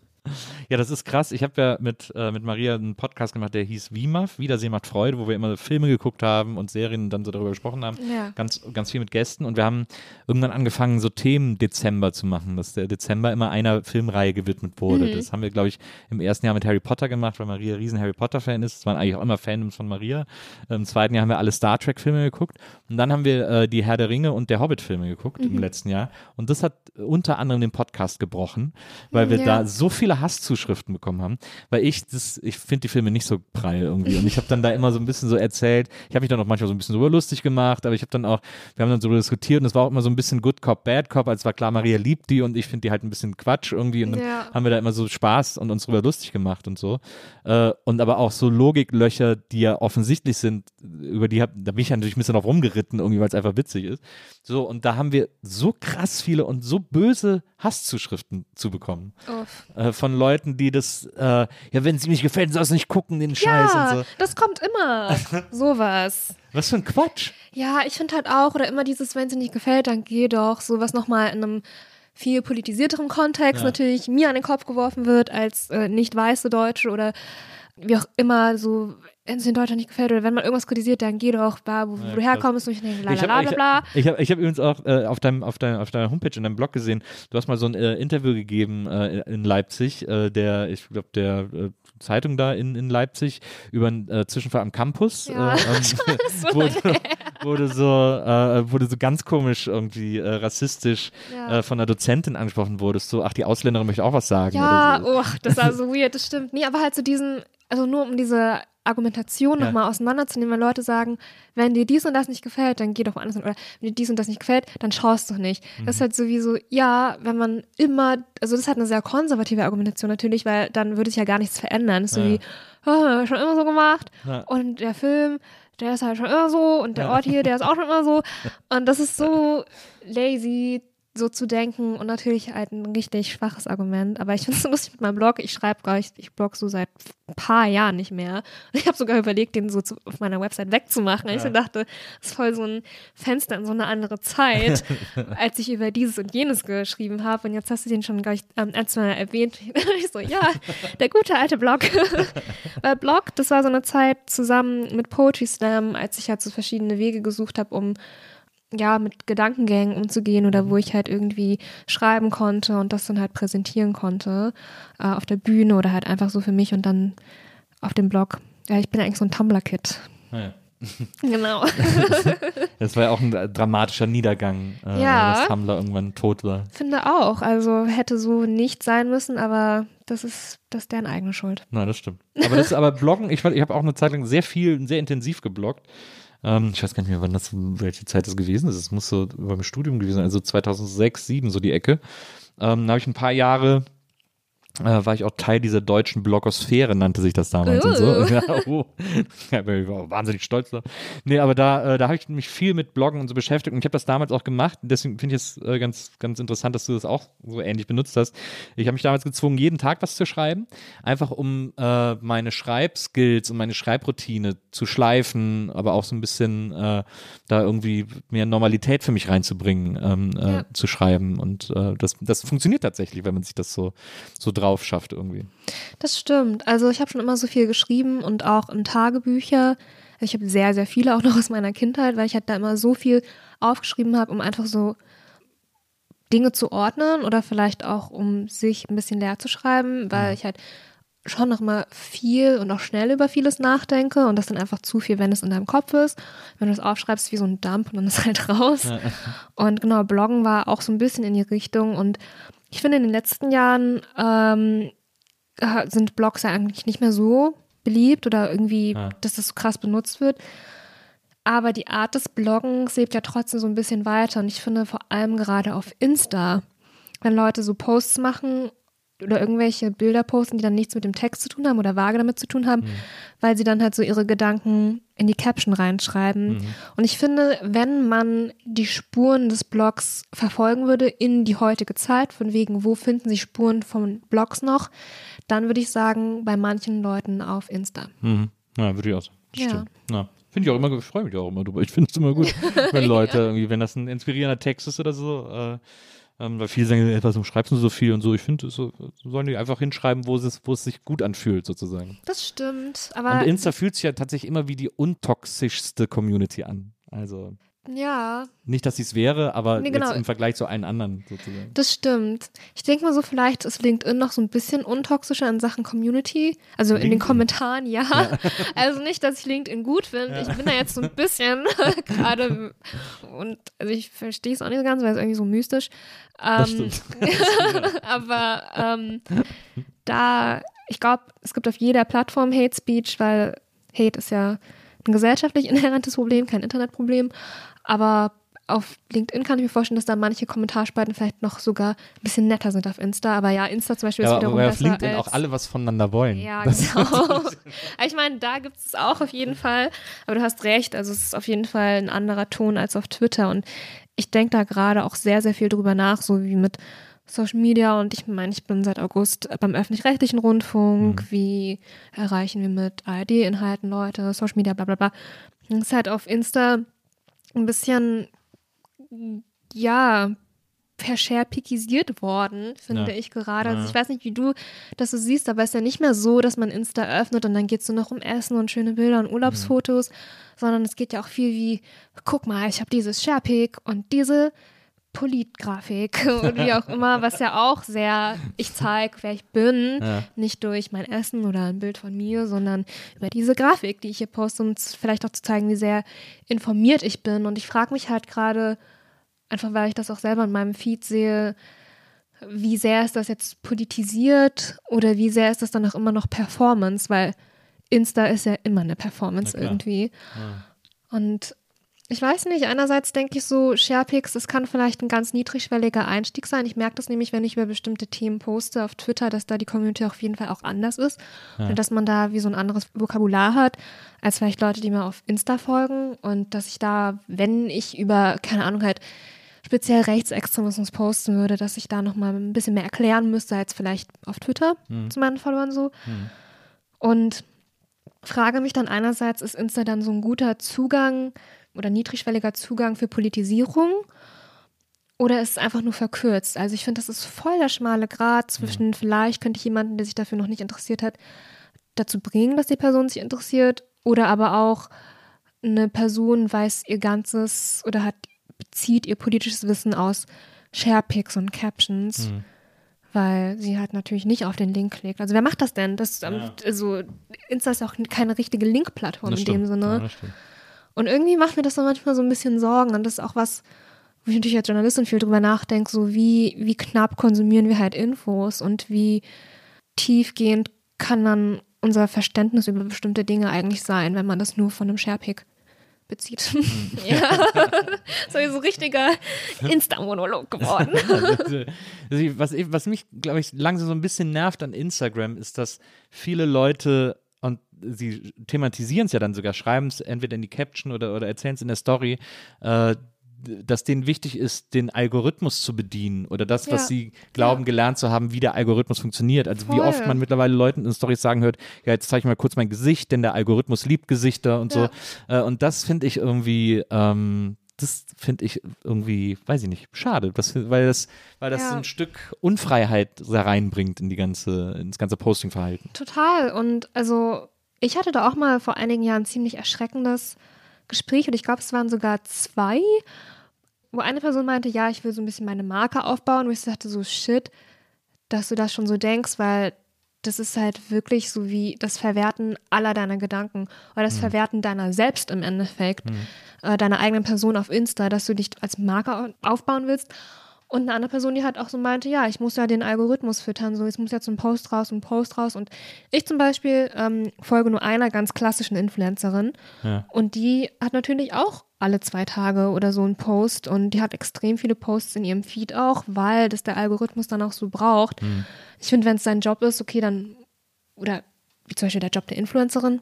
Ja, das ist krass. Ich habe ja mit, äh, mit Maria einen Podcast gemacht, der hieß WIMAF, Wiedersehen macht Freude, wo wir immer Filme geguckt haben und Serien dann so darüber gesprochen haben. Ja. Ganz, ganz viel mit Gästen. Und wir haben irgendwann angefangen, so Themen Dezember zu machen, dass der Dezember immer einer Filmreihe gewidmet wurde. Mhm. Das haben wir, glaube ich, im ersten Jahr mit Harry Potter gemacht, weil Maria riesen Harry Potter-Fan ist. Es waren eigentlich auch immer Fandoms von Maria. Im zweiten Jahr haben wir alle Star Trek-Filme geguckt. Und dann haben wir äh, die Herr der Ringe und der Hobbit-Filme geguckt mhm. im letzten Jahr. Und das hat unter anderem den Podcast gebrochen, weil wir ja. da so viele Hasszuschriften bekommen haben, weil ich das, ich finde die Filme nicht so prall irgendwie und ich habe dann da immer so ein bisschen so erzählt, ich habe mich dann auch manchmal so ein bisschen drüber lustig gemacht, aber ich habe dann auch, wir haben dann so diskutiert und es war auch immer so ein bisschen Good Cop, Bad Cop, als war klar, Maria liebt die und ich finde die halt ein bisschen Quatsch irgendwie und dann Ja. haben wir da immer so Spaß und uns drüber lustig gemacht und so äh, und aber auch so Logiklöcher, die ja offensichtlich sind, über die hab, da bin ich ja natürlich ein bisschen drauf rumgeritten irgendwie, weil es einfach witzig ist. So und da haben wir so krass viele und so böse Hasszuschriften zu bekommen Uff. Von Leuten, die das, äh, ja, wenn sie nicht gefällt, sollst du nicht gucken, den Scheiß Ja, und so. das kommt immer. Sowas. Was für ein Quatsch. Ja, ich finde halt auch, oder immer dieses, wenn es dir nicht gefällt, dann geh doch, sowas nochmal in einem viel politisierteren Kontext Ja. natürlich mir an den Kopf geworfen wird als äh, nicht weiße Deutsche oder wie auch immer so, wenn es in Deutschland nicht gefällt oder wenn man irgendwas kritisiert, dann geh doch, bla, wo, Ja, du herkommst und ich denke, la Ich la la habe bla bla. ich hab, ich hab übrigens auch äh, auf, deinem, auf, deinem, auf deiner Homepage, in deinem Blog gesehen, du hast mal so ein äh, Interview gegeben äh, in Leipzig, äh, der, ich glaube, der äh, Zeitung da in, in Leipzig über einen äh, Zwischenfall am Campus. Ja, äh, ähm, wo, du so, du so ganz komisch irgendwie rassistisch Ja. von einer Dozentin angesprochen wurdest, so, ach, die Ausländerin möchte auch was sagen. Ja, so. oh, das war so weird, das stimmt. Nee, aber halt so diesen, also nur um diese Argumentation Ja. nochmal auseinanderzunehmen, wenn Leute sagen, wenn dir dies und das nicht gefällt, dann geh doch woanders hin. Oder wenn dir dies und das nicht gefällt, dann schaust doch nicht. Das Mhm. ist halt sowieso, ja, wenn man immer, also das ist halt eine sehr konservative Argumentation natürlich, weil dann würde sich ja gar nichts verändern. Das ist so Ja. wie, oh, schon immer so gemacht. Ja. Und der Film, der ist halt schon immer so und der. Ort hier, der ist auch schon immer so. Und das ist so lazy, so zu denken und natürlich halt ein richtig schwaches Argument. Aber ich finde es so lustig mit meinem Blog. Ich schreibe gar nicht, ich blog so seit ein paar Jahren nicht mehr. Und ich habe sogar überlegt, den so zu, auf meiner Website wegzumachen. Weil ich so dachte, das ist voll so ein Fenster in so eine andere Zeit, als ich über dieses und jenes geschrieben habe. Und jetzt hast du den schon, glaube ich, ähm, ein, zwei Mal erwähnt. ich so, ja, der gute alte Blog. Weil Blog, das war so eine Zeit zusammen mit Poetry Slam, als ich halt so verschiedene Wege gesucht habe, um ja, mit Gedankengängen umzugehen oder wo ich halt irgendwie schreiben konnte und das dann halt präsentieren konnte äh, auf der Bühne oder halt einfach so für mich und dann auf dem Blog. Ja, ich bin eigentlich so ein Tumblr-Kid. Ja. Genau. Das war ja auch ein dramatischer Niedergang, äh, Ja. dass Tumblr irgendwann tot war. Finde auch. Also hätte so nicht sein müssen, aber das ist, das ist deren eigene Schuld. Nein, das stimmt. Aber das aber Bloggen, ich, ich habe auch eine Zeit lang sehr viel, sehr intensiv gebloggt. Ähm, ich weiß gar nicht mehr, wann das, welche Zeit das gewesen ist. Es muss so beim Studium gewesen sein, also 2006, 2007, so die Ecke. Ähm, da habe ich ein paar Jahre, äh, war ich auch Teil dieser deutschen Blogosphäre, nannte sich das damals und so. Uh. Ja, oh. ja, ich war wahnsinnig stolz drauf. Nee, aber da, äh, da habe ich mich viel mit Bloggen und so beschäftigt und ich habe das damals auch gemacht. Deswegen finde ich es äh, ganz, ganz interessant, dass du das auch so ähnlich benutzt hast. Ich habe mich damals gezwungen, jeden Tag was zu schreiben, einfach um äh, meine Schreibskills und meine Schreibroutine zu schleifen, aber auch so ein bisschen äh, da irgendwie mehr Normalität für mich reinzubringen, ähm, äh, Ja. zu schreiben. Und äh, das, das funktioniert tatsächlich, wenn man sich das so, so drauf schafft irgendwie. Das stimmt. Also ich habe schon immer so viel geschrieben und auch in Tagebücher. Also ich habe sehr, sehr viele auch noch aus meiner Kindheit, weil ich halt da immer so viel aufgeschrieben habe, um einfach so Dinge zu ordnen oder vielleicht auch um sich ein bisschen leer zu schreiben, weil ich halt schon noch mal viel und auch schnell über vieles nachdenke und das dann einfach zu viel, wenn es in deinem Kopf ist. Wenn du es aufschreibst, wie so ein Dump und dann ist halt raus. Und genau, Bloggen war auch so ein bisschen in die Richtung und ich finde in den letzten Jahren ähm, äh, sind Blogs ja eigentlich nicht mehr so beliebt oder irgendwie, Ja. dass das so krass benutzt wird. Aber die Art des Bloggens lebt ja trotzdem so ein bisschen weiter. Und ich finde vor allem gerade auf Insta, wenn Leute so Posts machen oder irgendwelche Bilder posten, die dann nichts mit dem Text zu tun haben oder vage damit zu tun haben, weil sie dann halt so ihre Gedanken in die Caption reinschreiben. Und ich finde, wenn man die Spuren des Blogs verfolgen würde in die heutige Zeit, von wegen, wo finden sich Spuren von Blogs noch, dann würde ich sagen, bei manchen Leuten auf Insta. Mhm. Ja, würde ich auch sagen. Ja. Stimmt. Ja. Finde ich auch immer, ich freue mich auch immer drüber. Ich finde es immer gut, wenn Leute irgendwie, wenn das ein inspirierender Text ist oder so, äh, ähm, weil viele sagen, ey, warum schreibst du so viel und so. Ich finde, so, sollen die einfach hinschreiben, wo es, wo es sich gut anfühlt, sozusagen. Das stimmt, Und aber Insta fühlt sich ja tatsächlich immer wie die untoxischste Community an. Also ja, nicht, dass sie es wäre, aber Nee, genau. im Vergleich zu allen anderen sozusagen. das stimmt. Ich denke mal so, vielleicht ist LinkedIn noch so ein bisschen untoxischer in Sachen Community. Also in den LinkedIn? Kommentaren, ja. Also nicht, dass ich LinkedIn gut finde. Ich bin da jetzt so ein bisschen gerade und also ich verstehe es auch nicht so ganz, weil es irgendwie so mystisch. Das Ähm, stimmt. aber ähm, da, ich glaube, es gibt auf jeder Plattform Hate Speech, weil Hate ist ja ein gesellschaftlich inhärentes Problem, kein Internetproblem. Aber auf LinkedIn kann ich mir vorstellen, dass da manche Kommentarspalten vielleicht noch sogar ein bisschen netter sind auf Insta. Aber ja, Insta zum Beispiel ja, ist wiederum aber besser auf LinkedIn als, auch alle was voneinander wollen. Ja, Das- genau. ich meine, da gibt es auch auf jeden Fall. Aber du hast recht, also es ist auf jeden Fall ein anderer Ton als auf Twitter. Und ich denke da gerade auch sehr, sehr viel drüber nach, so wie mit Social Media. Und ich meine, ich bin seit August beim öffentlich-rechtlichen Rundfunk. Wie erreichen wir mit ARD-Inhalten Leute, Social Media, bla bla bla. Es ist halt auf Insta ein bisschen, ja, verscherpikisiert worden, finde Ja. ich gerade. Also ich weiß nicht, wie du das so siehst, aber es ist ja nicht mehr so, dass man Insta öffnet und dann geht es nur noch um Essen und schöne Bilder und Urlaubsfotos, sondern es geht ja auch viel wie, guck mal, ich habe dieses Sharepic und diese Politgrafik und wie auch immer, was ja auch sehr, ich zeige, wer ich bin, Ja. nicht durch mein Essen oder ein Bild von mir, sondern über diese Grafik, die ich hier poste, um vielleicht auch zu zeigen, wie sehr informiert ich bin. Und ich frage mich halt gerade, einfach weil ich das auch selber in meinem Feed sehe, wie sehr ist das jetzt politisiert oder wie sehr ist das dann auch immer noch Performance, weil Insta ist ja immer eine Performance irgendwie. Und ich weiß nicht, einerseits denke ich so, Sharepics, das kann vielleicht ein ganz niedrigschwelliger Einstieg sein. Ich merke das nämlich, wenn ich über bestimmte Themen poste auf Twitter, dass da die Community auf jeden Fall auch anders ist. Und dass man da wie so ein anderes Vokabular hat, als vielleicht Leute, die mir auf Insta folgen. Und dass ich da, wenn ich über, keine Ahnung, halt speziell Rechtsextremismus posten würde, dass ich da nochmal ein bisschen mehr erklären müsste, als vielleicht auf Twitter zu meinen Followern so. Und frage mich dann einerseits, ist Insta dann so ein guter Zugang oder niedrigschwelliger Zugang für Politisierung? Oder ist es einfach nur verkürzt? Also ich finde, das ist voll der schmale Grad zwischen, vielleicht könnte ich jemanden, der sich dafür noch nicht interessiert hat, dazu bringen, dass die Person sich interessiert. Oder aber auch eine Person weiß ihr ganzes oder hat, bezieht ihr politisches Wissen aus Sharepics und Captions weil sie halt natürlich nicht auf den Link klickt. Also wer macht das denn? Das, ähm, also Insta ist auch keine richtige Linkplattform in dem Sinne. Ja. Und irgendwie macht mir das dann manchmal so ein bisschen Sorgen. Und das ist auch was, wo ich natürlich als Journalistin viel drüber nachdenke, so wie, wie knapp konsumieren wir halt Infos und wie tiefgehend kann dann unser Verständnis über bestimmte Dinge eigentlich sein, wenn man das nur von einem Sharepick bezieht. ja, so ein so richtiger Insta-Monolog geworden. Also, was, was mich, glaube ich, langsam so ein bisschen nervt an Instagram, ist, dass viele Leute, sie thematisieren es ja dann sogar, schreiben es entweder in die Caption oder, oder erzählen es in der Story, äh, dass denen wichtig ist, den Algorithmus zu bedienen oder das, was Ja. sie glauben, gelernt zu haben, wie der Algorithmus funktioniert. Also wie Voll. oft man mittlerweile Leuten in Stories sagen hört, ja, jetzt zeige ich mal kurz mein Gesicht, denn der Algorithmus liebt Gesichter und Ja. so. Äh, und das finde ich irgendwie, ähm, das finde ich irgendwie, weiß ich nicht, schade, das, weil das, weil das Ja. so ein Stück Unfreiheit da reinbringt in die ganze, ins ganze Posting-Verhalten. Total. Und also ich hatte da auch mal vor einigen Jahren ein ziemlich erschreckendes Gespräch und ich glaube, es waren sogar zwei, wo eine Person meinte, ja, ich will so ein bisschen meine Marke aufbauen, wo ich dachte so, shit, dass du das schon so denkst, weil das ist halt wirklich so wie das Verwerten aller deiner Gedanken oder das Verwerten deiner selbst im Endeffekt, äh, deiner eigenen Person auf Insta, dass du dich als Marke au- aufbauen willst. Und eine andere Person, die halt auch so meinte, ja, ich muss ja den Algorithmus füttern, so, jetzt muss jetzt ein Post raus, ein Post raus. Und ich zum Beispiel ähm, folge nur einer ganz klassischen Influencerin. Ja. Und die hat natürlich auch alle zwei Tage oder so einen Post und die hat extrem viele Posts in ihrem Feed auch, weil das der Algorithmus dann auch so braucht. Ich finde, wenn es sein Job ist, okay, dann, oder wie zum Beispiel der Job der Influencerin,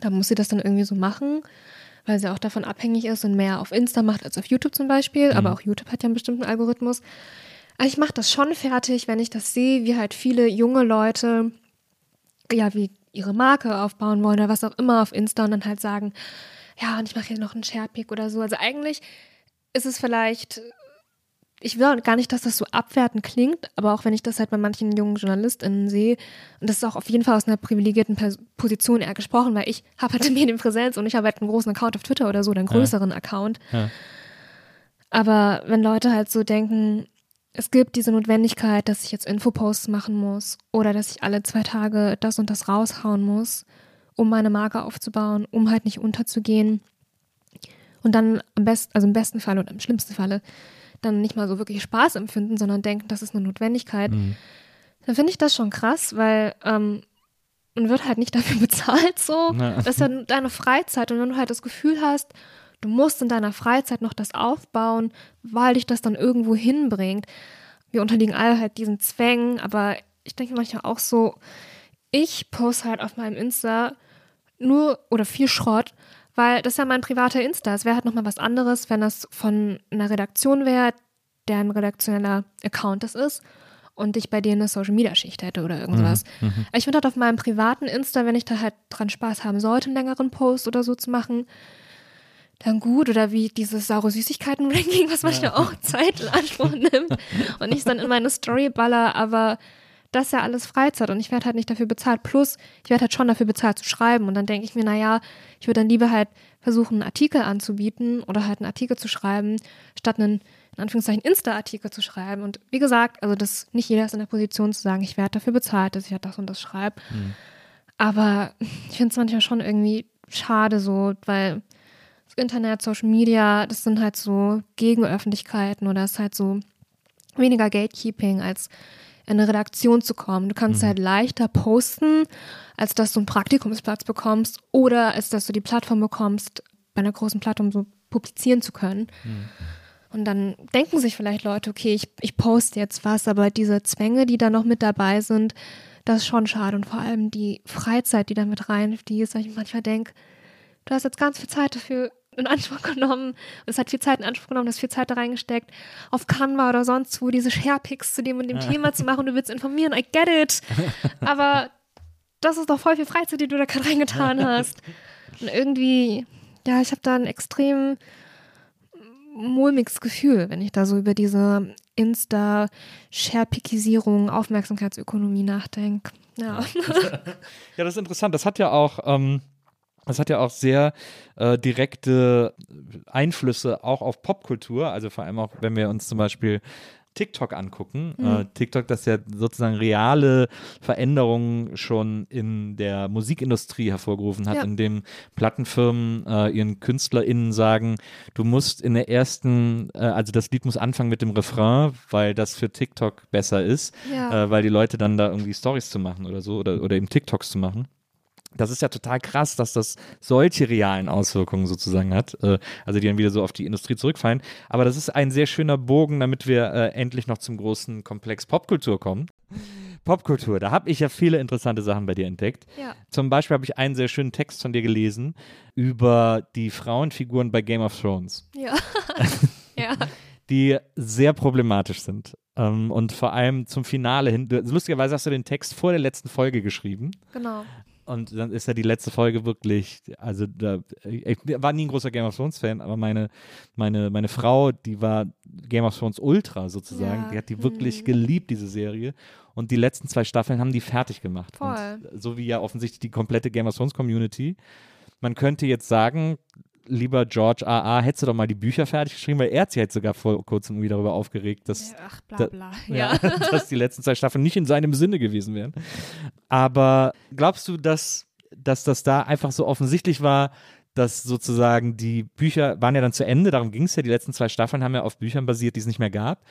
dann muss sie das dann irgendwie so machen, weil sie auch davon abhängig ist und mehr auf Insta macht als auf YouTube zum Beispiel. Aber auch YouTube hat ja einen bestimmten Algorithmus. Also ich mache das schon fertig, wenn ich das sehe, wie halt viele junge Leute, ja, wie ihre Marke aufbauen wollen oder was auch immer auf Insta und dann halt sagen, ja, und ich mache hier noch einen Sharepick oder so. Also eigentlich ist es vielleicht, ich will auch gar nicht, dass das so abwertend klingt, aber auch wenn ich das halt bei manchen jungen JournalistInnen sehe, und das ist auch auf jeden Fall aus einer privilegierten Position eher gesprochen, weil ich habe halt Medienpräsenz und ich habe halt einen großen Account auf Twitter oder so, oder einen größeren Account. Ja. Aber wenn Leute halt so denken, es gibt diese Notwendigkeit, dass ich jetzt Infoposts machen muss oder dass ich alle zwei Tage das und das raushauen muss, um meine Marke aufzubauen, um halt nicht unterzugehen. Und dann am besten, also im besten Fall oder im schlimmsten Falle, dann nicht mal so wirklich Spaß empfinden, sondern denken, das ist eine Notwendigkeit. Dann Dann finde ich das schon krass, weil ähm, man wird halt nicht dafür bezahlt so. Ja. Das ist ja deine Freizeit und wenn du halt das Gefühl hast, du musst in deiner Freizeit noch das aufbauen, weil dich das dann irgendwo hinbringt. Wir unterliegen alle halt diesen Zwängen, aber ich denke manchmal auch so, ich poste halt auf meinem Insta nur oder viel Schrott, weil das ist ja mein privater Insta. Es wäre halt nochmal was anderes, wenn das von einer Redaktion wäre, deren redaktioneller Account das ist und ich bei denen eine Social Media Schicht hätte oder irgendwas. Mhm, Ich finde halt auf meinem privaten Insta, wenn ich da halt dran Spaß haben sollte, einen längeren Post oder so zu machen, dann gut. Oder wie dieses saure Süßigkeiten-Ranking, was manchmal auch Zeit in Anspruch nimmt und ich dann in meine Story baller, aber das ist ja alles Freizeit und ich werde halt nicht dafür bezahlt. Plus, ich werde halt schon dafür bezahlt zu schreiben. Und dann denke ich mir, naja, ich würde dann lieber halt versuchen, einen Artikel anzubieten oder halt einen Artikel zu schreiben, statt einen, in Anführungszeichen, Insta-Artikel zu schreiben. Und wie gesagt, also das nicht jeder ist in der Position zu sagen, ich werde dafür bezahlt, dass ich halt das und das schreibe. Aber ich finde es manchmal schon irgendwie schade so, weil das Internet, Social Media, das sind halt so Gegenöffentlichkeiten oder es ist halt so weniger Gatekeeping als in eine Redaktion zu kommen. Du kannst halt leichter posten, als dass du einen Praktikumsplatz bekommst oder als dass du die Plattform bekommst, bei einer großen Plattform so publizieren zu können. Und dann denken sich vielleicht Leute, okay, ich, ich poste jetzt was, aber diese Zwänge, die da noch mit dabei sind, das ist schon schade. Und vor allem die Freizeit, die da mit reinfließt, weil ich manchmal denke, du hast jetzt ganz viel Zeit dafür in Anspruch genommen. Und es hat viel Zeit in Anspruch genommen, du hast viel Zeit da reingesteckt, auf Canva oder sonst wo diese Sharepics zu dem und dem Thema zu machen. Du willst informieren, I get it. Aber das ist doch voll viel Freizeit, die du da gerade reingetan hast. Und irgendwie, ja, ich habe da ein extrem mulmiges Gefühl, wenn ich da so über diese Insta-Sharepickisierung, Aufmerksamkeitsökonomie nachdenke. Ja. Ja, das ist interessant. Das hat ja auch, ähm, das hat ja auch sehr äh, direkte Einflüsse auch auf Popkultur. Also vor allem auch, wenn wir uns zum Beispiel TikTok angucken. Äh, TikTok, das ja sozusagen reale Veränderungen schon in der Musikindustrie hervorgerufen hat, Ja. indem Plattenfirmen äh, ihren KünstlerInnen sagen, du musst in der ersten, äh, also das Lied muss anfangen mit dem Refrain, weil das für TikTok besser ist, Ja. weil die Leute dann da irgendwie Stories zu machen oder so oder, oder eben TikToks zu machen. Das ist ja total krass, dass das solche realen Auswirkungen sozusagen hat, äh, also die dann wieder so auf die Industrie zurückfallen. Aber das ist ein sehr schöner Bogen, damit wir äh, endlich noch zum großen Komplex Popkultur kommen. Popkultur, da habe ich ja viele interessante Sachen bei dir entdeckt. Ja. Zum Beispiel habe ich einen sehr schönen Text von dir gelesen über die Frauenfiguren bei Game of Thrones Ja. ja. die sehr problematisch sind. Ähm, und vor allem zum Finale hin. Lustigerweise hast du den Text vor der letzten Folge geschrieben. Genau. Und dann ist ja die letzte Folge wirklich, also da, ich war nie ein großer Game of Thrones Fan, aber meine, meine, meine Frau, die war Game of Thrones Ultra sozusagen, Ja, die hat die wirklich mhm. geliebt, diese Serie. Und die letzten zwei Staffeln haben die fertig gemacht. Voll. Und so wie ja offensichtlich die komplette Game of Thrones Community. Man könnte jetzt sagen, lieber George R.R., hättest du doch mal die Bücher fertig geschrieben, weil er hat sich jetzt sogar vor kurzem irgendwie darüber aufgeregt, dass Ach, da- bla bla. ja. Ja. dass die letzten zwei Staffeln nicht in seinem Sinne gewesen wären. Aber glaubst du, dass, dass das da einfach so offensichtlich war, dass sozusagen die Bücher waren ja dann zu Ende, darum ging es ja, die letzten zwei Staffeln haben ja auf Büchern basiert, die es nicht mehr gab,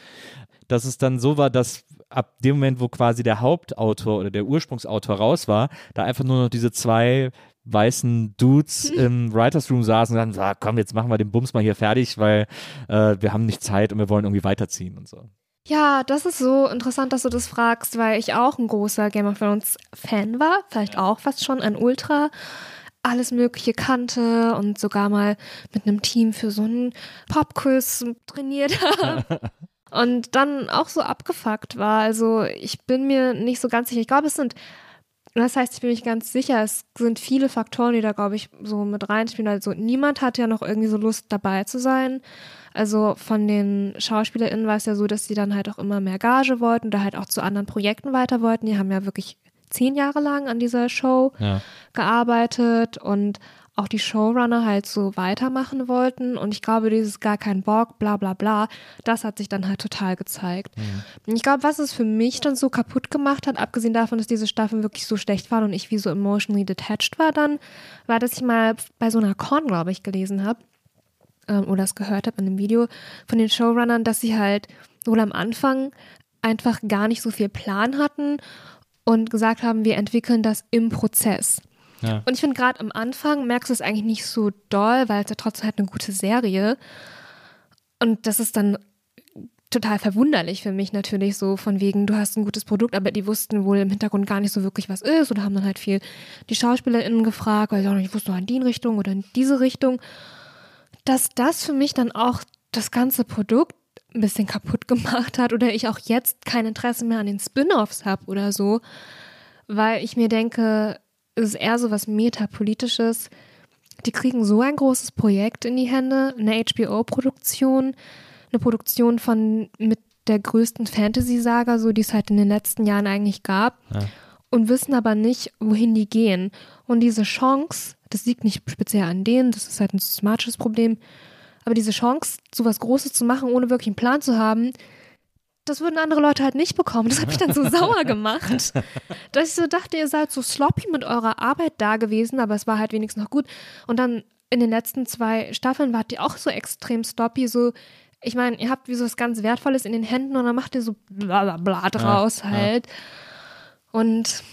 dass es dann so war, dass ab dem Moment, wo quasi der Hauptautor oder der Ursprungsautor raus war, da einfach nur noch diese zwei weißen Dudes im Writers Room saßen und ah, komm, jetzt machen wir den Bums mal hier fertig, weil äh, wir haben nicht Zeit und wir wollen irgendwie weiterziehen und so. Ja, das ist so interessant, dass du das fragst, weil ich auch ein großer Game of Thrones Fan war, vielleicht auch fast schon ein Ultra, alles Mögliche kannte und sogar mal mit einem Team für so einen Popquiz trainiert habe. und dann auch so abgefuckt war. Also ich bin mir nicht so ganz sicher. Ich glaube, es sind, das heißt, ich bin mich ganz sicher, es sind viele Faktoren, die da, glaube ich, so mit reinspielen. Also niemand hat ja noch irgendwie so Lust dabei zu sein. Also von den SchauspielerInnen war es ja so, dass sie dann halt auch immer mehr Gage wollten oder halt auch zu anderen Projekten weiter wollten. Die haben ja wirklich zehn Jahre lang an dieser Show Ja. gearbeitet und auch die Showrunner halt so weitermachen wollten. Und ich glaube, dieses gar kein Bock, bla bla bla, das hat sich dann halt total gezeigt. Und ich glaube, was es für mich dann so kaputt gemacht hat, abgesehen davon, dass diese Staffeln wirklich so schlecht waren und ich wie so emotionally detached war dann, war, dass ich mal bei so einer Con, glaube ich, gelesen habe, ähm, oder es gehört habe in einem Video von den Showrunnern, dass sie halt wohl am Anfang einfach gar nicht so viel Plan hatten und gesagt haben, wir entwickeln das im Prozess. Ja. Und ich finde gerade am Anfang merkst du es eigentlich nicht so doll, weil es ja trotzdem halt eine gute Serie. Und das ist dann total verwunderlich für mich natürlich so von wegen, du hast ein gutes Produkt, aber die wussten wohl im Hintergrund gar nicht so wirklich, was ist oder haben dann halt viel die SchauspielerInnen gefragt, weil sie auch nicht wussten, in die Richtung oder in diese Richtung. Dass das für mich dann auch das ganze Produkt ein bisschen kaputt gemacht hat oder ich auch jetzt kein Interesse mehr an den Spin-offs habe oder so, weil ich mir denke, ist eher so was Metapolitisches. Die kriegen so ein großes Projekt in die Hände, eine HBO-Produktion, eine Produktion von mit der größten Fantasy-Saga, so die es halt in den letzten Jahren eigentlich gab, Ja. und wissen aber nicht, wohin die gehen. Und diese Chance, das liegt nicht speziell an denen, das ist halt ein systematisches Problem, aber diese Chance, so was Großes zu machen, ohne wirklich einen Plan zu haben, das würden andere Leute halt nicht bekommen. Das hat mich dann so sauer gemacht, dass ich so dachte, ihr seid so sloppy mit eurer Arbeit da gewesen, aber es war halt wenigstens noch gut. Und dann in den letzten zwei Staffeln wart ihr auch so extrem sloppy, so ich meine, ihr habt wie so was ganz Wertvolles in den Händen und dann macht ihr so bla bla bla draus ja. halt. Und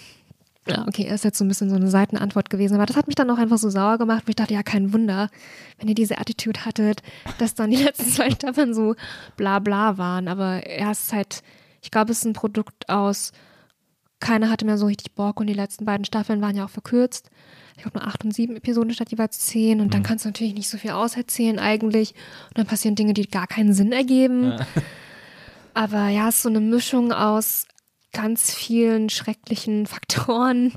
ja, okay, ist jetzt so ein bisschen so eine Seitenantwort gewesen, aber das hat mich dann auch einfach so sauer gemacht, wo ich dachte, ja, kein Wunder, wenn ihr diese Attitude hattet, dass dann die letzten zwei Staffeln so bla bla waren. Aber ja, es ist halt, ich glaube, es ist ein Produkt aus, keiner hatte mehr so richtig Bock und die letzten beiden Staffeln waren ja auch verkürzt. Ich glaube nur acht und sieben Episoden statt jeweils zehn und dann kannst du natürlich nicht so viel auserzählen eigentlich und dann passieren Dinge, die gar keinen Sinn ergeben. Aber ja, es ist so eine Mischung aus ganz vielen schrecklichen Faktoren,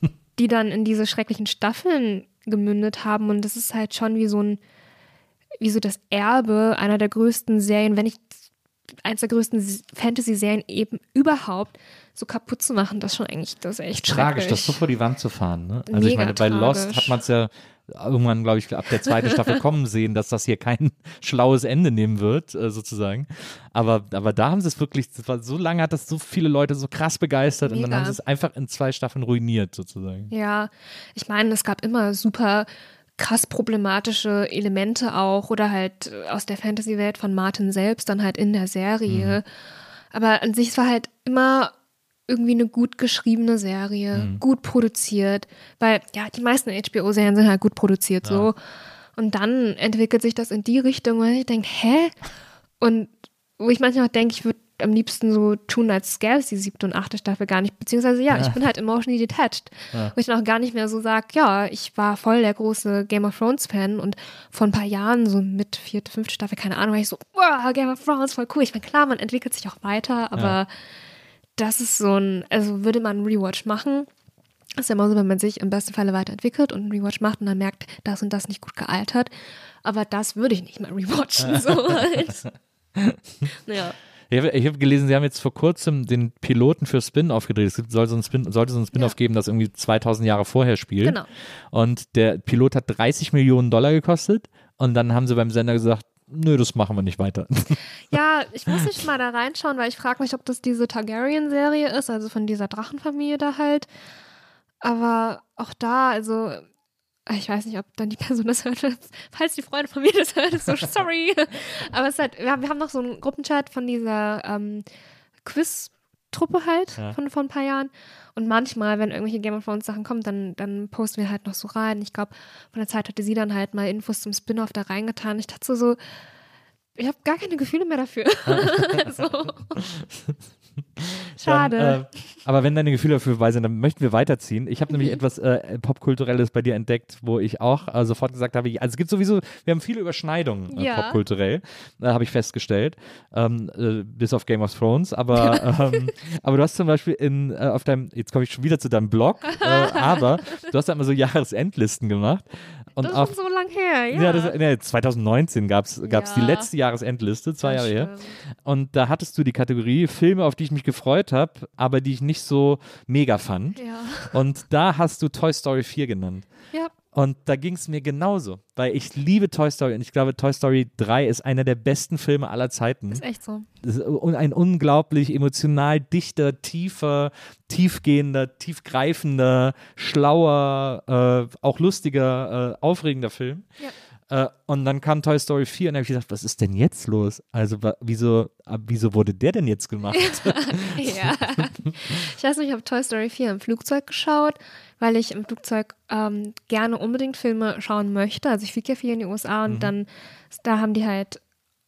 die dann in diese schrecklichen Staffeln gemündet haben. Und das ist halt schon wie so ein, wie so das Erbe einer der größten Serien, wenn nicht eins der größten Fantasy-Serien eben überhaupt so kaputt zu machen, das ist schon eigentlich, das ist echt Tragisch, das so vor die Wand zu fahren. Ne? Also ich Mega meine, bei Lost tragisch. hat man es ja irgendwann, glaube ich, ab der zweiten Staffel kommen sehen, dass das hier kein schlaues Ende nehmen wird, äh, sozusagen. Aber, aber da haben sie es wirklich, so lange hat das so viele Leute so krass begeistert und dann Mega. haben sie es einfach in zwei Staffeln ruiniert, sozusagen. Ja, ich meine, es gab immer super krass problematische Elemente auch oder halt aus der Fantasy-Welt von Martin selbst dann halt in der Serie. Aber an sich, war halt immer irgendwie eine gut geschriebene Serie, gut produziert, weil ja, die meisten HBO-Serien sind halt gut produziert so. Und dann entwickelt sich das in die Richtung, wo ich denke, hä? Und wo ich manchmal auch denke, ich würde am liebsten so tun, als gäbe es die siebte und achte Staffel gar nicht. Beziehungsweise ja, ich bin halt emotionally detached. Wo ich dann auch gar nicht mehr so sage, ja, ich war voll der große Game of Thrones Fan und vor ein paar Jahren, so mit vierte, fünfte Staffel, keine Ahnung, war ich so, wow, Game of Thrones, voll cool. Ich meine, klar, man entwickelt sich auch weiter, aber das ist so ein, also würde man einen Rewatch machen, ist ja immer so, wenn man sich im besten Falle weiterentwickelt und einen Rewatch macht und dann merkt, das und das nicht gut gealtert. Aber das würde ich nicht mehr rewatchen. So halt. ja. Ich habe hab gelesen, sie haben jetzt vor kurzem den Piloten für Spin-off gedreht. Es soll so ein Spin, sollte so ein Spin-off Ja. geben, das irgendwie 2000 Jahre vorher spielt. Genau. Und der Pilot hat 30 Millionen Dollar gekostet. Und dann haben sie beim Sender gesagt, nö, das machen wir nicht weiter. Ja, ich muss nicht mal da reinschauen, weil ich frage mich, ob das diese Targaryen-Serie ist, also von dieser Drachenfamilie da halt. Aber auch da, also ich weiß nicht, ob dann die Person das hört. Falls die Freunde von mir das hört, ist so sorry. Aber es ist halt, wir haben, noch so einen Gruppenchat von dieser ähm, Quiz-Truppe halt Ja. von vor ein paar Jahren. Und manchmal, wenn irgendwelche Game of Thrones Sachen kommen, dann, dann posten wir halt noch so rein. Ich glaube, von der Zeit hatte sie dann halt mal Infos zum Spin-off da reingetan. Ich dachte so, so ich habe gar keine Gefühle mehr dafür. so. Schade. Dann, äh, aber wenn deine Gefühle dafür vorbei sind, dann möchten wir weiterziehen. Ich habe nämlich etwas äh, Popkulturelles bei dir entdeckt, wo ich auch äh, sofort gesagt habe, also es gibt sowieso, wir haben viele Überschneidungen äh, Ja. popkulturell, äh, habe ich festgestellt, ähm, äh, bis auf Game of Thrones. Aber, ähm, aber du hast zum Beispiel in, auf deinem, jetzt komme ich schon wieder zu deinem Blog, aber du hast da immer so Jahresendlisten gemacht. Und das ist schon so lang her, ja. ja, das, nee, 2019 gab es die Ja. letzte Jahresendliste, zwei Jahre her. Und da hattest du die Kategorie Filme, auf die ich mich gefreut habe, aber die ich nicht so mega fand. Ja. Und da hast du Toy Story 4 genannt. ja. Und da ging es mir genauso, weil ich liebe Toy Story und ich glaube, Toy Story 3 ist einer der besten Filme aller Zeiten. Ist echt so. Das ist un- ein unglaublich emotional dichter, tiefer, tiefgehender, tiefgreifender, schlauer, äh, auch lustiger, äh, aufregender Film. Ja. Äh, und dann kam Toy Story 4 und dann habe ich gedacht, was ist denn jetzt los? Also wieso, wieso wurde der denn jetzt gemacht? ja. Ich weiß nicht, ich habe Toy Story 4 im Flugzeug geschaut, weil ich im Flugzeug ähm, gerne unbedingt Filme schauen möchte. Also ich fliege ja viel in die USA und dann, da haben die halt,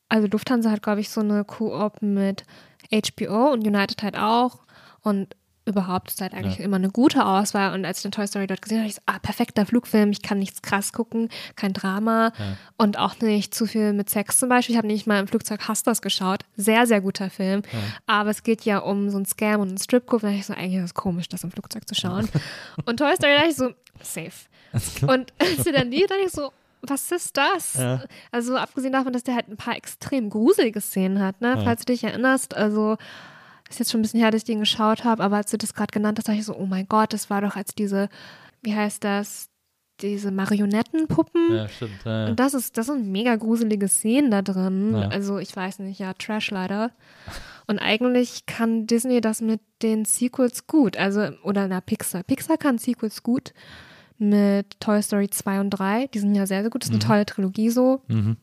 also Lufthansa hat, glaube ich, so eine Koop mit HBO und United halt auch. Und überhaupt ist halt eigentlich immer eine gute Auswahl. Und als ich den Toy Story dort gesehen habe, ich so, ah, perfekter Flugfilm, ich kann nichts krass gucken, kein Drama und auch nicht zu viel mit Sex zum Beispiel. Ich habe nicht mal im Flugzeug Hustlers geschaut. Sehr, sehr guter Film. Aber es geht ja um so einen Scam und einen Stripclub. Da dachte ich so, eigentlich ist es komisch, das im Flugzeug zu schauen. und Toy Story dachte ich so, safe. Und als sie dann die, dachte ich so, was ist das? Ja. Also abgesehen davon, dass der halt ein paar extrem gruselige Szenen hat, ne? Falls du dich erinnerst, also ist jetzt schon ein bisschen her, dass ich den geschaut habe, aber als du das gerade genannt hast, dachte ich so, oh mein Gott, das war doch als diese, wie heißt das, diese Marionettenpuppen. ja, stimmt. Ja, ja. Und das ist, das sind mega gruselige Szenen da drin. Ja. Also ich weiß nicht, ja, Trash leider. Und eigentlich kann Disney das mit den Sequels gut. Also, oder na, Pixar. Pixar kann Sequels gut mit Toy Story 2 und 3. Die sind ja sehr, sehr gut. Das ist eine tolle Trilogie so. Mhm.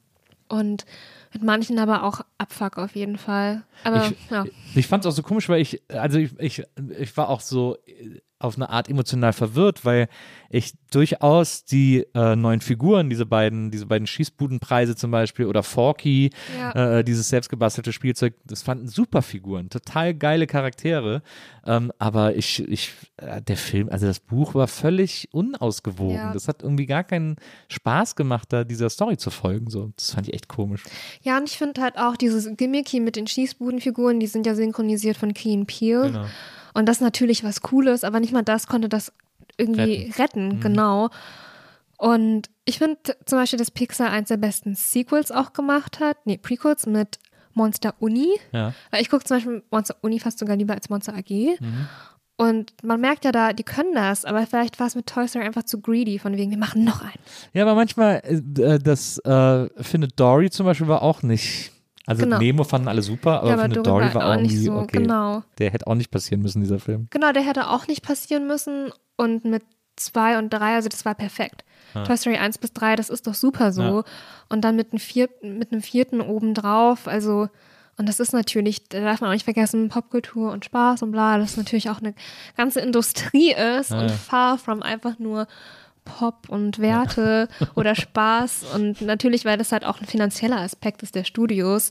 Und mit manchen aber auch Abfuck auf jeden Fall. Aber Ich- ja. Ich fand es auch so komisch, weil ich, also ich, ich, ich war auch so äh, auf eine Art emotional verwirrt, weil ich durchaus die äh, neuen Figuren, diese beiden, diese beiden Schießbudenpreise zum Beispiel oder Forky, Ja. äh, dieses selbstgebastelte Spielzeug, das fanden super Figuren, total geile Charaktere. Ähm, aber ich, ich, äh, der Film, also das Buch war völlig unausgewogen. Ja. Das hat irgendwie gar keinen Spaß gemacht, da dieser Story zu folgen. So, das fand ich echt komisch. Ja, und ich finde halt auch dieses Gimmicky mit den Schießbudenfiguren, die sind ja synchronisiert von Keen Peel. Genau. Und das ist natürlich was Cooles, aber nicht mal das konnte das irgendwie retten, genau. Und ich finde zum Beispiel, dass Pixar eins der besten Sequels auch gemacht hat, nee, Prequels mit Monster Uni. Ja. Weil ich gucke zum Beispiel Monster Uni fast sogar lieber als Monster AG. Mhm. Und man merkt ja da, die können das, aber vielleicht war es mit Toy Story einfach zu greedy, von wegen, wir machen noch einen. Ja, aber manchmal, äh, das äh, findet Dory zum Beispiel war auch nicht. Also Genau. Nemo fanden alle super, aber, Ja, aber findet Dory Dory war war auch nicht so, okay. genau. Der hätte auch nicht passieren müssen, dieser Film. Genau, der hätte auch nicht passieren müssen. Und mit zwei und drei, also das war perfekt. Toy Story 1 bis 3, das ist doch super so. Ja. Und dann mit einem, vierten, mit einem vierten obendrauf, also, und das ist natürlich, da darf man auch nicht vergessen, Popkultur und Spaß und bla, das natürlich auch eine ganze Industrie ist und ja. far from einfach nur Pop und Werte oder Spaß. Und natürlich, weil das halt auch ein finanzieller Aspekt ist der Studios.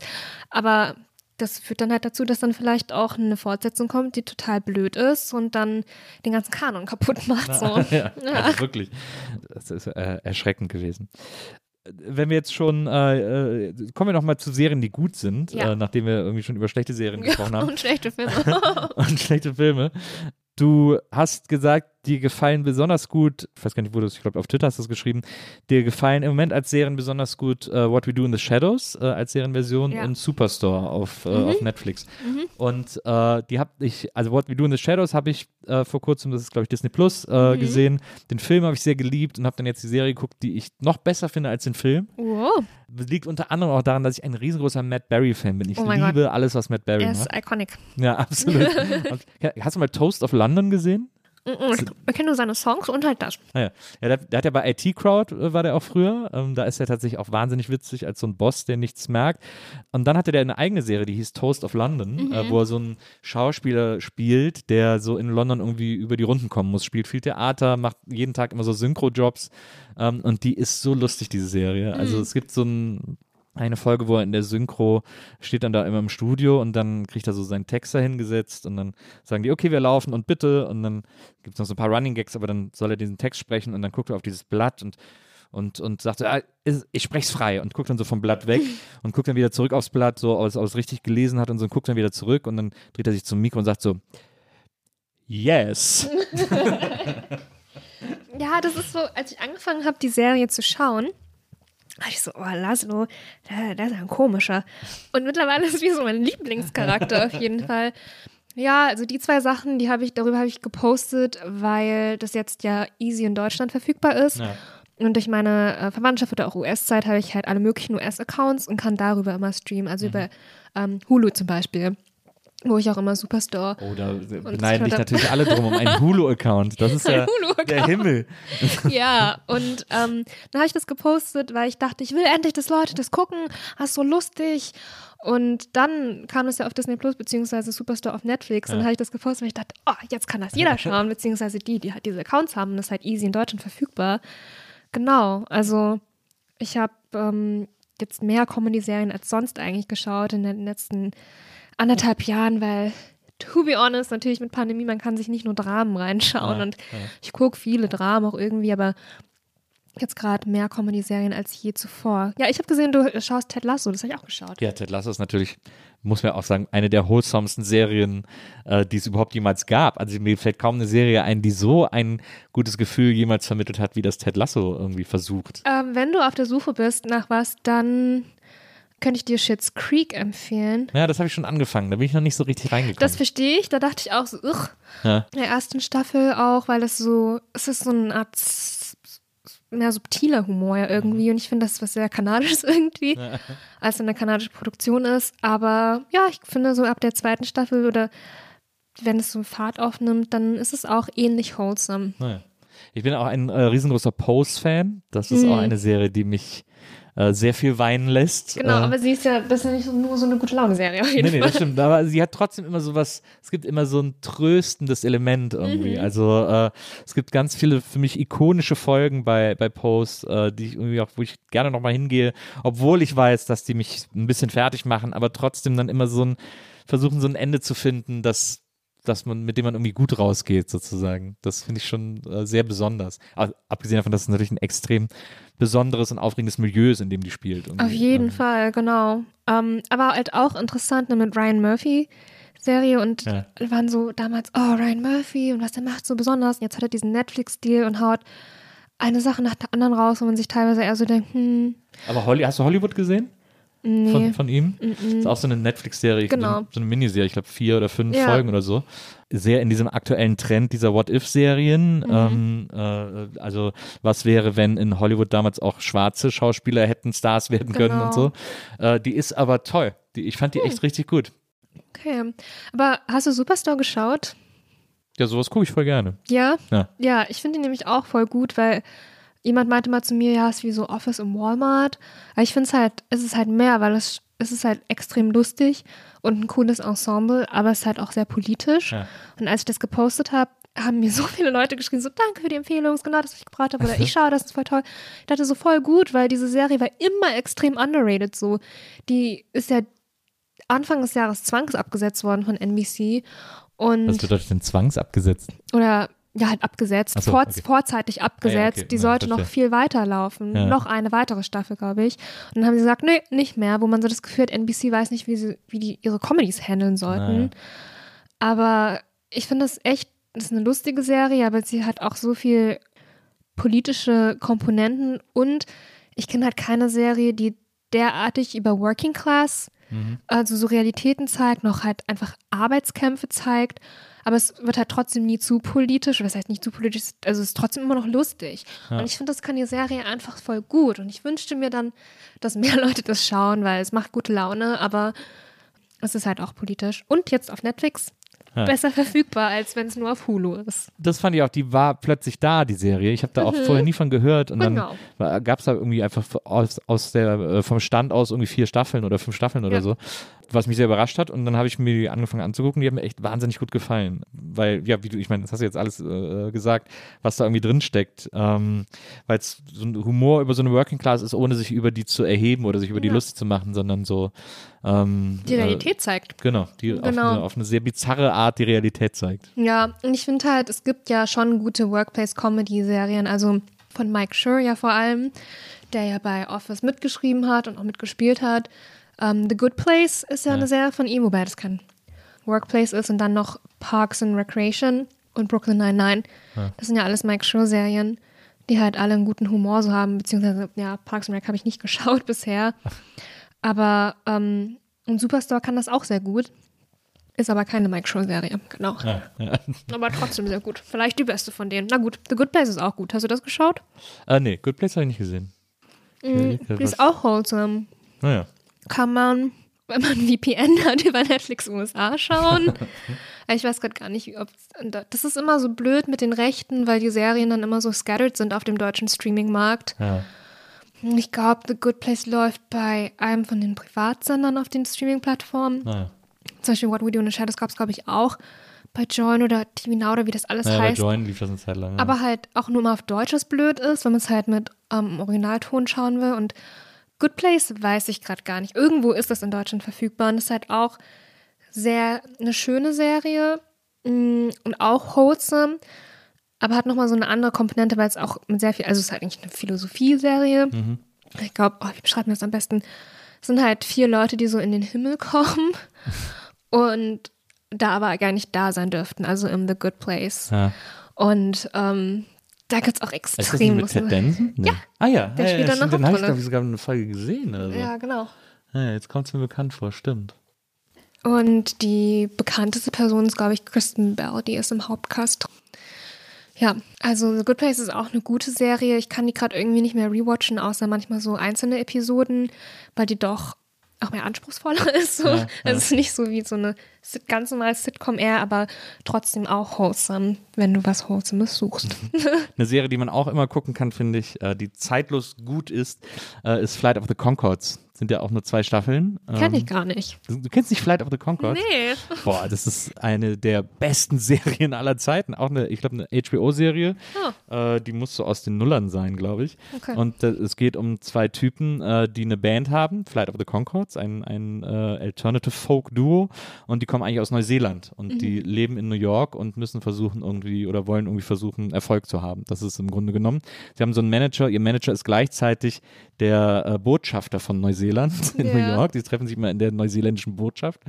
Aber das führt dann halt dazu, dass dann vielleicht auch eine Fortsetzung kommt, die total blöd ist und dann den ganzen Kanon kaputt macht. So. ja, also wirklich. Das ist äh, erschreckend gewesen. Wenn wir jetzt schon, äh, äh, kommen wir noch mal zu Serien, die gut sind, Ja. äh, nachdem wir irgendwie schon über schlechte Serien gesprochen haben und schlechte Filme. und schlechte Filme. Du hast gesagt, dir gefallen besonders gut, ich weiß gar nicht, wo du es, ich glaube, auf Twitter hast du es geschrieben, dir gefallen im Moment als Serien besonders gut äh, What We Do in the Shadows äh, als Serienversion Ja. und Superstore auf, äh, auf Netflix. Und äh, die habe ich, also What We Do in the Shadows habe ich vor kurzem, das ist glaube ich Disney Plus, äh, gesehen. Den Film habe ich sehr geliebt und habe dann jetzt die Serie geguckt, die ich noch besser finde als den Film. wow, Das liegt unter anderem auch daran, dass ich ein riesengroßer Matt Berry-Fan bin. Ich Oh liebe alles, was Matt Berry er macht. ist iconic. Ja, absolut. Und, hast du mal Toast of London gesehen? Ich ich kenne nur seine Songs und halt das. Ah ja, ja der, der hat ja bei IT Crowd, äh, war der auch früher. Ähm, da ist er tatsächlich auch wahnsinnig witzig als so ein Boss, der nichts merkt. Und dann hatte der eine eigene Serie, die hieß Toast of London, äh, wo er so einen Schauspieler spielt, der so in London irgendwie über die Runden kommen muss. Spielt viel Theater, macht jeden Tag immer so Synchro-Jobs. Ähm, und die ist so lustig, diese Serie. Also es gibt so ein eine Folge, wo er in der Synchro steht dann da immer im Studio und dann kriegt er so seinen Text da hingesetzt und dann sagen die, okay, wir laufen und bitte und dann gibt es noch so ein paar Running Gags, aber dann soll er diesen Text sprechen und dann guckt er auf dieses Blatt und und, und sagt, so, ah, ich spreche es frei und guckt dann so vom Blatt weg und guckt dann wieder zurück aufs Blatt, so aus, aus richtig gelesen hat und so und guckt dann wieder zurück und dann dreht er sich zum Mikro und sagt so, yes. Ja, das ist so, als ich angefangen habe, die Serie zu schauen, dachte ich so, oh, Laszlo, der, der ist ja ein komischer. Und mittlerweile ist es wie so mein Lieblingscharakter auf jeden Fall. Ja, also die zwei Sachen, die habe ich, darüber habe ich gepostet, weil das jetzt ja easy in Deutschland verfügbar ist. Ja. Und durch meine äh, Verwandtschaft oder auch US-Zeit habe ich halt alle möglichen US-Accounts und kann darüber immer streamen, also über ähm, Hulu zum Beispiel. Wo ich auch immer Superstore. Oh, da beneiden dich natürlich alle drum um einen Hulu-Account. Das ist ja der Himmel. ja, und ähm, dann habe ich das gepostet, weil ich dachte, ich will endlich, dass Leute das gucken. Das ist so lustig. Und dann kam es ja auf Disney Plus beziehungsweise Superstore auf Netflix. Ja. Und dann habe ich das gepostet, weil ich dachte, oh, jetzt kann das jeder schauen, beziehungsweise die, die halt diese Accounts haben. Das ist halt easy in Deutschland verfügbar. Genau, also ich habe ähm, jetzt mehr Comedy-Serien als sonst eigentlich geschaut in den letzten anderthalb Jahren, weil to be honest, natürlich mit Pandemie, man kann sich nicht nur Dramen reinschauen ja, und ja. ich gucke viele Dramen auch irgendwie, aber jetzt gerade mehr Comedy-Serien als je zuvor. Ja, ich habe gesehen, du schaust Ted Lasso, das habe ich auch geschaut. Ja, Ted Lasso ist natürlich, muss man auch sagen, eine der wholesomsten Serien, äh, die es überhaupt jemals gab. Also mir fällt kaum eine Serie ein, die so ein gutes Gefühl jemals vermittelt hat, wie das Ted Lasso irgendwie versucht. Ähm, wenn du auf der Suche bist nach was, dann könnte ich dir Shits Creek empfehlen. Ja, das habe ich schon angefangen. Da bin ich noch nicht so richtig reingekommen. Das verstehe ich. Da dachte ich auch so, ugh. Ja. In der ersten Staffel auch, weil es so, es ist so eine Art mehr subtiler Humor ja irgendwie. Mhm. Und ich finde, das ist was sehr Kanadisches irgendwie, ja. als eine kanadische Produktion ist. Aber ja, ich finde so ab der zweiten Staffel oder wenn es so Fahrt aufnimmt, dann ist es auch ähnlich wholesome. Naja. Ich bin auch ein äh, riesengroßer Pose-Fan. Das ist mhm. auch eine Serie, die mich äh, sehr viel weinen lässt. Genau, äh, aber sie ist ja, das ist ja nicht nur so eine gute Laune-Serie nee, Fall. Nee, das stimmt, aber sie hat trotzdem immer so was, es gibt immer so ein tröstendes Element irgendwie. Mhm. Also äh, es gibt ganz viele für mich ikonische Folgen bei, bei Post, die ich irgendwie auch, wo ich gerne nochmal hingehe, obwohl ich weiß, dass die mich ein bisschen fertig machen, aber trotzdem dann immer so ein, versuchen so ein Ende zu finden, das dass man, mit dem man irgendwie gut rausgeht, sozusagen. Das finde ich schon äh, sehr besonders. Aber abgesehen davon, dass es natürlich ein extrem besonderes und aufregendes Milieu ist, in dem die spielt. Irgendwie. Auf jeden ähm. Fall, genau. Ähm, aber halt auch interessant ne, mit Ryan Murphy. Serie und ja. waren so damals, oh, Ryan Murphy und was der macht so besonders. Und jetzt hat er diesen Netflix-Deal und haut eine Sache nach der anderen raus, wo man sich teilweise eher so denkt, hm. Aber Holly, hast du Hollywood gesehen? Nee. Von, von ihm. Mm -mm. Ist auch so eine Netflix-Serie, genau. so eine Miniserie, ich glaube vier oder fünf ja. Folgen oder so. Sehr in diesem aktuellen Trend dieser What-If-Serien. Mhm. Ähm, äh, also, was wäre, wenn in Hollywood damals auch schwarze Schauspieler hätten Stars werden können genau. und so. Äh, die ist aber toll. Die, ich fand die hm. echt richtig gut. Okay. Aber hast du Superstar geschaut? Ja, sowas gucke ich voll gerne. Ja? Ja, ja ich finde die nämlich auch voll gut, weil jemand meinte mal zu mir, ja, es ist wie so Office im Walmart. Aber ich finde es halt, es ist halt mehr, weil es, es ist halt extrem lustig und ein cooles Ensemble, aber es ist halt auch sehr politisch. Ja. Und als ich das gepostet habe, haben mir so viele Leute geschrieben, so danke für die Empfehlung, ist genau das, was ich gebracht habe. Oder ich schaue, das ist voll toll. Ich dachte so voll gut, weil diese Serie war immer extrem underrated so. Die ist ja Anfang des Jahres zwangsabgesetzt worden von NBC. Und Was bedeutet denn zwangsabgesetzt? Oder ja, halt abgesetzt, so, vor, okay. vorzeitig abgesetzt. Ah, ja, okay. Die sollte ja, noch viel weiterlaufen. Ja. Noch eine weitere Staffel, glaube ich. Und dann haben sie gesagt, nee, nicht mehr, wo man so das Gefühl hat, NBC weiß nicht, wie sie, wie die ihre Comedies handeln sollten. Aber ich finde das echt, das ist eine lustige Serie, aber sie hat auch so viel politische Komponenten und ich kenne halt keine Serie, die derartig über Working Class, mhm. also so Realitäten zeigt, noch halt einfach Arbeitskämpfe zeigt aber es wird halt trotzdem nie zu politisch. Was heißt nicht zu politisch? Also es ist trotzdem immer noch lustig. Ja. Und ich finde, das kann die Serie einfach voll gut. Und ich wünschte mir dann, dass mehr Leute das schauen, weil es macht gute Laune, aber es ist halt auch politisch. Und jetzt auf Netflix ja. besser verfügbar, als wenn es nur auf Hulu ist. Das fand ich auch, die war plötzlich da, die Serie. Ich habe da auch mhm. vorher nie von gehört. Und genau. dann gab es da irgendwie einfach aus, aus der, äh, vom Stand aus irgendwie vier Staffeln oder fünf Staffeln oder ja. so was mich sehr überrascht hat. Und dann habe ich mir die angefangen anzugucken. Die haben mir echt wahnsinnig gut gefallen. Weil, ja, wie du, ich meine, das hast du jetzt alles äh, gesagt, was da irgendwie drin steckt. Ähm, Weil es so ein Humor über so eine Working Class ist, ohne sich über die zu erheben oder sich über die Lust zu machen, sondern so. Ähm, die Realität äh, zeigt. Genau, die genau. Auf, eine, auf eine sehr bizarre Art die Realität zeigt. Ja, und ich finde halt, es gibt ja schon gute Workplace-Comedy-Serien. Also von Mike Schur ja vor allem, der ja bei Office mitgeschrieben hat und auch mitgespielt hat. Um, ähm, The Good Place ist ja, ja, eine Serie von ihm, wobei das kein Workplace ist und dann noch Parks and Recreation und Brooklyn Nine-Nine. Ja. Das sind ja alles Mike Schur-Serien, die halt alle einen guten Humor so haben, beziehungsweise, ja, Parks and Rec habe ich nicht geschaut bisher. Aber ähm, und Superstore kann das auch sehr gut. Ist aber keine Mike Schur-Serie, genau. Ja, ja. Aber trotzdem sehr gut. Vielleicht die beste von denen. Na gut, The Good Place ist auch gut. Hast du das geschaut? Äh, nee, Good Place habe ich nicht gesehen. Mm, die ist auch wholesome. Naja kann man wenn man VPN hat, über Netflix USA schauen. ich weiß gerade gar nicht, ob das ist immer so blöd mit den Rechten, weil die Serien dann immer so scattered sind auf dem deutschen Streaming-Markt. Ja. Ich glaube, The Good Place läuft bei einem von den Privatsendern auf den Streaming-Plattformen. Naja. Zum Beispiel What We Do in the Shadows gab es, glaube ich, auch bei Join oder TV Now oder wie das alles bei heißt. Join lief das eine Zeit lang. Ja. Aber halt auch nur mal auf Deutsch, was blöd ist, wenn man es halt mit ähm, Originalton schauen will. Und Good Place weiß ich gerade gar nicht. Irgendwo ist das in Deutschland verfügbar. Und ist halt auch sehr eine schöne Serie mm, und auch wholesome, aber hat nochmal so eine andere Komponente, weil es auch mit sehr viel, also es ist halt eigentlich eine Philosophie-Serie. Ich glaube, oh, wie beschreibt man das am besten? Es sind halt vier Leute, die so in den Himmel kommen und da aber gar nicht da sein dürften, also in The Good Place. ja. Und ähm, da gibt es auch Ist das extrem mit Danson? Nee. Ja. Ah ja, Der ja, spielt ja, da eine stimmt, den habe ich, glaube ich, sogar eine Folge gesehen oder so. Ja, genau. Ja, jetzt kommt es mir bekannt vor, stimmt. Und die bekannteste Person ist, glaube ich, Kristen Bell, die ist im Hauptcast. Ja, also The Good Place ist auch eine gute Serie. Ich kann die gerade irgendwie nicht mehr rewatchen, außer manchmal so einzelne Episoden, weil die doch auch mehr anspruchsvoller ist. So. Ja, ja. Also es ist nicht so wie so eine ganz normale Sitcom eher, aber trotzdem auch wholesome, wenn du was Wholesomes suchst. Eine Serie, die man auch immer gucken kann, finde ich, äh, die zeitlos gut ist, äh, ist Flight of the Concords. Sind ja auch nur zwei Staffeln. Kenn ich Ähm, gar nicht. Du, kennst nicht Flight of the Concords? Nee. Boah, das ist eine der besten Serien aller Zeiten. Auch eine, ich glaube, eine HBO-Serie. Äh, die muss so aus den Nullern sein, glaube ich. Okay. Und es geht um zwei Typen, die eine Band haben, Flight of the Concords, ein, ein Alternative Folk Duo. Und die kommen eigentlich aus Neuseeland. Und die leben in New York und müssen versuchen irgendwie oder wollen irgendwie versuchen, Erfolg zu haben. Das ist im Grunde genommen. Sie haben so einen Manager. Ihr Manager ist gleichzeitig der äh, Botschafter von Neuseeland in Ja. New York. Die treffen sich mal in der neuseeländischen Botschaft.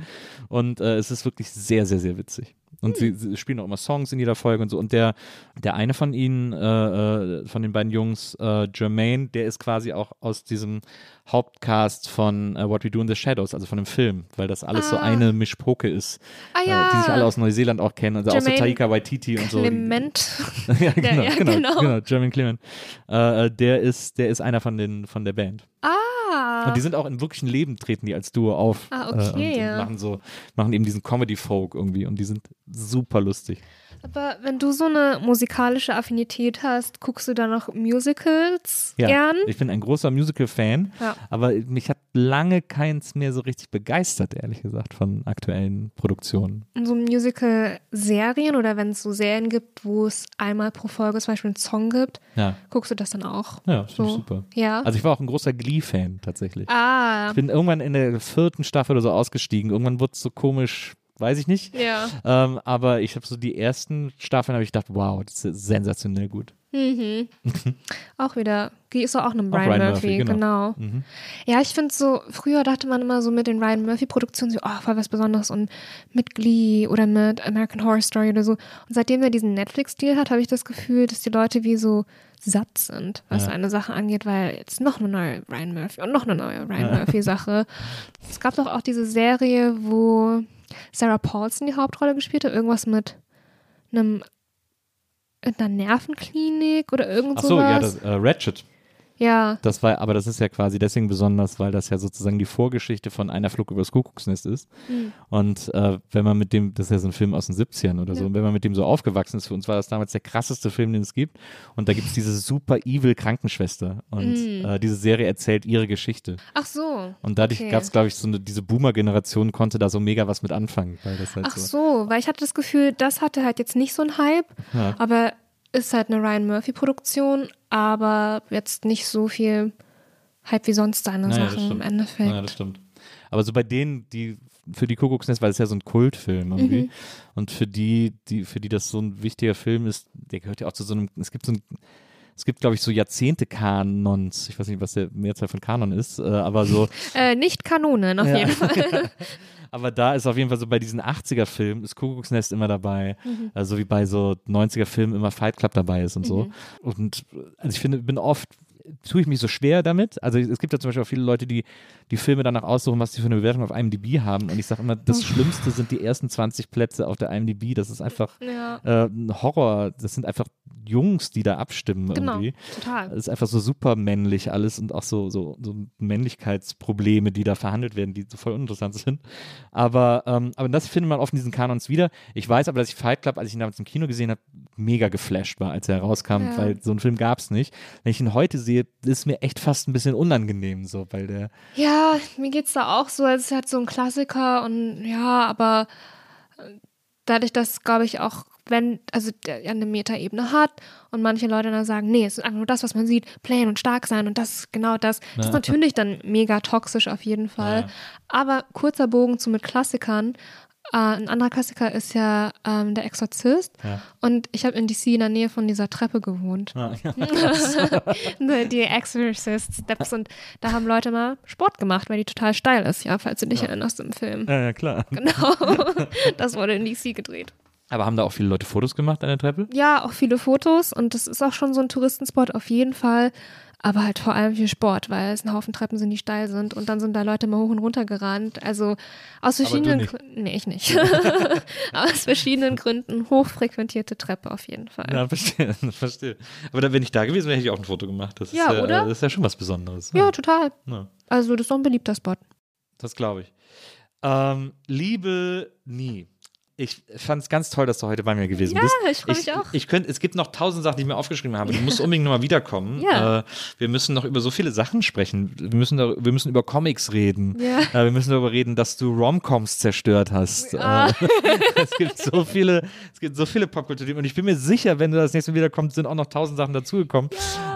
Und äh, es ist wirklich sehr, sehr, sehr witzig. Und sie, sie spielen auch immer Songs in jeder Folge und so. Und der, der eine von ihnen, äh, äh, von den beiden Jungs, äh, Jermaine, der ist quasi auch aus diesem Hauptcast von äh, What We Do in the Shadows, also von dem Film, weil das alles so Ah. eine Mischpoke ist, Ah äh, ja. die sich alle aus Neuseeland auch kennen. Also auch so Jermaine Taika Waititi und so. Clement. ja, genau, ja, genau, genau. genau, Jermaine Clement. Äh, äh, der ist, der ist einer von den, von der Band. Ah. Und die sind auch im wirklichen Leben treten die als Duo auf. Ah, äh, okay, und, ja. und machen so, machen eben diesen Comedy-Folk irgendwie und die sind super lustig. Aber wenn du so eine musikalische Affinität hast, guckst du dann noch Musicals Ja, gern? ich bin ein großer Musical-Fan, Ja. aber mich hat lange keins mehr so richtig begeistert, ehrlich gesagt, von aktuellen Produktionen. Und so Musical-Serien oder wenn es so Serien gibt, wo es einmal pro Folge zum Beispiel einen Song gibt, Ja, guckst du das dann auch? ja, das finde ich So. super. Ja. Also ich war auch ein großer Glee-Fan tatsächlich. ah. Ich bin irgendwann in der vierten Staffel oder so ausgestiegen. Irgendwann wurde es so komisch, weiß ich nicht. Ja. Ähm, aber ich habe so die ersten Staffeln, habe ich gedacht, wow, das ist sensationell gut. Mhm. auch wieder. Die ist doch auch eine Brian, Ryan Murphy, Murphy, genau. genau. Ja, ich finde so, früher dachte man immer so mit den Ryan Murphy-Produktionen so, oh, voll was Besonderes und mit Glee oder mit American Horror Story oder so. Und seitdem er diesen Netflix-Deal hat, habe ich das Gefühl, dass die Leute wie so satt sind, was Ja. so eine Sache angeht, weil jetzt noch eine neue Ryan Murphy und noch eine neue Ryan Murphy-Sache. Es gab doch auch diese Serie, wo Sarah Paulson die Hauptrolle gespielt hat, irgendwas mit einem in einer Nervenklinik oder irgend Ach so, ja, sowas. das, äh, Ratchet. Ja. Das war, aber das ist ja quasi deswegen besonders, weil das ja sozusagen die Vorgeschichte von einer Flug übers Kuckucksnest ist. Hm. Und äh, wenn man mit dem, das ist ja so ein Film aus den 70ern oder so, und wenn man mit dem so aufgewachsen ist, für uns war das damals der krasseste Film, den es gibt. Und da gibt es diese super evil Krankenschwester. Und Hm. äh, diese Serie erzählt ihre Geschichte. Ach so. Und dadurch Okay. gab es, glaube ich, so eine, diese Boomer-Generation konnte da so mega was mit anfangen. Weil das halt Ach so. so, weil ich hatte das Gefühl, das hatte halt jetzt nicht so einen Hype, Ja. aber ist halt eine Ryan Murphy-Produktion, aber jetzt nicht so viel Hype wie sonst seine Naja, Sachen im. Endeffekt. Ja, das stimmt. Aber so bei denen, die für die Kuckucksnest, weil es ja so ein Kultfilm irgendwie. Mhm. Und für die, die, für die das so ein wichtiger Film ist, der gehört ja auch zu so einem, es gibt so ein, es gibt, glaube ich, so Jahrzehnte-Kanons. Ich weiß nicht, was der Mehrzahl von Kanon ist, äh, aber so, Äh, nicht Kanonen auf Ja. jeden Fall. aber da ist auf jeden Fall so bei diesen 80er-Filmen ist Kuckucksnest immer dabei. Mhm. Also wie bei so 90er-Filmen immer Fight Club dabei ist und so. Und äh, also ich finde, bin oft tue ich mich so schwer damit. Also es gibt ja zum Beispiel auch viele Leute, die die Filme danach aussuchen, was sie für eine Bewertung auf IMDb haben. Und ich sage immer, das Schlimmste sind die ersten 20 Plätze auf der IMDb. Das ist einfach Ja. äh, ein Horror. Das sind einfach Jungs, die da abstimmen Genau, irgendwie. total. Es ist einfach so super männlich alles und auch so, so, so Männlichkeitsprobleme, die da verhandelt werden, die so voll uninteressant sind. Aber, ähm, aber das findet man oft in diesen Kanons wieder. Ich weiß aber, dass ich Fight Club, als ich ihn damals im Kino gesehen habe, mega geflasht war, als er herauskam, Ja. weil so einen Film gab es nicht. Wenn ich ihn heute sehe, ist mir echt fast ein bisschen unangenehm so, weil der Ja, mir geht's da auch so, es ist halt so ein Klassiker und ja, aber äh, dadurch, dass, glaube ich, auch wenn, also der eine Metaebene hat und manche Leute dann sagen, nee, es ist einfach nur das, was man sieht, plain und stark sein und das ist genau das. Das ist natürlich dann mega toxisch auf jeden Fall. Ja. Aber kurzer Bogen zu mit Klassikern. Äh, ein anderer Klassiker ist ja ähm, Der Exorzist. Ja. Und ich habe in DC in der Nähe von dieser Treppe gewohnt. Ah, ja. Ne, die Exorcist Steps und da haben Leute mal Sport gemacht, weil die total steil ist, ja, falls du dich erinnerst im Film. ja, ja, klar. Genau. Das wurde in DC gedreht. Aber haben da auch viele Leute Fotos gemacht an der Treppe? Ja, auch viele Fotos und das ist auch schon so ein Touristenspot auf jeden Fall. Aber halt vor allem viel Sport, weil es ein Haufen Treppen sind, die steil sind und dann sind da Leute mal hoch und runter gerannt. Also aus verschiedenen. Gründen. Nee, ich nicht. aus verschiedenen Gründen hochfrequentierte Treppe auf jeden Fall. Ja, verstehe, verstehe. Aber da, wenn ich da gewesen wäre, hätte ich auch ein Foto gemacht. Das Ja, ist ja, oder? Das ist ja schon was Besonderes. Ja, total. Ja. Also das ist doch ein beliebter Spot. Das glaube ich. Ähm, Liebe nie. Ich fand es ganz toll, dass du heute bei mir gewesen Ja, bist. ich freu mich auch. Ich könnte, es gibt noch tausend Sachen, die ich mir aufgeschrieben habe. Du musst unbedingt nochmal wiederkommen. Ja. Äh, wir müssen noch über so viele Sachen sprechen. Wir müssen, da, wir müssen über Comics reden. Ja. Äh, wir müssen darüber reden, dass du Romcoms zerstört hast. Ah. Äh, es gibt so viele, es gibt so viele Popkulturthemen. Und ich bin mir sicher, wenn du das nächste Mal wiederkommst, sind auch noch tausend Sachen dazugekommen.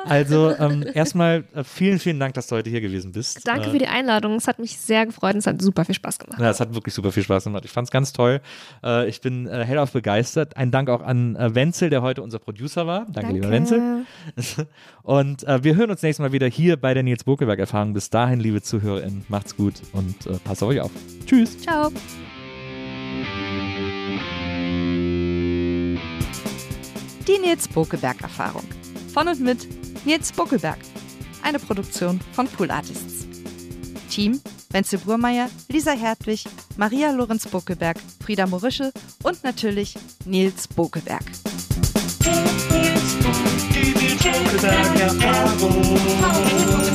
Also ähm, erstmal äh, vielen, vielen Dank, dass du heute hier gewesen bist. Danke Äh, für die Einladung. Es hat mich sehr gefreut und es hat super viel Spaß gemacht. ja, es hat wirklich super viel Spaß gemacht. Ich fand es ganz toll. Äh, ich bin äh, hellauf begeistert. Ein Dank auch an äh, Wenzel, der heute unser Producer war. Danke, lieber Wenzel. Und äh, wir hören uns nächstes Mal wieder hier bei der Nils Bokelberg Erfahrung. Bis dahin, liebe ZuhörerInnen, macht's gut und äh, passt auf euch auf. Tschüss. Ciao. Die Nils Bokelberg Erfahrung. Von und mit Nils Bokelberg. Eine Produktion von Pool Artists. Team Wenzel Burmeier, Lisa Hertwig, Maria Lorenz Bockeberg, Frieda Morische und natürlich Nils Bockeberg. Nils